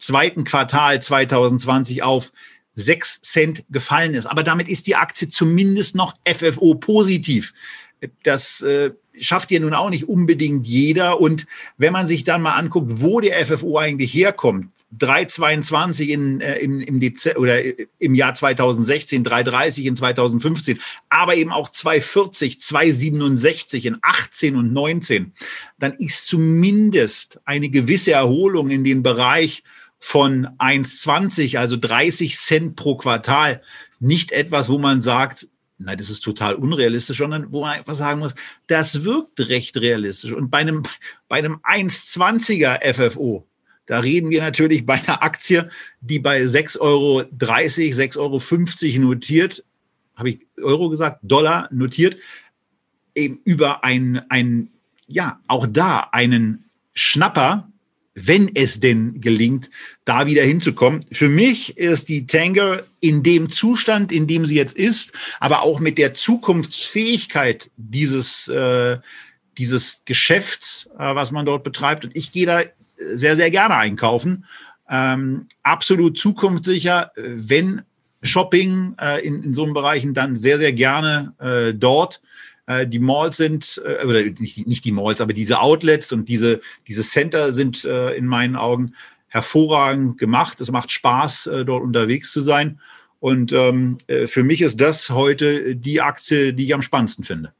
zweiten Quartal 2020 auf 6 Cent gefallen ist. Aber damit ist die Aktie zumindest noch FFO positiv. Das äh, schafft ja nun auch nicht unbedingt jeder. Und wenn man sich dann mal anguckt, wo der FFO eigentlich herkommt, 3,22 in, äh, im, im, oder im Jahr 2016, 3,30 in 2015, aber eben auch 2,40, 2,67 in 18 und 19, dann ist zumindest eine gewisse Erholung in den Bereich von 1,20, also 30 Cent pro Quartal, nicht etwas, wo man sagt, nein, das ist total unrealistisch, sondern wo man einfach sagen muss, das wirkt recht realistisch. Und bei einem, bei einem 1,20er FFO, da reden wir natürlich bei einer Aktie, die bei 6,30 Euro, 6,50 Euro notiert, habe ich Euro gesagt, Dollar notiert, eben über ein, ein, ja, auch da einen Schnapper wenn es denn gelingt, da wieder hinzukommen. Für mich ist die Tanger in dem Zustand, in dem sie jetzt ist, aber auch mit der Zukunftsfähigkeit dieses, äh, dieses Geschäfts, äh, was man dort betreibt. Und ich gehe da sehr, sehr gerne einkaufen. Ähm, absolut zukunftssicher, wenn Shopping äh, in, in so einem Bereichen dann sehr, sehr gerne äh, dort. Äh, die Malls sind, äh, oder nicht, nicht die Malls, aber diese Outlets und diese, diese Center sind äh, in meinen Augen hervorragend gemacht. Es macht Spaß, dort unterwegs zu sein. Und ähm, für mich ist das heute die Aktie, die ich am spannendsten finde.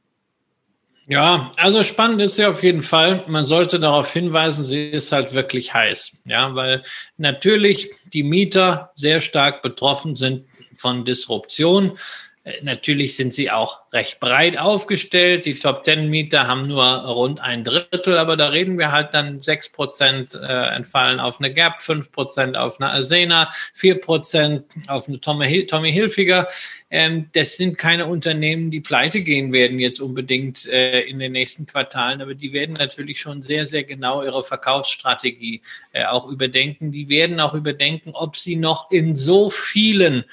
Ja, also spannend ist sie auf jeden Fall. Man sollte darauf hinweisen, sie ist halt wirklich heiß. Ja, weil natürlich die Mieter sehr stark betroffen sind von Disruption. Äh, natürlich sind sie auch recht breit aufgestellt. Die Top Ten Mieter haben nur rund ein Drittel, aber da reden wir halt dann sechs Prozent äh, entfallen auf eine Gap, fünf Prozent auf eine Asena, vier Prozent auf eine Tommy, Tommy Hilfiger. Ähm, das sind keine Unternehmen, die pleite gehen werden jetzt unbedingt äh, in den nächsten Quartalen, aber die werden natürlich schon sehr, sehr genau ihre Verkaufsstrategie äh, auch überdenken. Die werden auch überdenken, ob sie noch in so vielen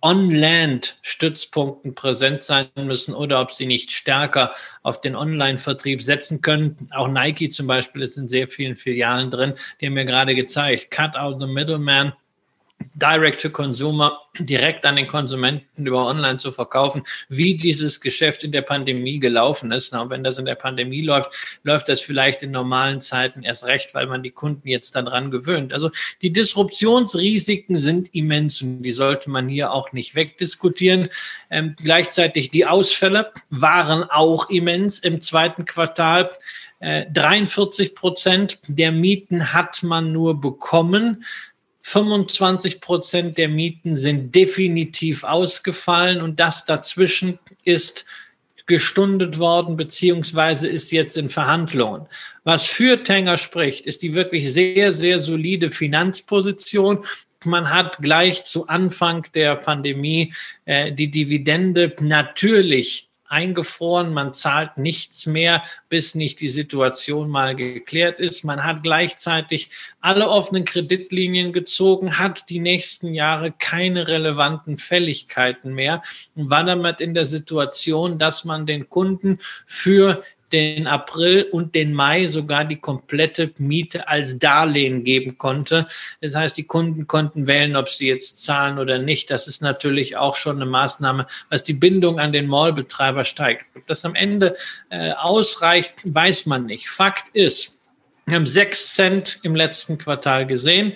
On-Land-Stützpunkten präsent sein müssen oder ob sie nicht stärker auf den Online-Vertrieb setzen können. Auch Nike zum Beispiel ist in sehr vielen Filialen drin. Die haben mir gerade gezeigt, cut out the middleman Direct to Consumer direkt an den Konsumenten über Online zu verkaufen, wie dieses Geschäft in der Pandemie gelaufen ist. Na, wenn das in der Pandemie läuft, läuft das vielleicht in normalen Zeiten erst recht, weil man die Kunden jetzt daran gewöhnt. Also die Disruptionsrisiken sind immens und die sollte man hier auch nicht wegdiskutieren. Ähm, gleichzeitig die Ausfälle waren auch immens im zweiten Quartal. 43 äh, Prozent der Mieten hat man nur bekommen. 25 Prozent der Mieten sind definitiv ausgefallen und das dazwischen ist gestundet worden, beziehungsweise ist jetzt in Verhandlungen. Was für Tanger spricht, ist die wirklich sehr, sehr solide Finanzposition. Man hat gleich zu Anfang der Pandemie äh, die Dividende natürlich eingefroren, man zahlt nichts mehr, bis nicht die Situation mal geklärt ist. Man hat gleichzeitig alle offenen Kreditlinien gezogen, hat die nächsten Jahre keine relevanten Fälligkeiten mehr und war damit in der Situation, dass man den Kunden für den April und den Mai sogar die komplette Miete als Darlehen geben konnte. Das heißt, die Kunden konnten wählen, ob sie jetzt zahlen oder nicht. Das ist natürlich auch schon eine Maßnahme, was die Bindung an den Mallbetreiber steigt. Ob das am Ende äh, ausreicht, weiß man nicht. Fakt ist, wir haben sechs Cent im letzten Quartal gesehen.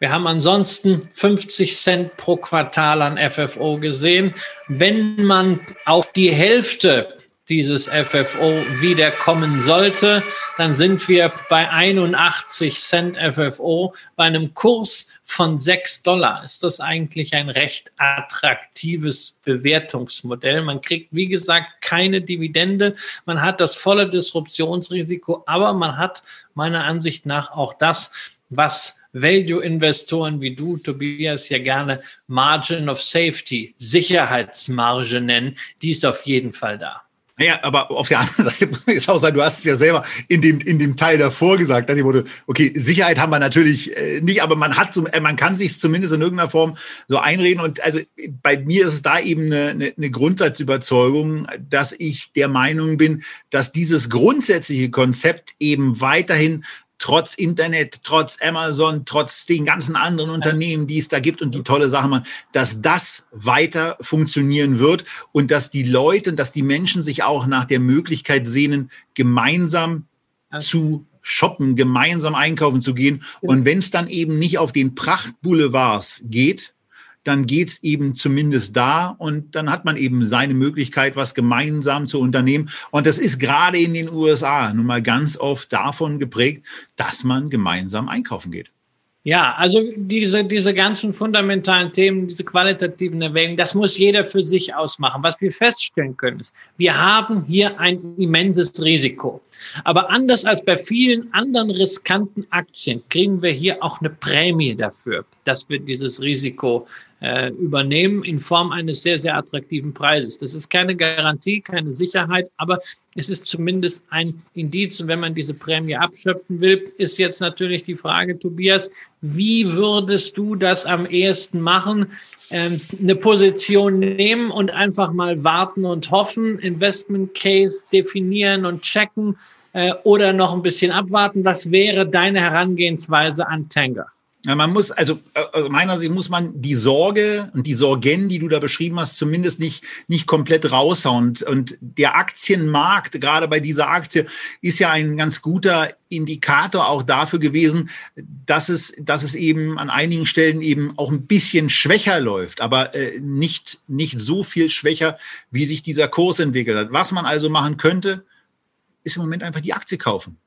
Wir haben ansonsten 50 Cent pro Quartal an FFO gesehen. Wenn man auf die Hälfte dieses FFO wieder kommen sollte, dann sind wir bei 81 Cent FFO bei einem Kurs von sechs Dollar ist das eigentlich ein recht attraktives Bewertungsmodell. Man kriegt, wie gesagt, keine Dividende. Man hat das volle Disruptionsrisiko, aber man hat meiner Ansicht nach auch das, was Value-Investoren wie du, Tobias, ja gerne Margin of Safety, Sicherheitsmarge nennen, die ist auf jeden Fall da. Naja, aber auf der anderen Seite muss man auch sagen, du hast es ja selber in dem, in dem Teil davor gesagt, dass ich wurde, okay, Sicherheit haben wir natürlich äh, nicht, aber man hat, äh, man kann sich zumindest in irgendeiner Form so einreden. Und also bei mir ist es da eben eine, eine Grundsatzüberzeugung, dass ich der Meinung bin, dass dieses grundsätzliche Konzept eben weiterhin trotz Internet, trotz Amazon, trotz den ganzen anderen Unternehmen, die es da gibt und die tolle Sachen machen, dass das weiter funktionieren wird und dass die Leute, dass die Menschen sich auch nach der Möglichkeit sehnen, gemeinsam zu shoppen, gemeinsam einkaufen zu gehen. Und wenn es dann eben nicht auf den Prachtboulevards geht, dann geht's eben zumindest da und dann hat man eben seine Möglichkeit, was gemeinsam zu unternehmen. Und das ist gerade in den USA nun mal ganz oft davon geprägt, dass man gemeinsam einkaufen geht. Ja, also diese, diese ganzen fundamentalen Themen, diese qualitativen Erwägungen, das muss jeder für sich ausmachen. Was wir feststellen können, ist, wir haben hier ein immenses Risiko. Aber anders als bei vielen anderen riskanten Aktien kriegen wir hier auch eine Prämie dafür, dass wir dieses Risiko äh, übernehmen in Form eines sehr, sehr attraktiven Preises. Das ist keine Garantie, keine Sicherheit, aber es ist zumindest ein Indiz. Und wenn man diese Prämie abschöpfen will, ist jetzt natürlich die Frage, Tobias, wie würdest du das am ehesten machen? Ähm, eine Position nehmen und einfach mal warten und hoffen, Investment Case definieren und checken äh, oder noch ein bisschen abwarten. Was wäre deine Herangehensweise an Tanger? Ja, man muss, also aus meiner Sicht muss man die Sorge und die Sorgen, die du da beschrieben hast, zumindest nicht, nicht komplett raushauen. Und der Aktienmarkt, gerade bei dieser Aktie, ist ja ein ganz guter Indikator auch dafür gewesen, dass es, dass es eben an einigen Stellen eben auch ein bisschen schwächer läuft, aber äh, nicht, nicht so viel schwächer, wie sich dieser Kurs entwickelt hat. Was man also machen könnte, ist im Moment einfach die Aktie kaufen.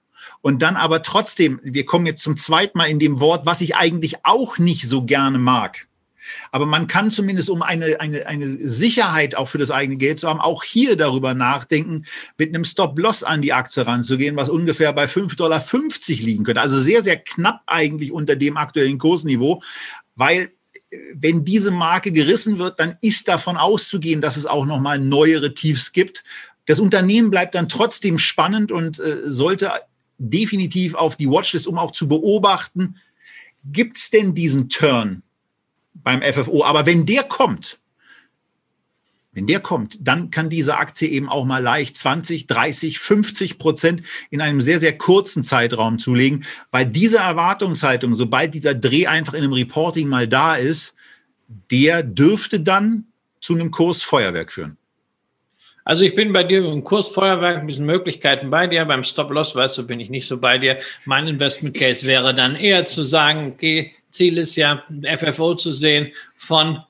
Und dann aber trotzdem, wir kommen jetzt zum zweiten Mal in dem Wort, was ich eigentlich auch nicht so gerne mag. Aber man kann zumindest, um eine, eine, eine Sicherheit auch für das eigene Geld zu haben, auch hier darüber nachdenken, mit einem Stop-Loss an die Aktie ranzugehen, was ungefähr bei 5,50 Dollar liegen könnte. Also sehr, sehr knapp eigentlich unter dem aktuellen Kursniveau, weil äh, wenn diese Marke gerissen wird, dann ist davon auszugehen, dass es auch nochmal neuere Tiefs gibt. Das Unternehmen bleibt dann trotzdem spannend und äh, sollte definitiv auf die Watchlist, um auch zu beobachten, gibt es denn diesen Turn beim FFO? Aber wenn der kommt, wenn der kommt, dann kann diese Aktie eben auch mal leicht 20, 30, 50 Prozent in einem sehr, sehr kurzen Zeitraum zulegen, weil diese Erwartungshaltung, sobald dieser Dreh einfach in einem Reporting mal da ist, der dürfte dann zu einem Kursfeuerwerk führen. Also ich bin bei dir im Kursfeuerwerk mit diesen Möglichkeiten bei dir. Beim Stop-Loss, weißt du, bin ich nicht so bei dir. Mein Investment Case wäre dann eher zu sagen, okay, Ziel ist ja, FFO zu sehen von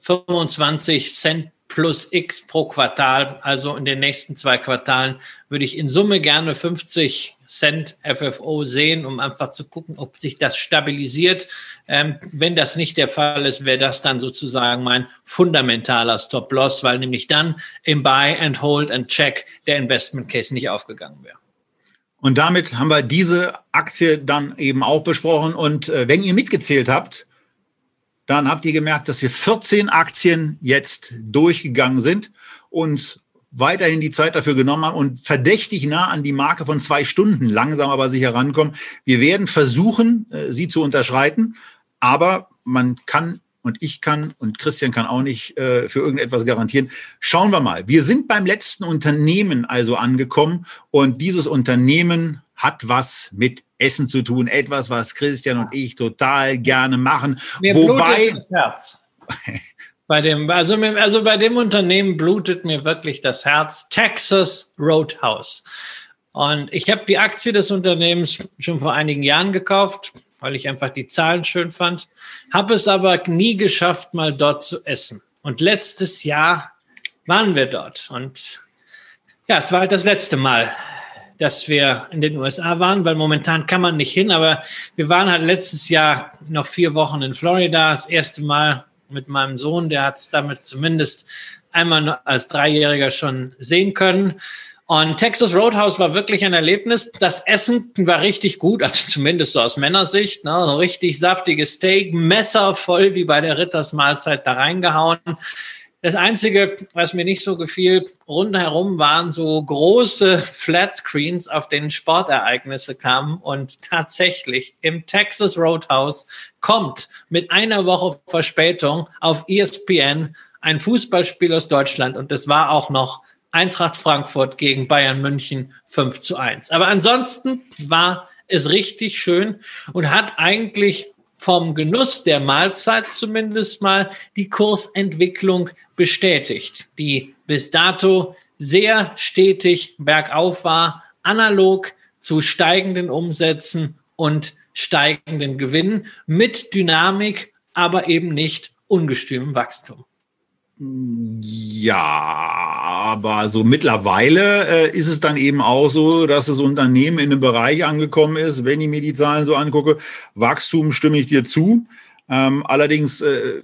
25 Cent plus X pro Quartal. Also in den nächsten zwei Quartalen würde ich in Summe gerne 50 Cent FFO sehen, um einfach zu gucken, ob sich das stabilisiert. Ähm, wenn das nicht der Fall ist, wäre das dann sozusagen mein fundamentaler Stop-Loss, weil nämlich dann im Buy and Hold and Check der Investment Case nicht aufgegangen wäre. Und damit haben wir diese Aktie dann eben auch besprochen. Und äh, wenn ihr mitgezählt habt, dann habt ihr gemerkt, dass wir 14 Aktien jetzt durchgegangen sind, uns weiterhin die Zeit dafür genommen haben und verdächtig nah an die Marke von zwei Stunden langsam aber sicher rankommen. Wir werden versuchen, äh, sie zu unterschreiten, aber man kann und ich kann und Christian kann auch nicht äh, für irgendetwas garantieren. Schauen wir mal. Wir sind beim letzten Unternehmen also angekommen und dieses Unternehmen hat was mit Essen zu tun, etwas, was Christian und ich total gerne machen. Mir Wobei das Herz. bei dem, also, also bei dem Unternehmen blutet mir wirklich das Herz. Texas Roadhouse. Und ich habe die Aktie des Unternehmens schon vor einigen Jahren gekauft, weil ich einfach die Zahlen schön fand, habe es aber nie geschafft, mal dort zu essen. Und letztes Jahr waren wir dort und ja, es war halt das letzte Mal dass wir in den USA waren, weil momentan kann man nicht hin, aber wir waren halt letztes Jahr noch vier Wochen in Florida, das erste Mal mit meinem Sohn, der hat es damit zumindest einmal als Dreijähriger schon sehen können. Und Texas Roadhouse war wirklich ein Erlebnis. Das Essen war richtig gut, also zumindest so aus Männersicht. Ne? Ein richtig saftiges Steak, Messer voll wie bei der Rittersmahlzeit da reingehauen. Das Einzige, was mir nicht so gefiel, rundherum waren so große Flatscreens, auf denen Sportereignisse kamen. Und tatsächlich im Texas Roadhouse kommt mit einer Woche Verspätung auf ESPN ein Fußballspiel aus Deutschland. Und das war auch noch Eintracht Frankfurt gegen Bayern München 5 zu 1. Aber ansonsten war es richtig schön und hat eigentlich vom Genuss der Mahlzeit zumindest mal die Kursentwicklung bestätigt, die bis dato sehr stetig bergauf war, analog zu steigenden Umsätzen und steigenden Gewinnen mit Dynamik, aber eben nicht ungestümem Wachstum. Ja, aber so mittlerweile äh, ist es dann eben auch so, dass das Unternehmen in einem Bereich angekommen ist, wenn ich mir die Zahlen so angucke, Wachstum stimme ich dir zu. Ähm, allerdings, äh,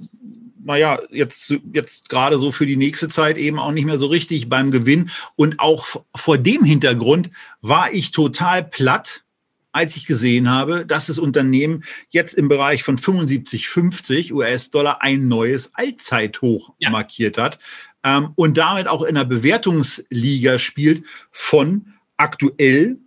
naja, jetzt, jetzt gerade so für die nächste Zeit eben auch nicht mehr so richtig beim Gewinn. Und auch vor dem Hintergrund war ich total platt, als ich gesehen habe, dass das Unternehmen jetzt im Bereich von 75,50 US-Dollar ein neues Allzeithoch ja. markiert hat ähm, und damit auch in der Bewertungsliga spielt von aktuell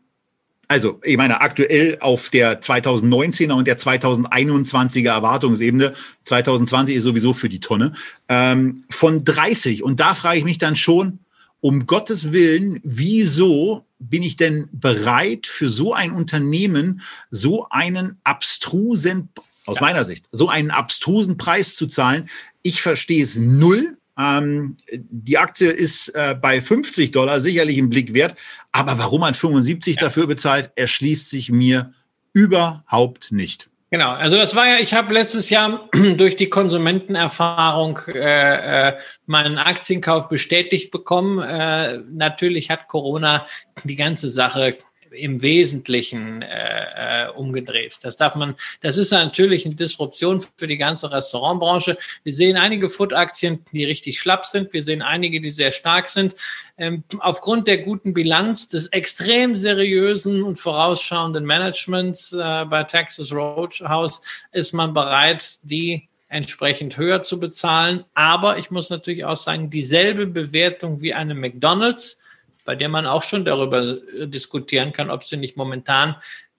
also ich meine aktuell auf der 2019er und der 2021er Erwartungsebene, 2020 ist sowieso für die Tonne, ähm, von 30. Und da frage ich mich dann schon, um Gottes Willen, wieso bin ich denn bereit, für so ein Unternehmen so einen abstrusen, aus ja. meiner Sicht, so einen abstrusen Preis zu zahlen? Ich verstehe es null. Ähm, die Aktie ist äh, bei 50 Dollar sicherlich ein Blick wert, aber warum man 75 ja. dafür bezahlt, erschließt sich mir überhaupt nicht. Genau, also das war ja, ich habe letztes Jahr durch die Konsumentenerfahrung äh, äh, meinen Aktienkauf bestätigt bekommen. Äh, natürlich hat Corona die ganze Sache im Wesentlichen äh, äh, umgedreht. Das darf man, das ist natürlich eine Disruption für die ganze Restaurantbranche. Wir sehen einige Food-Aktien, die richtig schlapp sind. Wir sehen einige, die sehr stark sind. Ähm, aufgrund der guten Bilanz des extrem seriösen und vorausschauenden Managements äh, bei Texas Roadhouse ist man bereit, die entsprechend höher zu bezahlen. Aber ich muss natürlich auch sagen, dieselbe Bewertung wie eine McDonald's bei der man auch schon darüber äh, diskutieren kann, ob sie nicht momentan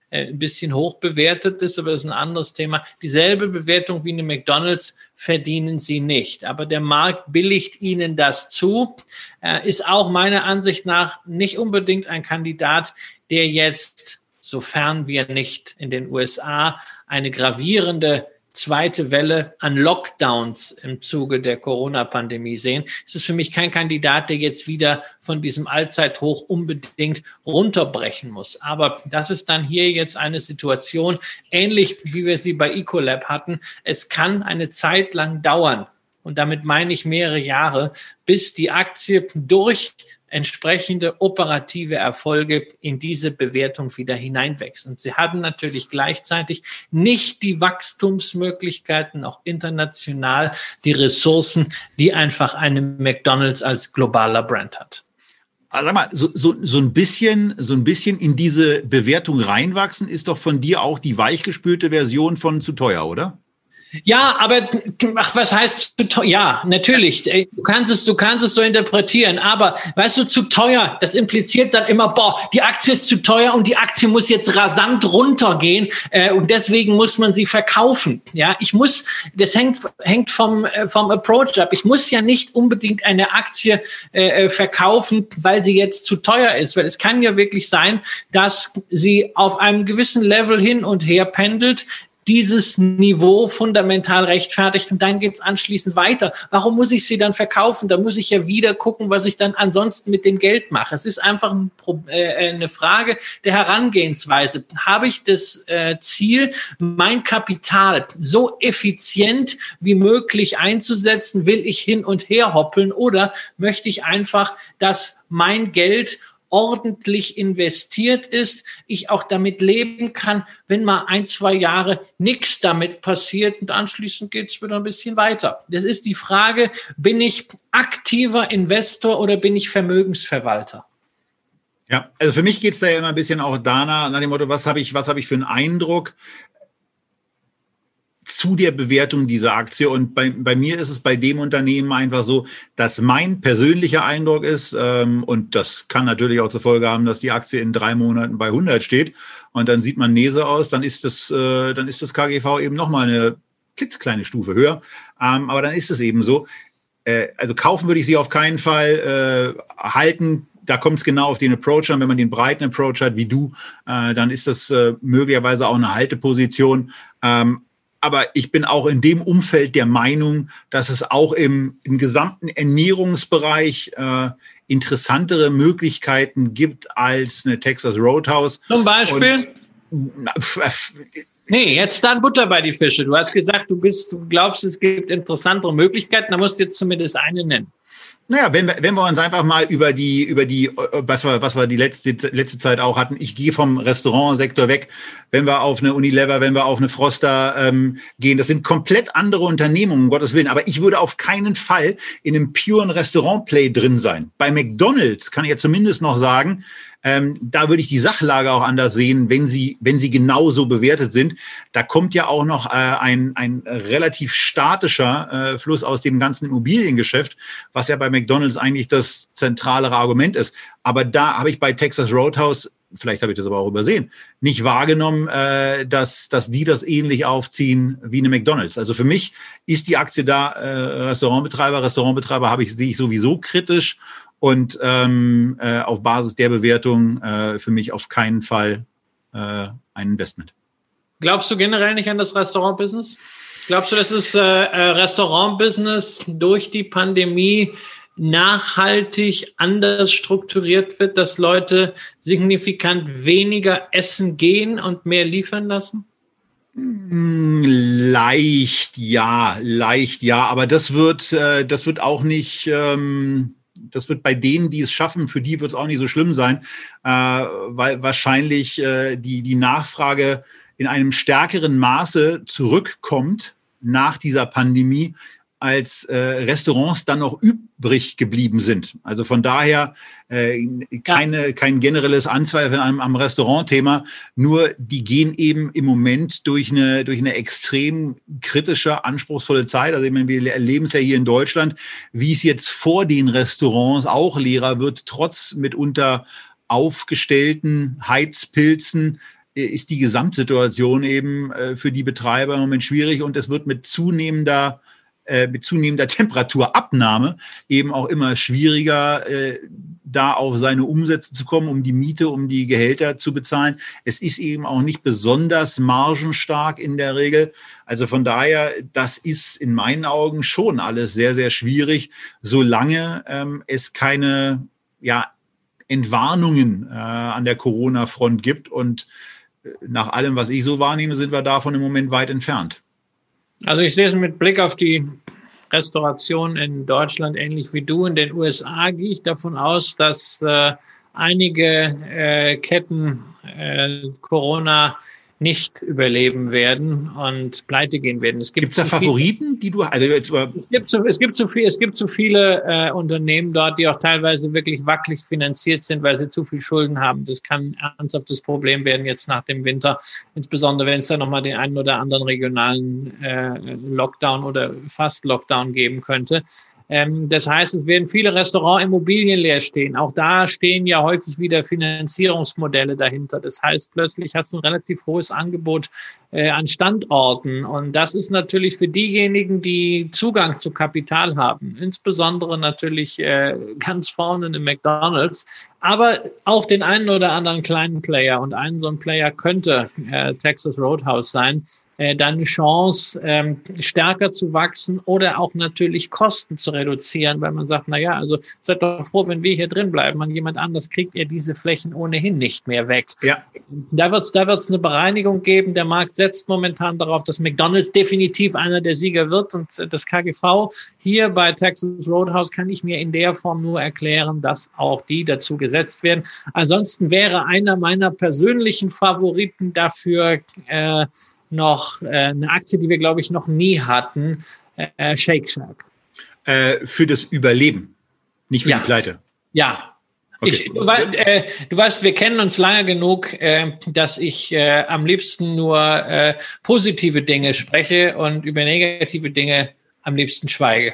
äh, ein bisschen hoch bewertet ist, aber das ist ein anderes Thema. Dieselbe Bewertung wie eine McDonald's verdienen sie nicht. Aber der Markt billigt ihnen das zu, äh, ist auch meiner Ansicht nach nicht unbedingt ein Kandidat, der jetzt, sofern wir nicht in den USA eine gravierende zweite Welle an Lockdowns im Zuge der Corona-Pandemie sehen. Es ist für mich kein Kandidat, der jetzt wieder von diesem Allzeithoch unbedingt runterbrechen muss. Aber das ist dann hier jetzt eine Situation, ähnlich wie wir sie bei Ecolab hatten. Es kann eine Zeit lang dauern. Und damit meine ich mehrere Jahre, bis die Aktie durch entsprechende operative Erfolge in diese Bewertung wieder hineinwechseln. Sie haben natürlich gleichzeitig nicht die Wachstumsmöglichkeiten, auch international, die Ressourcen, die einfach eine McDonald's als globaler Brand hat. Also sag mal, so, so, so ein bisschen, so ein bisschen in diese Bewertung reinwachsen ist doch von dir auch die weichgespülte Version von zu teuer, oder? Ja, aber ach, was heißt zu teuer? Ja, natürlich. Du kannst es, du kannst es so interpretieren. Aber weißt du, zu teuer, das impliziert dann immer, boah, die Aktie ist zu teuer und die Aktie muss jetzt rasant runtergehen äh, und deswegen muss man sie verkaufen. Ja, ich muss, das hängt, hängt vom, äh, vom Approach ab. Ich muss ja nicht unbedingt eine Aktie äh, äh, verkaufen, weil sie jetzt zu teuer ist. Weil es kann ja wirklich sein, dass sie auf einem gewissen Level hin und her pendelt, dieses Niveau fundamental rechtfertigt und dann geht es anschließend weiter. Warum muss ich sie dann verkaufen? Da muss ich ja wieder gucken, was ich dann ansonsten mit dem Geld mache. Es ist einfach ein äh, eine Frage der Herangehensweise. Habe ich das äh, Ziel, mein Kapital so effizient wie möglich einzusetzen? Will ich hin und her hoppeln oder möchte ich einfach, dass mein Geld ordentlich investiert ist, ich auch damit leben kann, wenn mal ein, zwei Jahre nichts damit passiert und anschließend geht es wieder ein bisschen weiter. Das ist die Frage, bin ich aktiver Investor oder bin ich Vermögensverwalter? Ja, also für mich geht es da ja immer ein bisschen auch danach, nach dem Motto, was habe ich, was habe ich für einen Eindruck? Zu der Bewertung dieser Aktie. Und bei, bei mir ist es bei dem Unternehmen einfach so, dass mein persönlicher Eindruck ist, ähm, und das kann natürlich auch zur Folge haben, dass die Aktie in drei Monaten bei 100 steht und dann sieht man Nese aus, dann ist das, äh, dann ist das KGV eben nochmal eine klitzekleine Stufe höher. Ähm, aber dann ist es eben so. Äh, also kaufen würde ich sie auf keinen Fall äh, halten da kommt es genau auf den Approach an. Wenn man den breiten Approach hat, wie du, äh, dann ist das äh, möglicherweise auch eine Halteposition. Ähm, aber ich bin auch in dem Umfeld der Meinung, dass es auch im, im gesamten Ernährungsbereich äh, interessantere Möglichkeiten gibt als eine Texas Roadhouse. Zum Beispiel? Und, Nee, jetzt dann Butter bei die Fische. Du hast gesagt, du bist, du glaubst, es gibt interessantere Möglichkeiten. Da musst du jetzt zumindest eine nennen. Naja, wenn wir, wenn wir uns einfach mal über die, über die, was wir, was wir die letzte, letzte Zeit auch hatten, ich gehe vom Restaurantsektor weg, wenn wir auf eine Unilever, wenn wir auf eine Froster ähm, gehen, das sind komplett andere Unternehmungen, um Gottes Willen. Aber ich würde auf keinen Fall in einem puren Restaurant-Play drin sein. Bei McDonalds kann ich ja zumindest noch sagen, ähm, da würde ich die Sachlage auch anders sehen, wenn sie, wenn sie genauso bewertet sind. Da kommt ja auch noch äh, ein, ein relativ statischer äh, Fluss aus dem ganzen Immobiliengeschäft, was ja bei McDonalds eigentlich das zentralere Argument ist. Aber da habe ich bei Texas Roadhouse vielleicht habe ich das aber auch übersehen, nicht wahrgenommen, äh, dass, dass die das ähnlich aufziehen wie eine McDonalds. Also für mich ist die Aktie da, äh, Restaurantbetreiber, Restaurantbetreiber habe ich, sehe ich sowieso kritisch und ähm, äh, auf Basis der Bewertung äh, für mich auf keinen Fall äh, ein Investment. Glaubst du generell nicht an das Restaurantbusiness? Glaubst du, dass das äh, äh, Restaurantbusiness durch die Pandemie nachhaltig anders strukturiert wird, dass Leute signifikant weniger essen gehen und mehr liefern lassen? Hm, leicht ja, leicht ja, aber das wird, äh, das wird auch nicht, ähm, das wird bei denen, die es schaffen, für die wird es auch nicht so schlimm sein, äh, weil wahrscheinlich äh, die, die Nachfrage in einem stärkeren Maße zurückkommt nach dieser Pandemie, als äh, Restaurants dann noch übrig geblieben sind. Also von daher äh, keine, kein generelles Anzweifeln am, am Restaurantthema, nur die gehen eben im Moment durch eine, durch eine extrem kritische, anspruchsvolle Zeit. Also ich meine, wir erleben es ja hier in Deutschland, wie es jetzt vor den Restaurants auch leerer wird, trotz mitunter aufgestellten Heizpilzen äh, ist die Gesamtsituation eben äh, für die Betreiber im Moment schwierig und es wird mit zunehmender äh, mit zunehmender Temperaturabnahme eben auch immer schwieriger, äh, da auf seine Umsätze zu kommen, um die Miete, um die Gehälter zu bezahlen. Es ist eben auch nicht besonders margenstark in der Regel. Also von daher, das ist in meinen Augen schon alles sehr, sehr schwierig, solange ähm, es keine ja, Entwarnungen äh, an der Corona-Front gibt. Und äh, nach allem, was ich so wahrnehme, sind wir davon im Moment weit entfernt. Also ich sehe es mit Blick auf die Restauration in Deutschland ähnlich wie du. In den USA gehe ich davon aus, dass äh, einige äh, Ketten äh, Corona nicht überleben werden und pleite gehen werden. Es gibt Gibt's da Favoriten, die du also es gibt zu, es gibt zu viel, es gibt zu viele äh, Unternehmen dort, die auch teilweise wirklich wackelig finanziert sind, weil sie zu viel Schulden haben. Das kann ein ernsthaftes Problem werden jetzt nach dem Winter, insbesondere wenn es da nochmal den einen oder anderen regionalen äh, Lockdown oder fast Lockdown geben könnte. Ähm, das heißt, es werden viele Restaurantimmobilien leer stehen. Auch da stehen ja häufig wieder Finanzierungsmodelle dahinter. Das heißt, plötzlich hast du ein relativ hohes Angebot äh, an Standorten. Und das ist natürlich für diejenigen, die Zugang zu Kapital haben, insbesondere natürlich äh, ganz vorne in McDonald's, aber auch den einen oder anderen kleinen Player. Und ein so ein Player könnte äh, Texas Roadhouse sein, äh, dann eine Chance, ähm, stärker zu wachsen oder auch natürlich Kosten zu reduzieren, weil man sagt, na ja, also seid doch froh, wenn wir hier drin bleiben. Und jemand anders kriegt ihr diese Flächen ohnehin nicht mehr weg. Ja. Da wird es da wird's eine Bereinigung geben. Der Markt setzt momentan darauf, dass McDonald's definitiv einer der Sieger wird und das KGV hier bei Texas Roadhouse kann ich mir in der Form nur erklären, dass auch die dazu gesetzt werden. Ansonsten wäre einer meiner persönlichen Favoriten dafür äh, noch äh, eine Aktie, die wir, glaube ich, noch nie hatten, äh, Shake Shack. Äh, für das Überleben, nicht für ja. die Pleite. Ja, Okay. Ich, du, äh, du, weißt, wir kennen uns lange genug, äh, dass ich äh, am liebsten nur äh, positive Dinge spreche und über negative Dinge am liebsten schweige.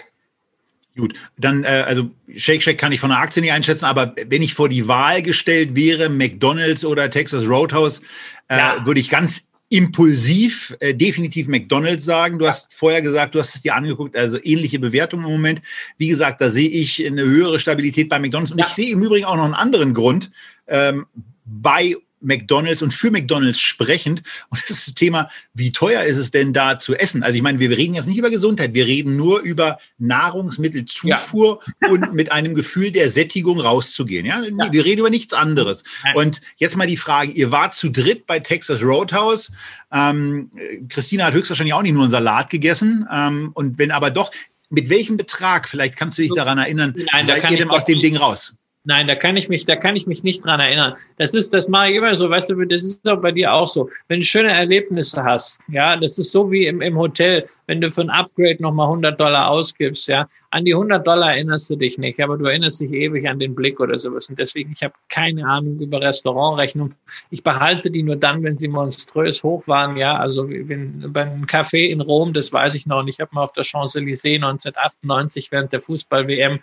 Gut, dann, äh, also Shake Shack kann ich von der Aktie nicht einschätzen, aber wenn ich vor die Wahl gestellt wäre, McDonalds oder Texas Roadhouse, äh, ja. würde ich ganz impulsiv äh, definitiv McDonald's sagen. Du hast vorher gesagt, du hast es dir angeguckt, also ähnliche Bewertungen im Moment. Wie gesagt, da sehe ich eine höhere Stabilität bei McDonald's. Und ja. ich sehe im Übrigen auch noch einen anderen Grund. Ähm, bei McDonalds und für McDonalds sprechend. Und das ist das Thema, wie teuer ist es denn da zu essen? Also ich meine, wir reden jetzt nicht über Gesundheit, wir reden nur über Nahrungsmittelzufuhr ja. und mit einem Gefühl der Sättigung rauszugehen. Ja? ja? Wir reden über nichts anderes. Und jetzt mal die Frage, ihr wart zu dritt bei Texas Roadhouse. Ähm, Christina hat höchstwahrscheinlich auch nicht nur einen Salat gegessen. Ähm, und wenn aber doch, mit welchem Betrag, vielleicht kannst du dich daran erinnern, Nein, seid ihr denn aus dem Ding raus? Nein, da kann ich mich, da kann ich mich nicht dran erinnern. Das ist, das mache ich immer so, weißt du, das ist auch bei dir auch so. Wenn du schöne Erlebnisse hast, ja, das ist so wie im, im Hotel, wenn du für ein Upgrade nochmal 100 Dollar ausgibst, ja, an die 100 Dollar erinnerst du dich nicht, aber du erinnerst dich ewig an den Blick oder sowas. Und deswegen, ich habe keine Ahnung über Restaurantrechnung. Ich behalte die nur dann, wenn sie monströs hoch waren, ja, also wenn, beim Café in Rom, das weiß ich noch nicht. Ich habe mal auf der Champs-Élysées 1998 während der Fußball-WM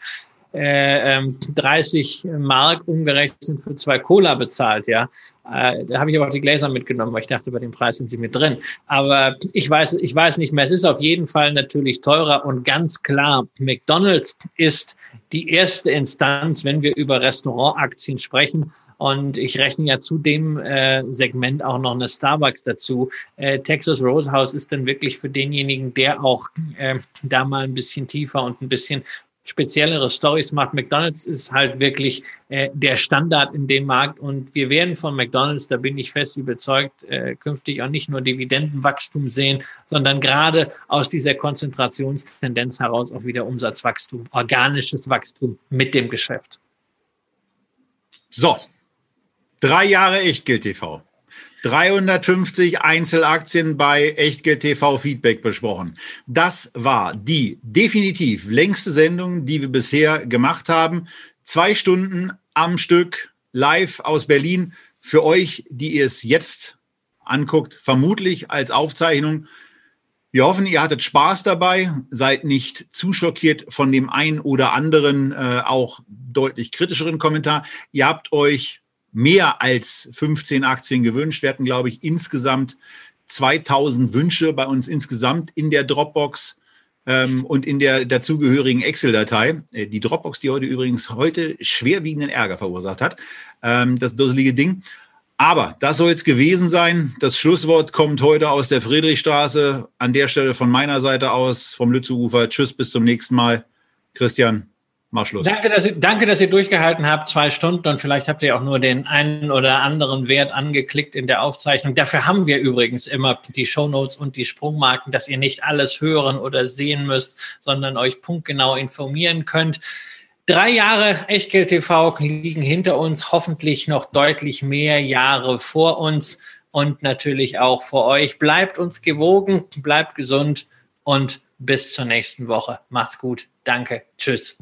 äh, 30 ähm, Mark umgerechnet für zwei Cola bezahlt, ja. Äh, da habe ich aber auch die Gläser mitgenommen, weil ich dachte, bei dem Preis sind sie mit drin. Aber ich weiß, ich weiß nicht mehr. Es ist auf jeden Fall natürlich teurer und ganz klar, McDonald's ist die erste Instanz, wenn wir über Restaurantaktien sprechen. Und ich rechne ja zu dem äh, Segment auch noch eine Starbucks dazu. Äh, Texas Roadhouse ist dann wirklich für denjenigen, der auch äh, da mal ein bisschen tiefer und ein bisschen speziellere Stories macht. McDonald's ist halt wirklich äh, der Standard in dem Markt und wir werden von McDonald's, da bin ich fest überzeugt, äh, künftig auch nicht nur Dividendenwachstum sehen, sondern gerade aus dieser Konzentrationstendenz heraus auch wieder Umsatzwachstum, organisches Wachstum mit dem Geschäft. So, drei Jahre Echtgeld TV. 350 Einzelaktien bei Echtgeld TV Feedback besprochen. Das war die definitiv längste Sendung, die wir bisher gemacht haben. Zwei Stunden am Stück live aus Berlin. Für euch, die ihr es jetzt anguckt, vermutlich als Aufzeichnung. Wir hoffen, ihr hattet Spaß dabei, seid nicht zu schockiert von dem einen oder anderen, äh, auch deutlich kritischeren Kommentar. Ihr habt euch mehr als 15 Aktien gewünscht. Wir hatten, glaube ich, insgesamt 2000 Wünsche bei uns insgesamt in der Dropbox ähm, und in der dazugehörigen Excel-Datei. Äh, die Dropbox, die heute übrigens heute schwerwiegenden Ärger verursacht hat. Ähm, das dusselige Ding. Aber das soll jetzt gewesen sein. Das Schlusswort kommt heute aus der Friedrichstraße. An der Stelle von meiner Seite aus, vom Lützeufer. Tschüss, bis zum nächsten Mal. Christian, Mach Schluss. Danke dass, ihr, danke, dass ihr durchgehalten habt, zwei Stunden und vielleicht habt ihr auch nur den einen oder anderen Wert angeklickt in der Aufzeichnung. Dafür haben wir übrigens immer die Shownotes und die Sprungmarken, dass ihr nicht alles hören oder sehen müsst, sondern euch punktgenau informieren könnt. Drei Jahre Echtgeld TV liegen hinter uns, hoffentlich noch deutlich mehr Jahre vor uns und natürlich auch vor euch. Bleibt uns gewogen, bleibt gesund und bis zur nächsten Woche. Macht's gut. Danke. Tschüss.